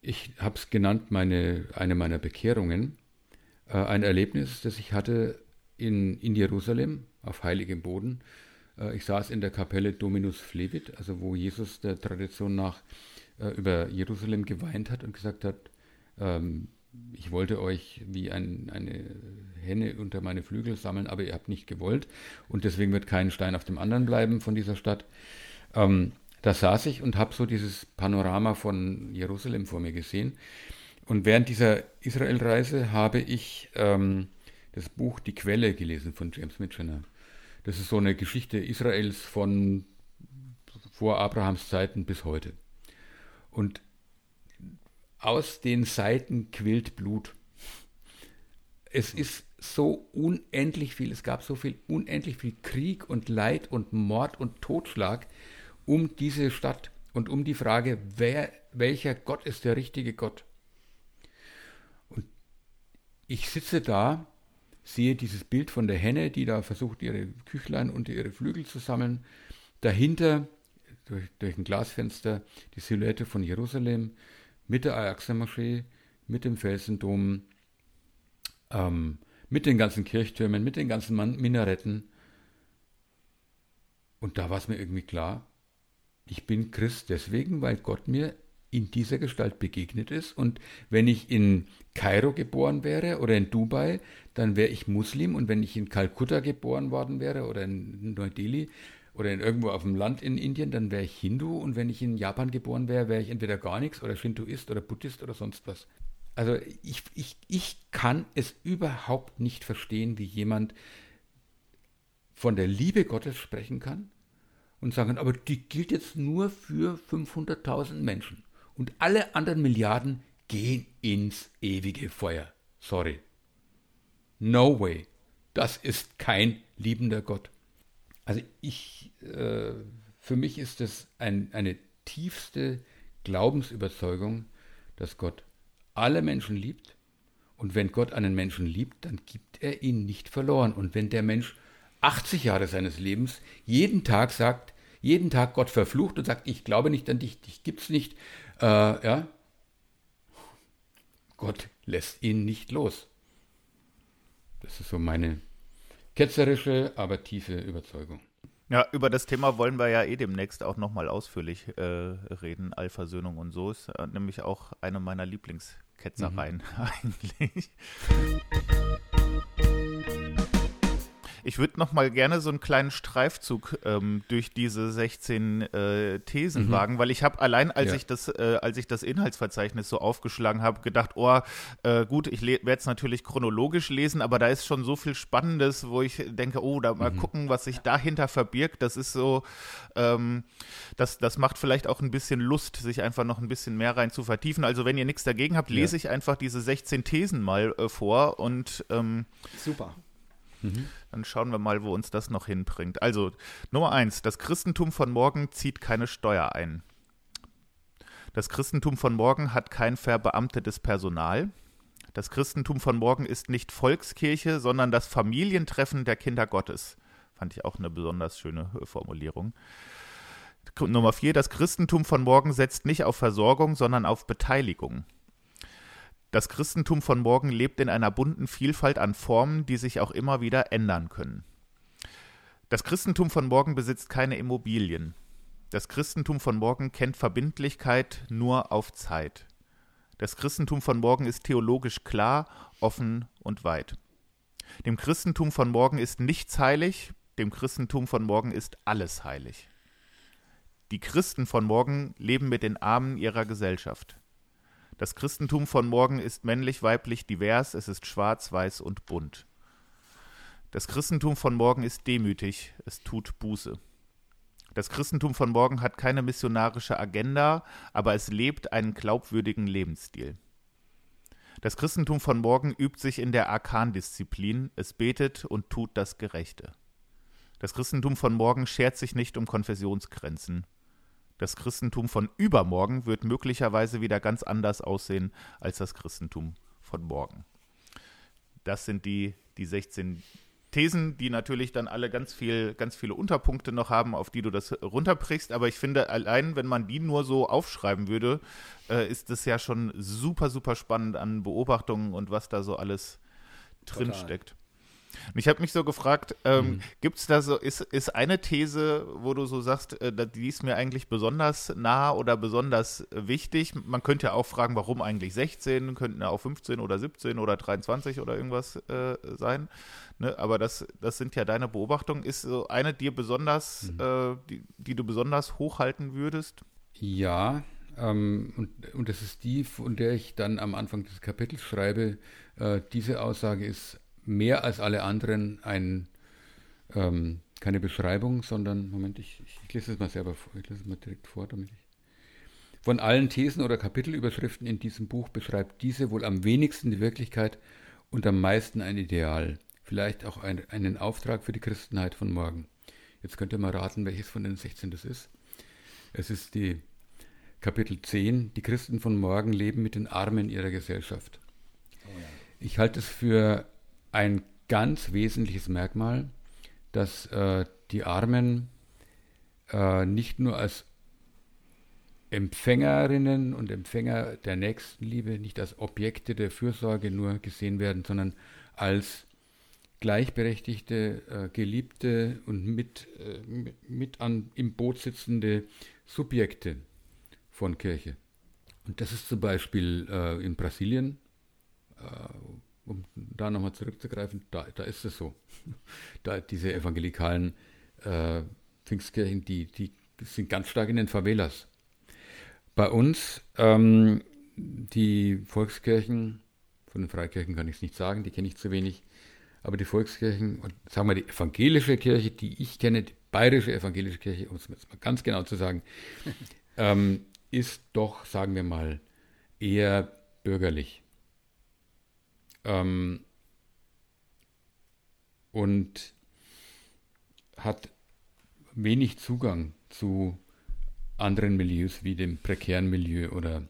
ich habe es genannt, meine, eine meiner Bekehrungen, äh, ein Erlebnis, das ich hatte in, in Jerusalem auf heiligem Boden. Äh, ich saß in der Kapelle Dominus Flevit, also wo Jesus der Tradition nach äh, über Jerusalem geweint hat und gesagt hat, ähm, ich wollte euch wie ein, eine Henne unter meine Flügel sammeln, aber ihr habt nicht gewollt und deswegen wird kein Stein auf dem anderen bleiben von dieser Stadt. Ähm, da saß ich und habe so dieses Panorama von Jerusalem vor mir gesehen. Und während dieser Israelreise habe ich ähm, das Buch Die Quelle gelesen von James Mitchener. Das ist so eine Geschichte Israels von vor Abrahams Zeiten bis heute. Und aus den Seiten quillt Blut. Es ist so unendlich viel, es gab so viel, unendlich viel Krieg und Leid und Mord und Totschlag um diese Stadt und um die Frage, wer, welcher Gott ist der richtige Gott. Und ich sitze da, sehe dieses Bild von der Henne, die da versucht, ihre Küchlein unter ihre Flügel zu sammeln. Dahinter, durch, durch ein Glasfenster, die Silhouette von Jerusalem, mit der Al-Aqsa-Moschee, mit dem Felsendom, ähm, mit den ganzen Kirchtürmen, mit den ganzen Minaretten. Und da war es mir irgendwie klar, Ich bin Christ deswegen, weil Gott mir in dieser Gestalt begegnet ist. Und wenn ich in Kairo geboren wäre oder in Dubai, dann wäre ich Muslim. Und wenn ich in Kalkutta geboren worden wäre oder in Neu-Delhi oder in irgendwo auf dem Land in Indien, dann wäre ich Hindu. Und wenn ich in Japan geboren wäre, wäre ich entweder gar nichts oder Shintoist oder Buddhist oder sonst was. Also ich, ich, ich kann es überhaupt nicht verstehen, wie jemand von der Liebe Gottes sprechen kann und sagen, aber die gilt jetzt nur für 500.000 Menschen. Und alle anderen Milliarden gehen ins ewige Feuer. Sorry. No way. Das ist kein liebender Gott. Also ich, äh, für mich ist es ein, eine tiefste Glaubensüberzeugung, dass Gott alle Menschen liebt. Und wenn Gott einen Menschen liebt, dann gibt er ihn nicht verloren. Und wenn der Mensch 80 Jahre seines Lebens jeden Tag sagt, jeden Tag Gott verflucht und sagt, ich glaube nicht an dich, dich gibt's nicht, äh, ja, Gott lässt ihn nicht los. Das ist so meine ketzerische, aber tiefe Überzeugung. Ja, über das Thema wollen wir ja eh demnächst auch nochmal ausführlich äh, reden. Allversöhnung und so ist äh, nämlich auch eine meiner Lieblingsketzereien mhm. eigentlich. Ich würde noch mal gerne so einen kleinen Streifzug ähm, durch diese 16 äh, Thesen mhm. wagen, weil ich habe allein, als ja. ich das, äh, als ich das Inhaltsverzeichnis so aufgeschlagen habe, gedacht, oh, äh, gut, ich werde es natürlich chronologisch lesen, aber da ist schon so viel Spannendes, wo ich denke, oh, da mal mhm. gucken, was sich dahinter verbirgt. Das ist so, ähm, das, das macht vielleicht auch ein bisschen Lust, sich einfach noch ein bisschen mehr rein zu vertiefen. Also wenn ihr nichts dagegen habt, lese ja. ich einfach diese 16 Thesen mal äh, vor und ähm, super. Mhm. Dann schauen wir mal, wo uns das noch hinbringt. Also, Nummer eins: Das Christentum von morgen zieht keine Steuer ein. Das Christentum von morgen hat kein verbeamtetes Personal. Das Christentum von morgen ist nicht Volkskirche, sondern das Familientreffen der Kinder Gottes. Fand ich auch eine besonders schöne Formulierung. Nummer vier: Das Christentum von morgen setzt nicht auf Versorgung, sondern auf Beteiligung. Das Christentum von morgen lebt in einer bunten Vielfalt an Formen, die sich auch immer wieder ändern können. Das Christentum von morgen besitzt keine Immobilien. Das Christentum von morgen kennt Verbindlichkeit nur auf Zeit. Das Christentum von morgen ist theologisch klar, offen und weit. Dem Christentum von morgen ist nichts heilig, dem Christentum von morgen ist alles heilig. Die Christen von morgen leben mit den Armen ihrer Gesellschaft. Das Christentum von morgen ist männlich-weiblich divers, es ist schwarz, weiß und bunt. Das Christentum von morgen ist demütig, es tut Buße. Das Christentum von morgen hat keine missionarische Agenda, aber es lebt einen glaubwürdigen Lebensstil. Das Christentum von morgen übt sich in der Arkandisziplin, es betet und tut das Gerechte. Das Christentum von morgen schert sich nicht um Konfessionsgrenzen. Das Christentum von übermorgen wird möglicherweise wieder ganz anders aussehen als das Christentum von morgen. Das sind die, die 16 Thesen, die natürlich dann alle ganz viel, ganz viele Unterpunkte noch haben, auf die du das runterbrichst. Aber ich finde, allein wenn man die nur so aufschreiben würde, äh, ist das ja schon super, super spannend an Beobachtungen und was da so alles drinsteckt. Und ich habe mich so gefragt, ähm, mhm. gibt es da so, ist, ist eine These, wo du so sagst, äh, die ist mir eigentlich besonders nah oder besonders wichtig? Man könnte ja auch fragen, warum eigentlich 16, könnten ja auch 15 oder 17 oder 23 oder irgendwas äh, sein. Ne? Aber das, das sind ja deine Beobachtungen. Ist so eine dir besonders, mhm. äh, die, die du besonders hochhalten würdest? Ja, ähm, und, und das ist die, von der ich dann am Anfang des Kapitels schreibe. Äh, diese Aussage ist mehr als alle anderen ein, ähm, keine Beschreibung, sondern, Moment, ich, ich, lese es mal selber vor, ich lese es mal direkt vor, damit ich. Von allen Thesen oder Kapitelüberschriften in diesem Buch beschreibt diese wohl am wenigsten die Wirklichkeit und am meisten ein Ideal, vielleicht auch ein, einen Auftrag für die Christenheit von morgen. Jetzt könnt ihr mal raten, welches von den 16 das ist. Es ist die Kapitel 10, die Christen von morgen leben mit den Armen ihrer Gesellschaft. Oh ja. Ich halte es für ein ganz wesentliches Merkmal, dass äh, die Armen äh, nicht nur als Empfängerinnen und Empfänger der Nächstenliebe, nicht als Objekte der Fürsorge nur gesehen werden, sondern als gleichberechtigte, äh, geliebte und mit, äh, mit an, im Boot sitzende Subjekte von Kirche. Und das ist zum Beispiel äh, in Brasilien, äh, um da nochmal zurückzugreifen, da, da ist es so. da diese evangelikalen äh, Pfingstkirchen, die, die sind ganz stark in den Favelas. Bei uns, ähm, die Volkskirchen, von den Freikirchen kann ich es nicht sagen, die kenne ich zu wenig, aber die Volkskirchen, und sagen wir die evangelische Kirche, die ich kenne, die bayerische evangelische Kirche, um es jetzt mal ganz genau zu sagen, ähm, ist doch, sagen wir mal, eher bürgerlich. Ähm, und hat wenig Zugang zu anderen Milieus wie dem prekären Milieu oder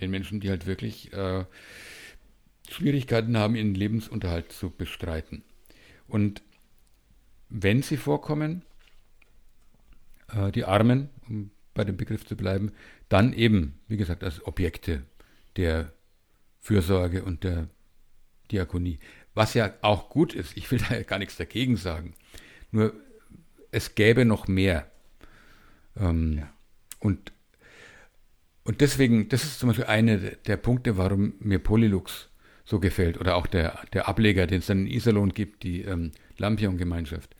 den Menschen, die halt wirklich äh, Schwierigkeiten haben, ihren Lebensunterhalt zu bestreiten. Und wenn sie vorkommen, äh, die Armen, um bei dem Begriff zu bleiben, dann eben, wie gesagt, als Objekte der Fürsorge und der Diakonie. Was ja auch gut ist, ich will da ja gar nichts dagegen sagen. Nur es gäbe noch mehr. Ähm, ja. Und, und deswegen, das ist zum Beispiel einer der Punkte, warum mir Polylux so gefällt. Oder auch der, der Ableger, den es dann in Iserlohn gibt, die ähm, Lampion-Gemeinschaft.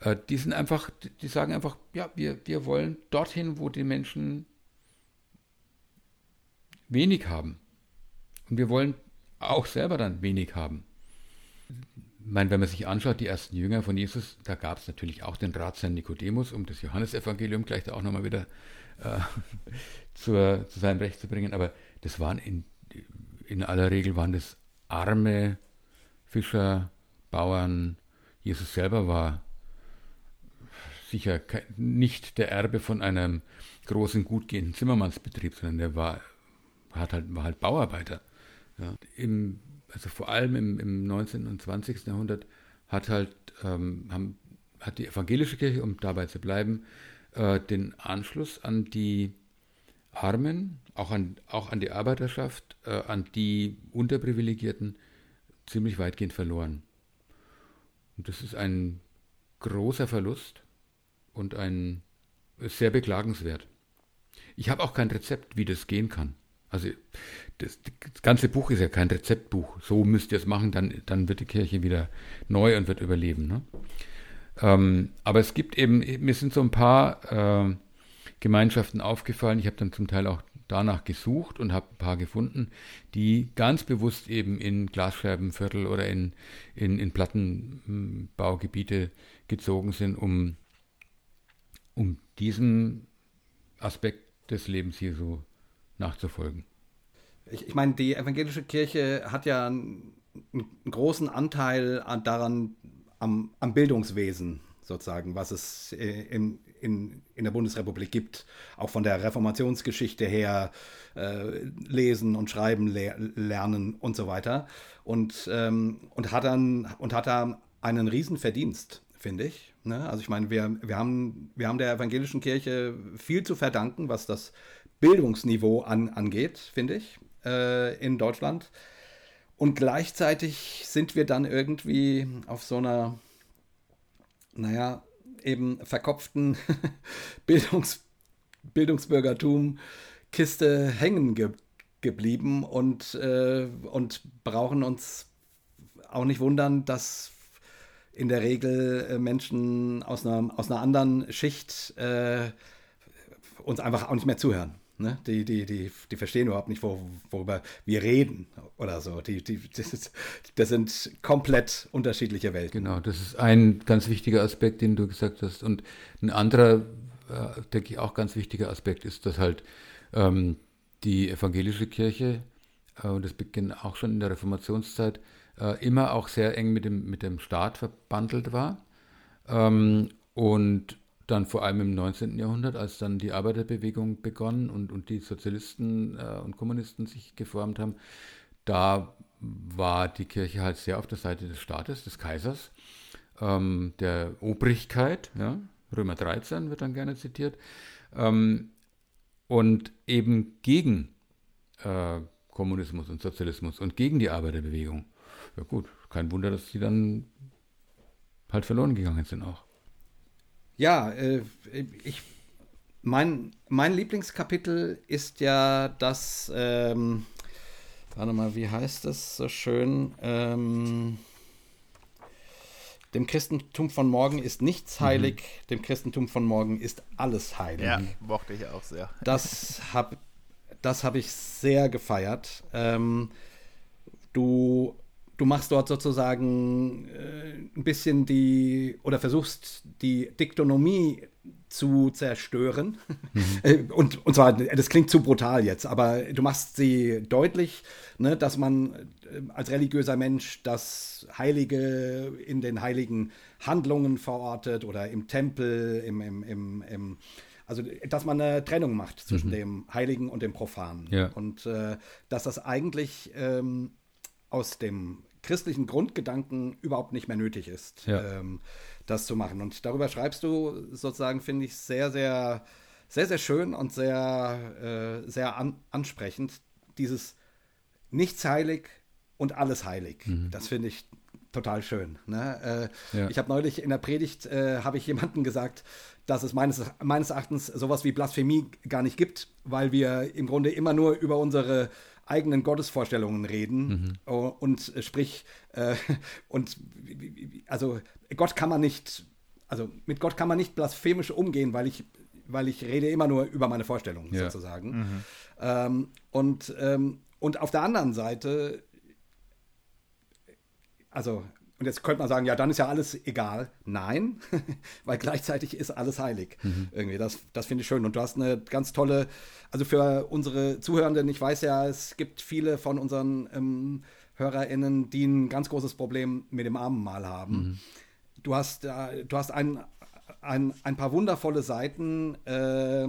Äh, die sind einfach, die sagen einfach, ja, wir, wir wollen dorthin, wo die Menschen wenig haben. Und wir wollen auch selber dann wenig haben. Ich meine, wenn man sich anschaut, die ersten Jünger von Jesus, da gab es natürlich auch den Ratsherrn Nikodemus, um das Johannesevangelium gleich da auch nochmal wieder äh, zur, zu seinem Recht zu bringen. Aber das waren in, in aller Regel waren das arme Fischer, Bauern. Jesus selber war sicher nicht der Erbe von einem großen, gut gehenden Zimmermannsbetrieb, sondern der war, hat halt, war halt Bauarbeiter. Ja. Im, also vor allem im, im 19. und 20. Jahrhundert hat halt ähm, haben, hat die evangelische Kirche, um dabei zu bleiben, äh, den Anschluss an die Armen, auch an, auch an die Arbeiterschaft, äh, an die Unterprivilegierten ziemlich weitgehend verloren. Und das ist ein großer Verlust und ein sehr beklagenswert. Ich habe auch kein Rezept, wie das gehen kann. Also das, das, ganze Buch ist ja kein Rezeptbuch. So müsst ihr es machen, dann, dann wird die Kirche wieder neu und wird überleben. Ne? Ähm, aber es gibt eben, mir sind so ein paar äh, Gemeinschaften aufgefallen. Ich habe dann zum Teil auch danach gesucht und habe ein paar gefunden, die ganz bewusst eben in Glasscherbenviertel oder in, in, in Plattenbaugebiete gezogen sind, um, um diesem Aspekt des Lebens hier so nachzufolgen. Ich, ich meine, die evangelische Kirche hat ja einen, einen großen Anteil an, daran am, am, Bildungswesen sozusagen, was es äh, in, in, in der Bundesrepublik gibt, auch von der Reformationsgeschichte her, äh, lesen und schreiben le lernen und so weiter. Und, ähm, und, hat dann, und hat da einen riesen Verdienst, finde ich. Ne? Also ich meine, wir, wir, haben, wir haben der evangelischen Kirche viel zu verdanken, was das Bildungsniveau an, angeht, finde ich, äh, in Deutschland. Und gleichzeitig sind wir dann irgendwie auf so einer, naja, eben verkopften Bildungs Bildungsbürgertum Kiste hängen ge geblieben und, äh, und brauchen uns auch nicht wundern, dass in der Regel äh, Menschen aus einer, aus einer anderen Schicht äh, uns einfach auch nicht mehr zuhören. Ne? Die, die, die, die verstehen überhaupt nicht, wo, worüber wir reden oder so. Die, die, das, ist, das sind komplett unterschiedliche Welten. Genau, das ist ein ganz wichtiger Aspekt, den du gesagt hast. Und ein anderer, äh, denke ich, auch ganz wichtiger Aspekt ist, dass halt ähm, die evangelische Kirche, äh, und das beginnt auch schon in der Reformationszeit, äh, immer auch sehr eng mit dem, mit dem Staat verbandelt war. Ähm, und dann vor allem im 19. Jahrhundert, als dann die Arbeiterbewegung begonnen und, und die Sozialisten äh, und Kommunisten sich geformt haben, da war die Kirche halt sehr auf der Seite des Staates, des Kaisers, ähm, der Obrigkeit, ja, Römer 13 wird dann gerne zitiert, ähm, und eben gegen äh, Kommunismus und Sozialismus und gegen die Arbeiterbewegung. Ja gut, kein Wunder, dass sie dann halt verloren gegangen sind auch. Ja, äh, ich, mein, mein Lieblingskapitel ist ja das, ähm, warte mal, wie heißt das so schön? Ähm, dem Christentum von morgen ist nichts mhm. heilig, mhm. dem Christentum von morgen ist alles heilig. Ja, mochte ich auch sehr. Das habe das hab ich sehr gefeiert. Ähm, du, du machst dort sozusagen äh, ein bisschen die, oder versuchst die Diktonomie zu zerstören. Mhm. Äh, und, und zwar, das klingt zu brutal jetzt, aber du machst sie deutlich, ne, dass man äh, als religiöser Mensch das Heilige in den heiligen Handlungen verortet oder im Tempel, im, im, im, im also dass man eine Trennung macht zwischen mhm. dem Heiligen und dem Profanen. Ja. Und äh, dass das eigentlich ähm, aus dem christlichen Grundgedanken überhaupt nicht mehr nötig ist. Ja. Ähm, das zu machen. Und darüber schreibst du sozusagen, finde ich, sehr, sehr, sehr, sehr schön und sehr, äh, sehr an, ansprechend. Dieses Nichts heilig und alles heilig. Mhm. Das finde ich total schön. Ne? Äh, ja. Ich habe neulich in der Predigt, äh, habe ich jemandem gesagt, dass es meines, meines Erachtens sowas wie Blasphemie gar nicht gibt, weil wir im Grunde immer nur über unsere eigenen Gottesvorstellungen reden mhm. und äh, sprich äh, und also Gott kann man nicht also mit Gott kann man nicht blasphemisch umgehen, weil ich weil ich rede immer nur über meine Vorstellungen ja. sozusagen mhm. ähm, und ähm, und auf der anderen Seite also und jetzt könnte man sagen, ja, dann ist ja alles egal. Nein, weil gleichzeitig ist alles heilig. Mhm. Irgendwie, das, das finde ich schön. Und du hast eine ganz tolle, also für unsere Zuhörenden, ich weiß ja, es gibt viele von unseren ähm, HörerInnen, die ein ganz großes Problem mit dem Abendmahl haben. Mhm. Du hast, äh, du hast ein, ein, ein paar wundervolle Seiten äh,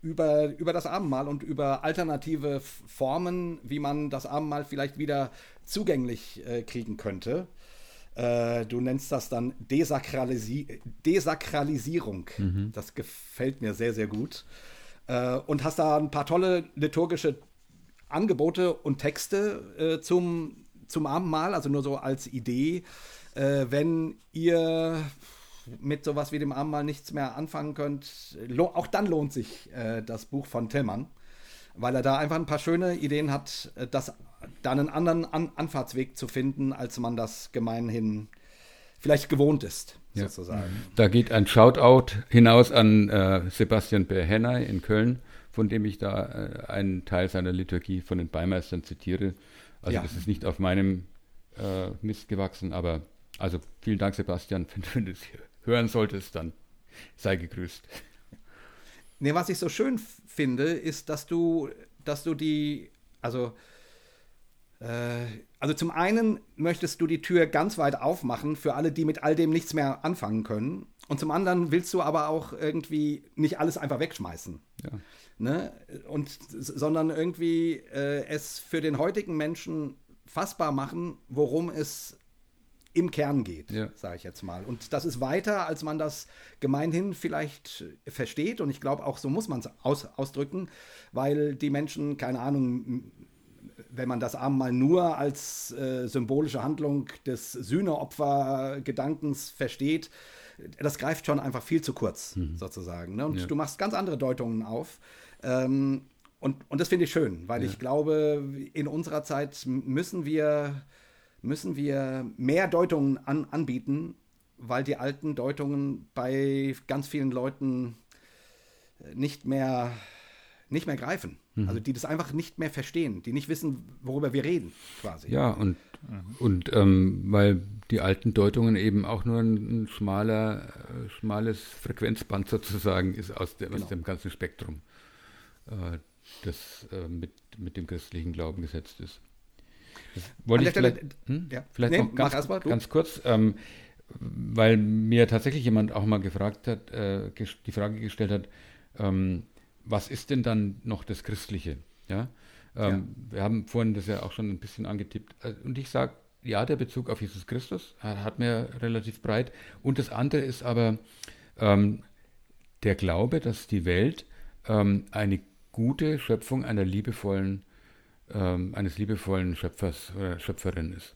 über, über das Abendmahl und über alternative Formen, wie man das Abendmahl vielleicht wieder zugänglich äh, kriegen könnte. Äh, du nennst das dann Desakralisi Desakralisierung. Mhm. Das gefällt mir sehr, sehr gut. Äh, und hast da ein paar tolle liturgische Angebote und Texte äh, zum, zum Abendmahl, also nur so als Idee. Äh, wenn ihr mit sowas wie dem Abendmahl nichts mehr anfangen könnt, auch dann lohnt sich äh, das Buch von Tillmann, weil er da einfach ein paar schöne Ideen hat, das da einen anderen An Anfahrtsweg zu finden, als man das gemeinhin vielleicht gewohnt ist, ja. sozusagen. Da geht ein Shoutout hinaus an äh, Sebastian Berhennay in Köln, von dem ich da äh, einen Teil seiner Liturgie von den Beimeistern zitiere. Also ja. das ist nicht auf meinem äh, Mist gewachsen, aber also vielen Dank, Sebastian, wenn, du es hören solltest, dann sei gegrüßt. Nee, was ich so schön finde, ist, dass du, dass du die, also also zum einen möchtest du die Tür ganz weit aufmachen für alle, die mit all dem nichts mehr anfangen können. Und zum anderen willst du aber auch irgendwie nicht alles einfach wegschmeißen. Ja. Ne? Und, sondern irgendwie äh, es für den heutigen Menschen fassbar machen, worum es im Kern geht, ja. sage ich jetzt mal. Und das ist weiter, als man das gemeinhin vielleicht versteht. Und ich glaube, auch so muss man es aus, ausdrücken, weil die Menschen, keine Ahnung, wenn man das Abendmahl nur als äh, symbolische Handlung des Sühneopfer-Gedankens versteht, das greift schon einfach viel zu kurz, mhm. sozusagen. Ne? Und ja. du machst ganz andere Deutungen auf. Ähm, und, und das finde ich schön, weil ja. ich glaube, in unserer Zeit müssen wir, müssen wir mehr Deutungen an, anbieten, weil die alten Deutungen bei ganz vielen Leuten nicht mehr, nicht mehr greifen. Mhm. Also die das einfach nicht mehr verstehen, die nicht wissen, worüber wir reden, quasi. Ja, und, mhm. und ähm, weil die alten Deutungen eben auch nur ein, schmaler, äh, schmales Frequenzband sozusagen ist aus, de, genau. aus dem ganzen Spektrum, äh, das äh, mit, mit dem christlichen Glauben gesetzt ist. Das wollte ich vielleicht, hm? ja. vielleicht nee, noch ganz, mal, ganz kurz, ähm, weil mir tatsächlich jemand auch mal gefragt hat, äh, die Frage gestellt hat, ähm, was ist denn dann noch das Christliche? Ja? Ähm, ja. Wir haben vorhin das ja auch schon ein bisschen angetippt. Äh, und ich sage, ja, der Bezug auf Jesus Christus hat mir relativ breit. Und das andere ist aber ähm, der Glaube, dass die Welt ähm, eine gute Schöpfung einer liebevollen, ähm, eines liebevollen Schöpfers oder Schöpferin ist.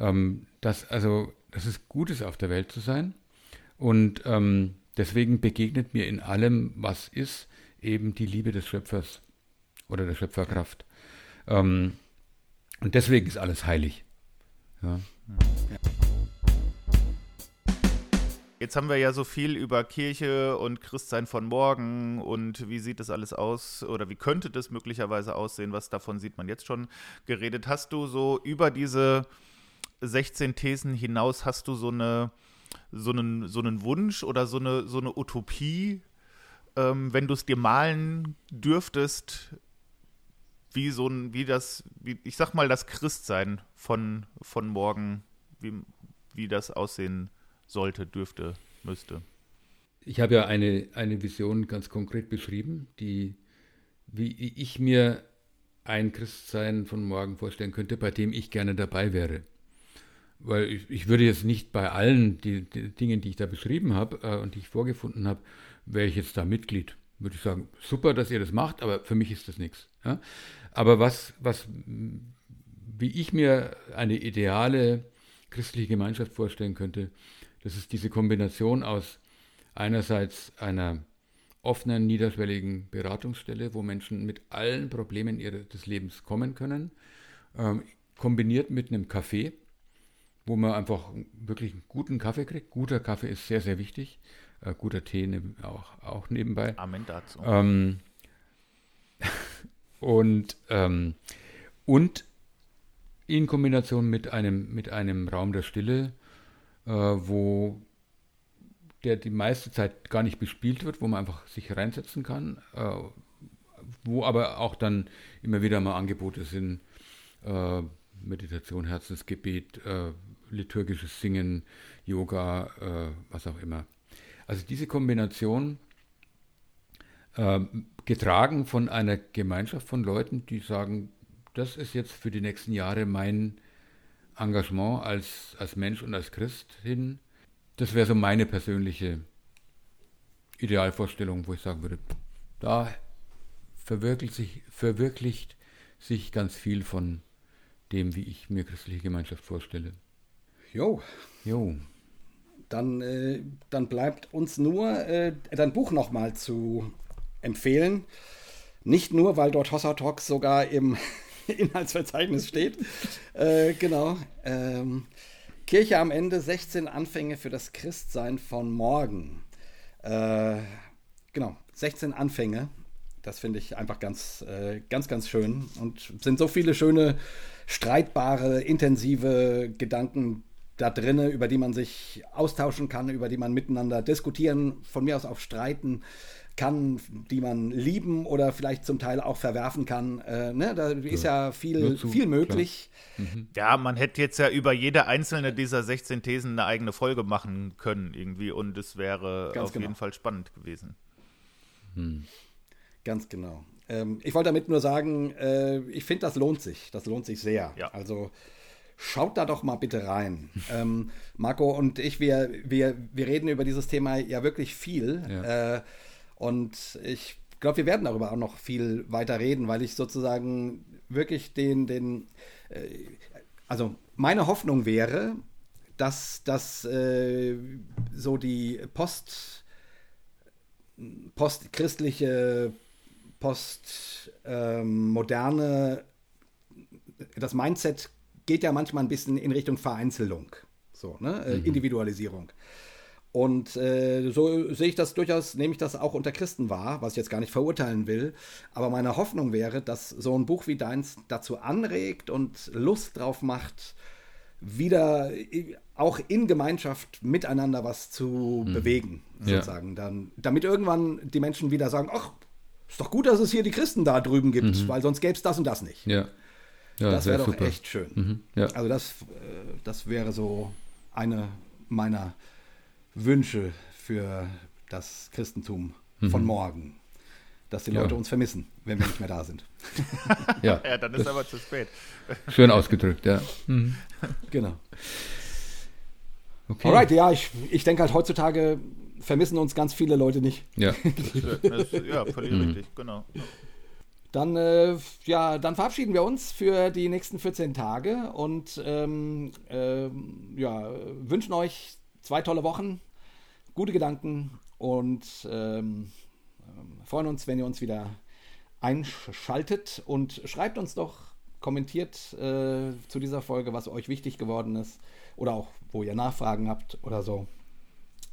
Ähm, dass also dass es gut ist, auf der Welt zu sein. Und ähm, deswegen begegnet mir in allem, was ist, eben die Liebe des Schöpfers oder der Schöpferkraft. Ähm, und deswegen ist alles heilig. Ja. Jetzt haben wir ja so viel über Kirche und Christsein von morgen und wie sieht das alles aus oder wie könnte das möglicherweise aussehen, was davon sieht man jetzt schon geredet. Hast du so über diese 16 Thesen hinaus, hast du so, eine, so, einen, so einen Wunsch oder so eine, so eine Utopie, ähm, wenn du es dir malen dürftest, wie so ein, wie das, wie, ich sag mal, das Christsein von, von morgen, wie, wie das aussehen sollte, dürfte, müsste. Ich habe ja eine, eine Vision ganz konkret beschrieben, die, wie ich mir ein Christsein von morgen vorstellen könnte, bei dem ich gerne dabei wäre. Weil ich, ich würde jetzt nicht bei allen die, die Dingen, die ich da beschrieben habe äh, und die ich vorgefunden habe, wäre ich jetzt da Mitglied. Würde ich sagen, super, dass ihr das macht, aber für mich ist das nichts. Ja? Aber was, was, wie ich mir eine ideale christliche Gemeinschaft vorstellen könnte, das ist diese Kombination aus einerseits einer offenen, niederschwelligen Beratungsstelle, wo Menschen mit allen Problemen ihres, Lebens kommen können, ähm, kombiniert mit einem Café, wo man einfach wirklich einen guten Kaffee kriegt. Guter Kaffee ist sehr, sehr wichtig. Äh, guter Tee ne, auch, auch nebenbei. Amen dazu. Ähm, und, ähm, und in Kombination mit einem, mit einem Raum der Stille, äh, wo der die meiste Zeit gar nicht bespielt wird, wo man einfach sich reinsetzen kann, äh, wo aber auch dann immer wieder mal Angebote sind, äh, Meditation, Herzensgebet, äh, liturgisches Singen, Yoga, äh, was auch immer. Also diese Kombination, äh, getragen von einer Gemeinschaft von Leuten, die sagen, das ist jetzt für die nächsten Jahre mein Engagement als, als Mensch und als Christ hin. Das wäre so meine persönliche Idealvorstellung, wo ich sagen würde, da verwirklicht sich, verwirklicht sich ganz viel von dem, wie ich mir christliche Gemeinschaft vorstelle. Jo. Jo. Dann, äh, dann bleibt uns nur äh, dein Buch nochmal zu empfehlen. Nicht nur, weil dort Hossa Talks sogar im Inhaltsverzeichnis steht. Äh, genau. Ähm, Kirche am Ende, 16 Anfänge für das Christsein von morgen. Äh, genau, 16 Anfänge. Das finde ich einfach ganz, äh, ganz, ganz schön. Und sind so viele schöne, streitbare, intensive Gedanken da drinne, über die man sich austauschen kann, über die man miteinander diskutieren, von mir aus auch streiten kann, die man lieben oder vielleicht zum Teil auch verwerfen kann. Äh, ne? Da ist ja, ja viel, zu, viel möglich. Mhm. Ja, man hätte jetzt ja über jede einzelne dieser 16 Thesen eine eigene Folge machen können irgendwie und es wäre Ganz auf genau. jeden Fall spannend gewesen. Hm. Ganz genau. Ähm, ich wollte damit nur sagen, äh, ich finde, das lohnt sich. Das lohnt sich sehr. Ja. Also schaut da doch mal bitte rein. ähm, Marco und ich, wir, wir, wir reden über dieses Thema ja wirklich viel. Ja. Äh, und ich glaube, wir werden darüber auch noch viel weiter reden, weil ich sozusagen wirklich den, den äh, also meine Hoffnung wäre, dass das äh, so die Post, postchristliche, postmoderne, ähm, das Mindset geht ja manchmal ein bisschen in Richtung Vereinzelung, so, ne? Äh, mhm. Individualisierung. Und äh, so sehe ich das durchaus, nehme ich das auch unter Christen wahr, was ich jetzt gar nicht verurteilen will. Aber meine Hoffnung wäre, dass so ein Buch wie deins dazu anregt und Lust drauf macht, wieder äh, auch in Gemeinschaft miteinander was zu mhm. bewegen, sozusagen. Ja. Dann, damit irgendwann die Menschen wieder sagen, ach, ist doch gut, dass es hier die Christen da drüben gibt, mhm. weil sonst gäbe es das und das nicht. Ja. Ja das wäre doch super. echt schön. Mhm. Ja. Also das, äh, das wäre so eine meiner Wünsche für das Christentum mhm. von morgen. Dass die Leute ja. uns vermissen, wenn wir nicht mehr da sind. ja, ja, dann ist aber zu spät. Schön ausgedrückt, ja. Mhm. Genau. Okay. Alright, ja, ich, ich denke halt heutzutage vermissen uns ganz viele Leute nicht. Ja, das, das, ja völlig mhm. richtig, genau. Dann, äh, ja, dann verabschieden wir uns für die nächsten 14 Tage und ähm, äh, ja, wünschen euch zwei tolle Wochen, gute Gedanken und ähm, freuen uns, wenn ihr uns wieder einschaltet und schreibt uns doch, kommentiert äh, zu dieser Folge, was euch wichtig geworden ist oder auch, wo ihr Nachfragen habt oder so.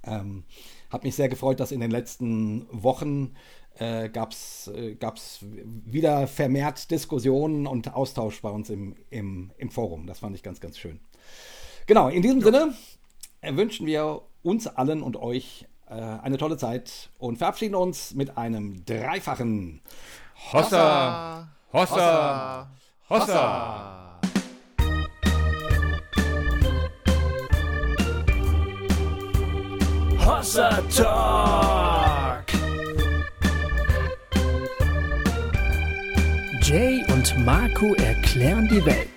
Ähm, hat mich sehr gefreut, dass in den letzten Wochen äh, gab es äh, wieder vermehrt Diskussionen und Austausch bei uns im, im, im Forum. Das fand ich ganz, ganz schön. Genau, in diesem ja. Sinne wünschen wir uns allen und euch äh, eine tolle Zeit und verabschieden uns mit einem dreifachen Hossa! Hossa! Hossa! Hossa. Hossa Talk! Jay und Marco erklären die Welt.